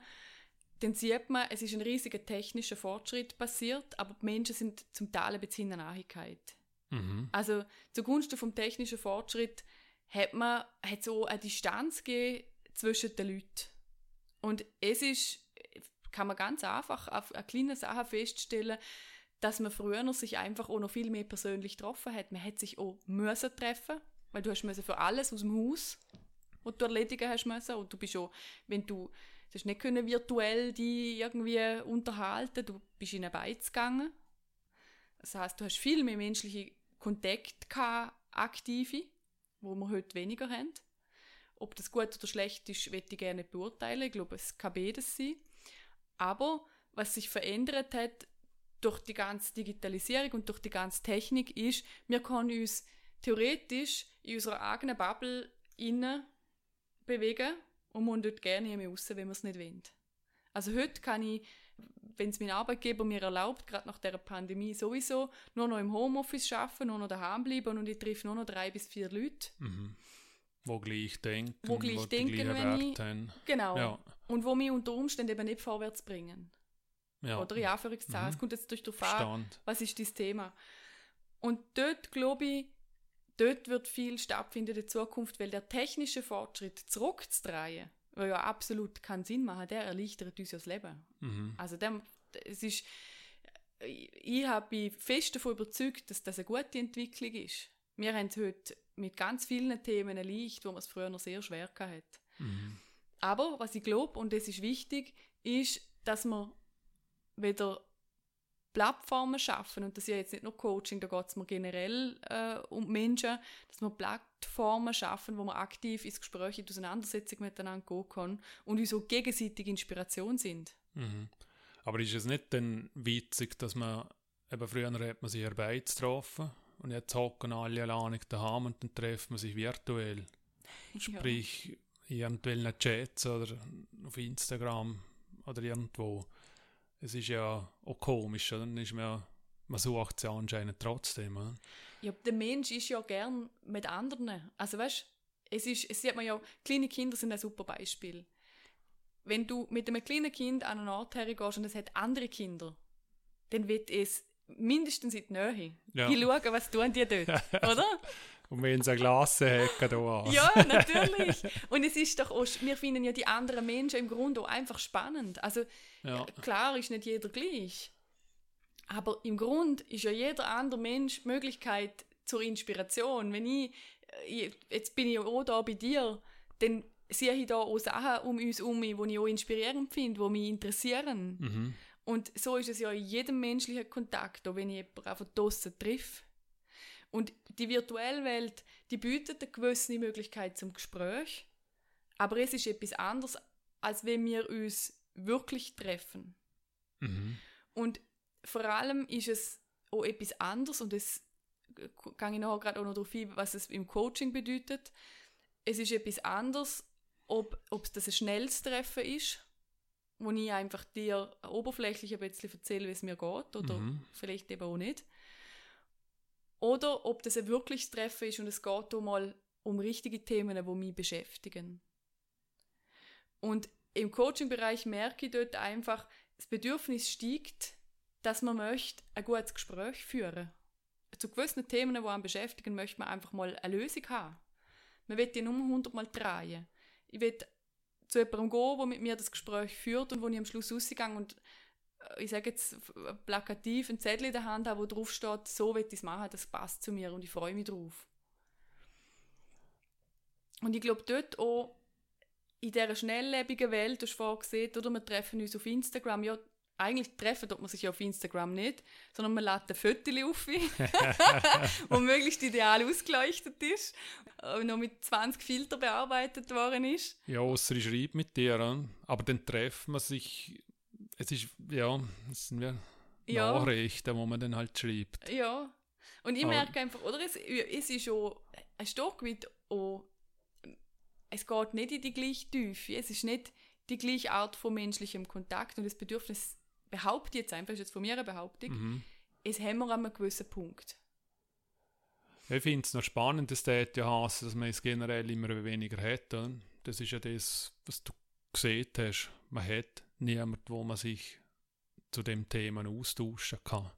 dann sieht man, es ist ein riesiger technischer Fortschritt passiert, aber die Menschen sind zum Teil ein bisschen in der Nachigkeit. Mhm. Also zugunsten vom technischen Fortschritt hat man hat so eine Distanz gegeben zwischen den Leuten. Und es ist, kann man ganz einfach auf eine kleine Sache feststellen, dass man früher sich einfach auch noch viel mehr persönlich getroffen hat. Man hat sich auch müssen treffen, weil du hast für alles aus dem Haus, was du erledigen hast müssen. Und du bist auch, wenn du, du hast nicht können virtuell die irgendwie unterhalten, du bist in eine Beiz gegangen. Das heißt, du hast viel mehr menschliche Kontakte gehabt, aktive, wo wir heute weniger haben. Ob das gut oder schlecht ist, möchte ich gerne beurteilen. Ich glaube, es kann beides sein. Aber was sich verändert hat durch die ganze Digitalisierung und durch die ganze Technik ist, wir können uns theoretisch in unserer eigenen Bubble innen bewegen und man dort gerne mehr raus, wenn wir es nicht wollen. Also heute kann ich, wenn es mein Arbeitgeber mir erlaubt, gerade nach der Pandemie sowieso, nur noch im Homeoffice arbeiten, nur noch daheim bleiben und ich treffe nur noch drei bis vier Leute. Mhm. Wo gleich denken, Wo gleich die denken, wenn ich- haben. Genau. Ja, Und wo mich unter Umständen eben nicht vorwärts bringen. Ja. Oder in Anführungszeichen. Mhm. Es kommt jetzt durch darauf an, was ist das Thema. Und dort glaube ich, dort wird viel stattfinden in der Zukunft, weil der technische Fortschritt zurückzudrehen, weil ja absolut keinen Sinn machen, der erleichtert uns ja das Leben. Mhm. Also dem, es ist, ich, ich hab- bin fest davon überzeugt, dass das eine gute Entwicklung ist. Wir haben es heute mit ganz vielen Themen leicht, wo man es früher noch sehr schwer hatte. Mhm. Aber was ich glaube, und das ist wichtig, ist, dass wir wieder Plattformen schaffen, und das ist ja jetzt nicht nur Coaching, da geht es mir generell äh, um Menschen, dass wir Plattformen schaffen, wo wir aktiv ins Gespräch, in die Auseinandersetzung miteinander gehen können und uns so gegenseitig Inspiration sind. Mhm. Aber ist es nicht dann witzig, dass man, eben früher hat man sich Arbeit getroffen und jetzt hocken alle alleine daheim und dann treffen man sich virtuell. Sprich, in irgendwelchen Chats oder auf Instagram oder irgendwo. Es ist ja auch komisch, oder? Dann ist man, ja- man sucht es ja anscheinend trotzdem. Oder? Ja, der Mensch ist ja gern mit anderen. Also weißt, es ist, es sieht man ja, kleine Kinder sind ein super Beispiel. Wenn du mit einem kleinen Kind an einen Ort hergehst und es hat andere Kinder, dann wird es mindestens in die Nähe. Ja. Die schauen, was tun die dort, oder? Und wenn sie eine Glasse hätten, da an. Ja, natürlich. Und es ist doch auch, wir finden ja die anderen Menschen im Grunde auch einfach spannend. Also Ja. klar ist nicht jeder gleich. Aber im Grund ist ja jeder andere Mensch die Möglichkeit zur Inspiration. Wenn ich, äh, jetzt bin ich auch da bei dir, dann sehe ich da auch Sachen um uns herum, die ich auch inspirierend finde, die mich interessieren. Mhm. Und so ist es ja in jedem menschlichen Kontakt, auch wenn ich jemanden einfach draussen treffe. Und die virtuelle Welt, die bietet eine gewisse Möglichkeit zum Gespräch, aber es ist etwas anderes, als wenn wir uns wirklich treffen. Mhm. Und vor allem ist es auch etwas anderes und das gehe ich nachher gerade auch noch darauf ein, was es im Coaching bedeutet. Es ist etwas anderes, ob, ob das ein schnelles Treffen ist, wo ich einfach dir oberflächlich ein bisschen erzähle, wie es mir geht oder Mhm. vielleicht eben auch nicht. Oder ob das ein wirkliches Treffen ist und es geht auch mal um richtige Themen, die mich beschäftigen. Und im Coaching-Bereich merke ich dort einfach, das Bedürfnis steigt, dass man möchte ein gutes Gespräch führen. Zu gewissen Themen, die einen beschäftigen, möchte man einfach mal eine Lösung haben. Man will die 100 Mal drehen. Ich will zu jemandem gehen, der mit mir das Gespräch führt und wo ich am Schluss rausgehe und ich sage jetzt plakativ ein Zettel in der Hand habe, wo drauf steht, so will ich es machen, das passt zu mir und ich freue mich drauf. Und ich glaube dort auch, in dieser schnelllebigen Welt, du hast vorhin gesehen, oder wir treffen uns auf Instagram, ja, eigentlich treffen tut man sich ja auf Instagram nicht, sondern man lädt ein Foto auf, wo möglichst ideal ausgeleuchtet ist, äh, noch mit 20 Filter bearbeitet worden ist. Ja, ausser ich schreibe mit dir, aber dann treffen wir sich. Es ist, ja, es sind ja, Ja. Nachrichten, wo man dann halt schreibt. Ja. Und ich Aber- merke einfach, oder es, es ist auch ein Stück weit auch, es geht nicht in die gleiche Tiefe, es ist nicht die gleiche Art von menschlichem Kontakt und das Bedürfnis, behaupte ich jetzt einfach, ist jetzt von mir eine Behauptung, Mhm. es haben wir an einem gewissen Punkt. Ich finde es noch spannend, dass das ja heißt, dass man es generell immer weniger hat. Das ist ja das, was du gesehen hast. Man hat niemanden, wo man sich zu dem Thema austauschen kann.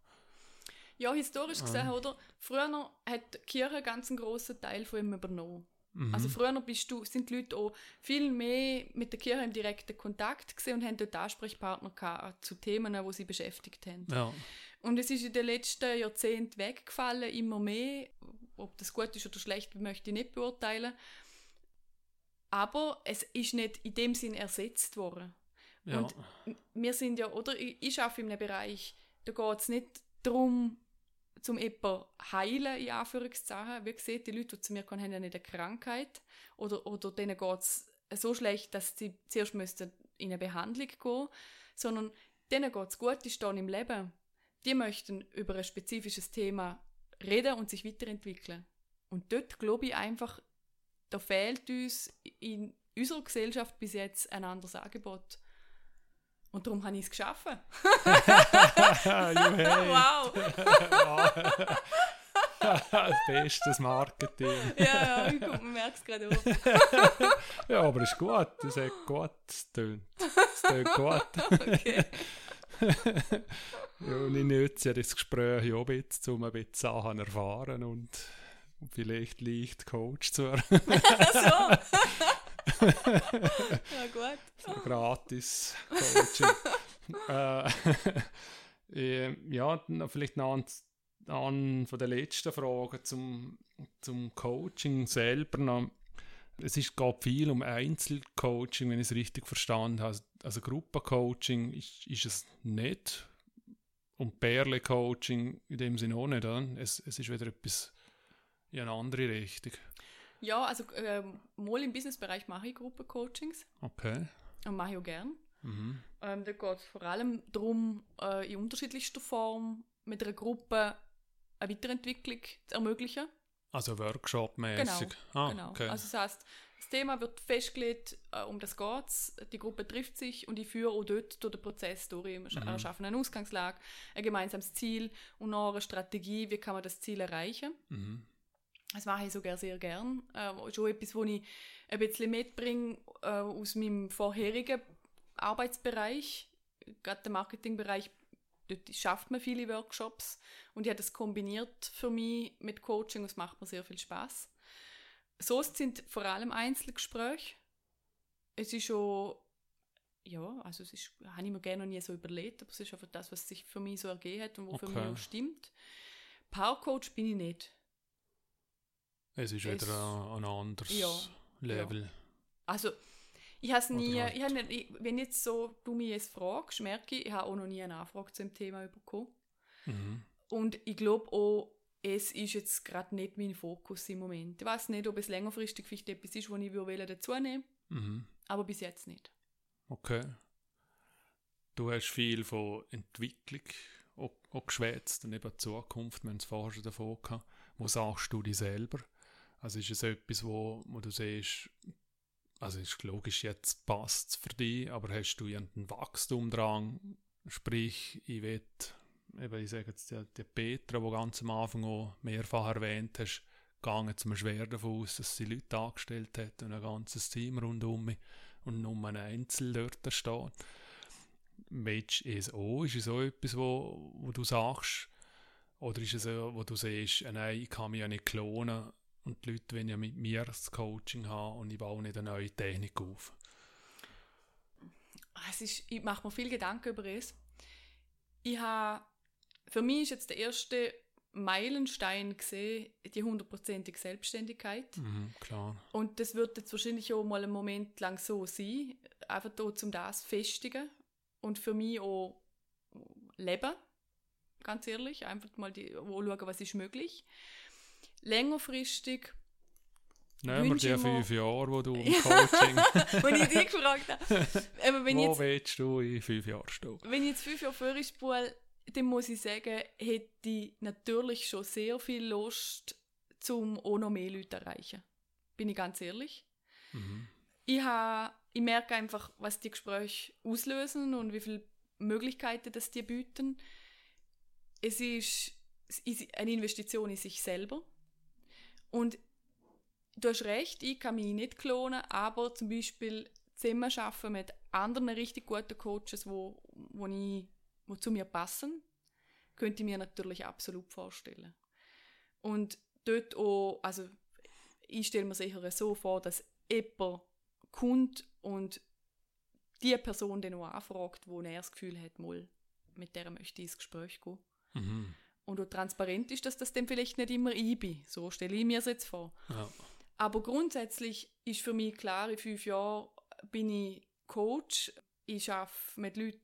Ja, historisch gesehen, oder? Früher hat die Kirche einen ganz grossen Teil von ihm übernommen. Mhm. Also früher bist du, sind die Leute auch viel mehr mit der Kirche im direkten Kontakt gesehen und haben dort Ansprechpartner gehabt zu Themen, wo sie beschäftigt haben. ja. Und es ist in den letzten Jahrzehnten weggefallen, immer mehr. Ob das gut ist oder schlecht, möchte ich nicht beurteilen. Aber es ist nicht in dem Sinn ersetzt worden. Ja. Und wir sind ja, oder ich, arbeite in einem Bereich, da geht es nicht darum, zum jemanden heilen, in Anführungszeichen. Wie gesagt, die Leute, die zu mir kommen, haben ja nicht eine Krankheit. Oder, oder denen geht es so schlecht, dass sie zuerst müssten in eine Behandlung gehen sondern denen geht es gut, die stehen im Leben. Die möchten über ein spezifisches Thema reden und sich weiterentwickeln. Und dort glaube ich einfach, da fehlt uns in unserer Gesellschaft bis jetzt ein anderes Angebot. Und darum habe ich es geschaffen. Juhei. Wow! Bestes Marketing. ja, ja, ich merkt es gerade auch. Ja, aber ist gut. Das hat gut getönt. Es tönt gut. Okay. Ja, und ich nutze ja das Gespräch auch ein bisschen, um ein bisschen Sachen zu erfahren und vielleicht leicht Coach zu werden. so. ja, gut. So Coaching. äh, ähm, ja, vielleicht noch an, an von der letzten Frage zum, zum Coaching selber noch. Es ist, geht viel um Einzelcoaching, wenn ich es richtig verstanden habe. Also Gruppencoaching ist, ist es nicht. Und Perle-Coaching in dem Sinne auch nicht. Oder? Es, es ist wieder etwas in eine andere Richtung. Ja, also ähm, mal im Businessbereich mache ich Gruppencoachings Okay. Und mache ich auch gern. Mhm. Ähm, da geht es vor allem darum, äh, in unterschiedlichster Form mit einer Gruppe eine Weiterentwicklung zu ermöglichen. Also Workshop-mäßig. Ah, genau. okay. Also das heißt, das Thema wird festgelegt, äh, um das geht's. Die Gruppe trifft sich und ich führe auch dort durch den Prozess durch. Wir Mhm. erschaffen eine Ausgangslage, ein gemeinsames Ziel und noch eine Strategie, wie kann man das Ziel erreichen. mhm. Das mache ich sogar sehr gern. Äh, schon etwas, wo ich ein bisschen mitbringe äh, aus meinem vorherigen Arbeitsbereich. Gerade der Marketingbereich, dort schafft man viele Workshops und ich habe das kombiniert für mich mit Coaching es macht mir sehr viel Spaß. Sonst sind vor allem Einzelgespräche. Es ist schon, ja, also es ist, habe ich mir gerne noch nie so überlegt, aber es ist einfach das, was sich für mich so ergeben hat und was für mich Okay. auch stimmt. Powercoach bin ich nicht. Es ist Es- wieder ein, ein anderes Ja, Level. Also, ich habe nie, halt. ich hab nicht, ich, wenn jetzt so du mich jetzt fragst, merke ich, ich habe auch noch nie eine Anfrage zu dem Thema bekommen. Mhm. Und ich glaube auch, es ist jetzt gerade nicht mein Fokus im Moment. Ich weiß nicht, ob es längerfristig vielleicht etwas ist, was ich würde dazu nehmen Mhm. aber bis jetzt nicht. Okay. Du hast viel von Entwicklung auch, auch geschwätzt und eben Zukunft, wir haben es vorher schon davon gehabt. Wo sagst du dich selber? Also ist es etwas, wo, wo du siehst, also ist logisch, jetzt passt es für dich, aber hast du irgendeinen Wachstumdrang? Sprich, ich will, eben, ich sage jetzt, die, die Petra, die ganz am Anfang auch mehrfach erwähnt hast, gegangen mal schwer davon aus, dass sie Leute angestellt hat und ein ganzes Team rundum mich und nur ein Einzel dort steht. Es auch? Ist es auch etwas, wo, wo du sagst, oder ist es so, wo du siehst, äh, nein, ich kann mich ja nicht klonen und die Leute wollen ja mit mir das Coaching haben und ich baue nicht eine neue Technik auf? Es ist, ich mache mir viel Gedanken über es. Ich habe, für mich ist jetzt der erste Meilenstein gesehen, die hundertprozentige Selbstständigkeit. Mhm, klar. Und das wird jetzt wahrscheinlich auch mal einen Moment lang so sein, einfach da zum das festigen und für mich auch leben, ganz ehrlich, einfach mal die, schauen, was ist möglich. Längerfristig, Nehmen wir die fünf Jahre, wo du im Coaching, wenn ich dich gefragt habe, aber wenn, wo jetzt, willst du in fünf Jahren stehen? wenn ich jetzt fünf Jahre vorher spule, dann muss ich sagen, hätte ich natürlich schon sehr viel Lust, um auch noch mehr Leute zu erreichen. Bin ich ganz ehrlich. Mhm. ich, ha, ich merke einfach, was die Gespräche auslösen und wie viele Möglichkeiten das die bieten. Es ist es ist eine Investition in sich selber. Und du hast recht, ich kann mich nicht klonen, aber zum Beispiel zusammen arbeiten mit anderen richtig guten Coaches, wo, wo, ich, wo zu mir passen, könnte ich mir natürlich absolut vorstellen. Und dort auch, also ich stelle mir sicher so vor, dass jemand kommt und die Person dann auch anfragt, wo er das Gefühl hat, mal, mit der möchte ich ins Gespräch gehen. Mhm. Und auch transparent ist, dass das dann vielleicht nicht immer ich bin. So stelle ich mir es jetzt vor. Ja. Aber grundsätzlich ist für mich klar, in fünf Jahren bin ich Coach. Ich arbeite mit Leuten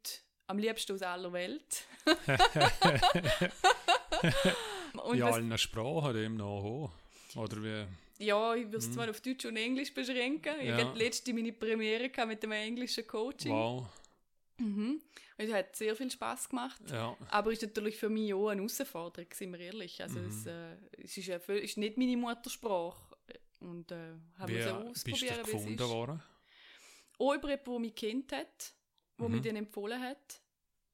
am liebsten aus aller Welt. und in allen Sprachen dem noch. Oder wie? Ja, ich würde es hm. zwar auf Deutsch und Englisch beschränken. Ja. Ich hatte letzte meine Premiere mit dem englischen Coaching. Wow. Mhm. Es hat sehr viel Spaß gemacht. Ja. Aber es ist natürlich für mich auch eine Herausforderung, sind wir ehrlich. Also mhm. es, äh, es ist, ja, ist nicht meine Muttersprache. Und äh, haben wir es ausprobieren, wie es ist. Worden? Auch über jemanden, der mich kennt hat, der mhm. mir den empfohlen hat.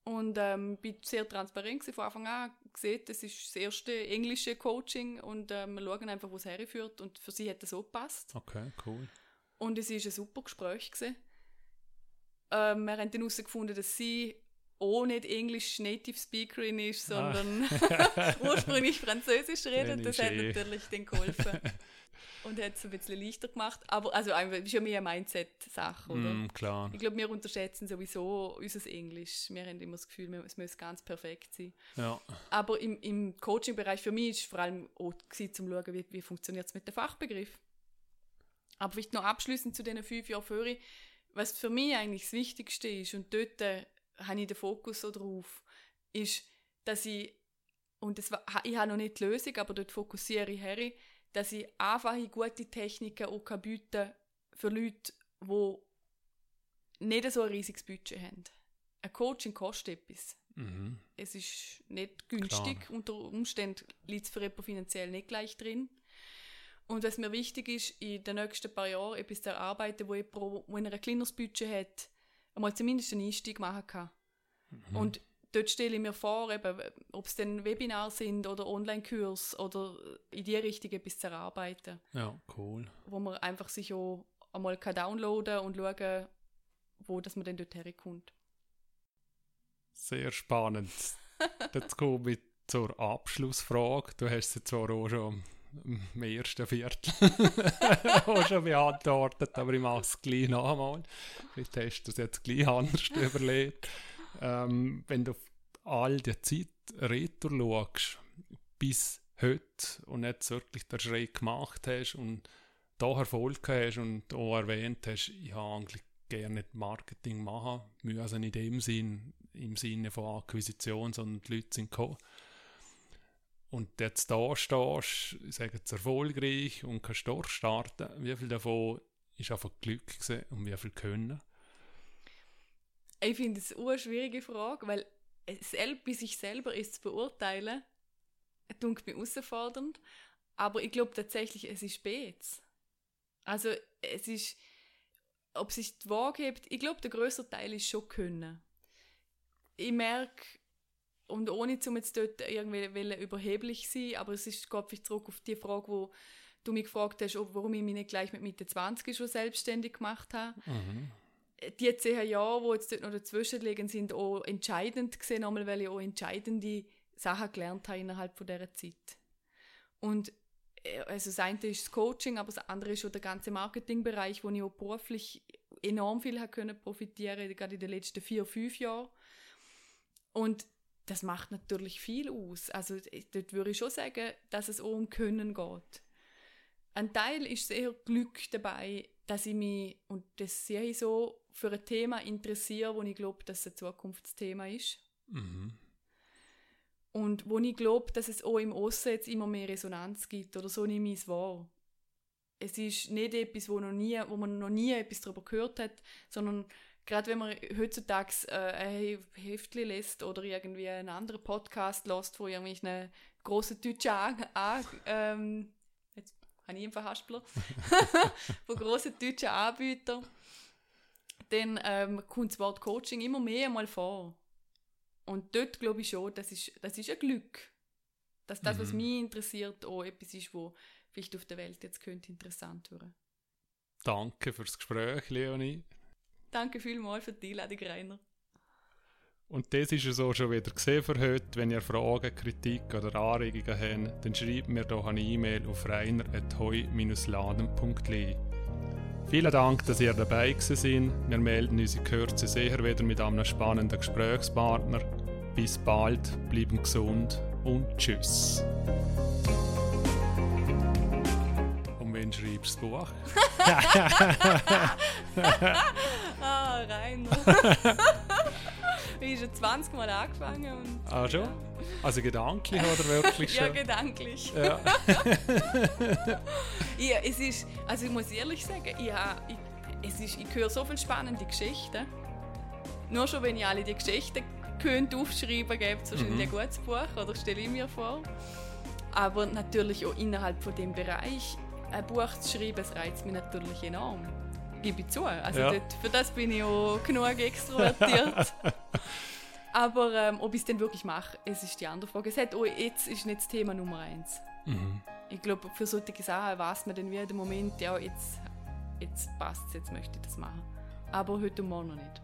Und ähm, bin sehr transparent von Anfang an. Gesehen, das ist das erste englische Coaching und äh, wir schauen einfach, wo es herführt. Und für sie hat das auch gepasst. Okay, cool. Und es war ein super Gespräch. Gewesen. Ähm, wir haben dann herausgefunden, dass sie auch nicht Englisch Native Speakerin ist, ah. sondern ah. ursprünglich Französisch redet. Das hat eh. natürlich den geholfen. und hat es ein bisschen leichter gemacht. Aber also einfach, ist ja mehr eine Mindset-Sache, oder? Mm, klar. Ich glaube, wir unterschätzen sowieso unser Englisch. Wir haben immer das Gefühl, es muss ganz perfekt sein. Ja. Aber im, im Coaching-Bereich für mich ist vor allem auch gewesen, zum schauen, wie, wie funktioniert es mit dem Fachbegriff. Aber vielleicht noch abschließend zu diesen fünf Jahren vorher, was für mich eigentlich das Wichtigste ist, und dort äh, habe ich den Fokus so drauf, ist, dass ich, und das war, ich habe noch nicht die Lösung, aber dort fokussiere ich her, dass ich einfache, gute Techniken auch bieten kann für Leute, die nicht so ein riesiges Budget haben. Ein Coaching kostet etwas. Mhm. Es ist nicht günstig. Klar. Unter Umständen liegt es für jemanden finanziell nicht gleich drin. Und was mir wichtig ist, in den nächsten paar Jahren etwas zu erarbeiten, wo jemand, der ein kleineres Budget hat, einmal zumindest einen Einstieg machen kann. Mhm. Und dort stelle ich mir vor, ob es dann Webinare sind oder Online-Kurs oder in die Richtung etwas zu erarbeiten. Ja, cool. Wo man einfach sich auch einmal kann downloaden und schauen, wo dass man dann dort herkommt. Sehr spannend. Jetzt komme ich zur Abschlussfrage. Du hast sie zwar auch schon im ersten Viertel auch schon beantwortet, aber ich mache es gleich noch einmal. Vielleicht hast du es jetzt gleich anders überlegt ähm, wenn du all die Zeit retour schaust, bis heute und jetzt wirklich den Schritt gemacht hast und da Erfolg hast und auch erwähnt hast, ich habe eigentlich gerne Marketing machen müssen, also in dem Sinn, im Sinne von Akquisition, sondern die Leute sind gekommen. Und jetzt da stehst, ich sage jetzt erfolgreich und kannst durchstarten, wie viel davon ist einfach Glück und wie viel Können? Ich finde es eine schwierige Frage, weil bei sich selber ist zu beurteilen, tut mich herausfordernd. Aber ich glaube tatsächlich, es ist spät. Also es ist, ob sich die Waage hebt, ich glaube, der größere Teil ist schon können. Ich merke, und ohne zum jetzt dort irgendwie überheblich sein, aber es ist, glaube ich, zurück auf die Frage, wo du mich gefragt hast, warum ich mich nicht gleich mit Mitte 20 schon selbstständig gemacht habe. Mhm die zehn Jahre, die jetzt dort noch dazwischen liegen, sind auch entscheidend gesehen, einmal, weil ich auch entscheidende Sachen gelernt habe innerhalb von dieser Zeit. Und äh, also das eine ist das Coaching, aber das andere ist auch der ganze Marketingbereich, wo ich auch beruflich enorm viel habe können profitieren, gerade in den letzten vier, fünf Jahren. Und das macht natürlich viel aus. Also dort würde ich schon sagen, dass es auch um Können geht. Ein Teil ist sehr Glück dabei, dass ich mich, und das sehe ich so, für ein Thema interessiere, wo ich glaube, dass es ein Zukunftsthema ist. Mhm. Und wo ich glaube, dass es auch im Osten jetzt immer mehr Resonanz gibt, oder so nehme ich es wahr. Es ist nicht etwas, wo, noch nie, wo man noch nie etwas darüber gehört hat, sondern gerade wenn man heutzutage äh, ein Heftchen lässt oder irgendwie einen anderen Podcast lässt, wo irgendwelche grossen deutschen ähm, habe ich einen Verhaspler, von grossen deutschen Anbietern, dann ähm, kommt das Wort Coaching immer mehr mal vor. Und dort glaube ich schon, das ist, das ist ein Glück. Dass das, mhm. was mich interessiert, auch etwas ist, wo vielleicht auf der Welt jetzt könnte interessant werden. Danke fürs Gespräch, Leonie. Danke vielmals für die Einladung, Rainer. Und das ist es auch schon wieder gesehen für heute. Wenn ihr Fragen, Kritik oder Anregungen habt, dann schreibt mir doch eine E-Mail auf reiner.heu-laden.li. Vielen Dank, dass ihr dabei seid. Wir melden uns in Kürze sicher wieder mit einem spannenden Gesprächspartner. Bis bald, bleiben gesund und tschüss. Und wenn schreibst du das Buch? ah, Rainer. Ich habe schon 20 Mal angefangen. Und, ah, schon? Ja. Also gedanklich oder wirklich schon? ja, gedanklich. Ja. ja, es ist, also ich muss ehrlich sagen, ich, habe, ich, es ist, ich höre so viele spannende Geschichten. Nur schon, wenn ich alle die Geschichten könnte aufschreiben, gibt es wahrscheinlich mhm. ein gutes Buch, oder stelle ich mir vor. Aber natürlich auch innerhalb von dem Bereich ein Buch zu schreiben, das reizt mich natürlich enorm. Gebe ich zu. Also ja. dort, für das bin ich auch genug extrovertiert. Aber ähm, ob ich es denn wirklich mache, es ist die andere Frage. Es hat auch, jetzt ist nicht das Thema Nummer eins. Mhm. Ich glaube, für solche Sachen weiß man dann wieder den Moment, ja, jetzt, jetzt passt es, jetzt möchte ich das machen. Aber heute und morgen noch nicht.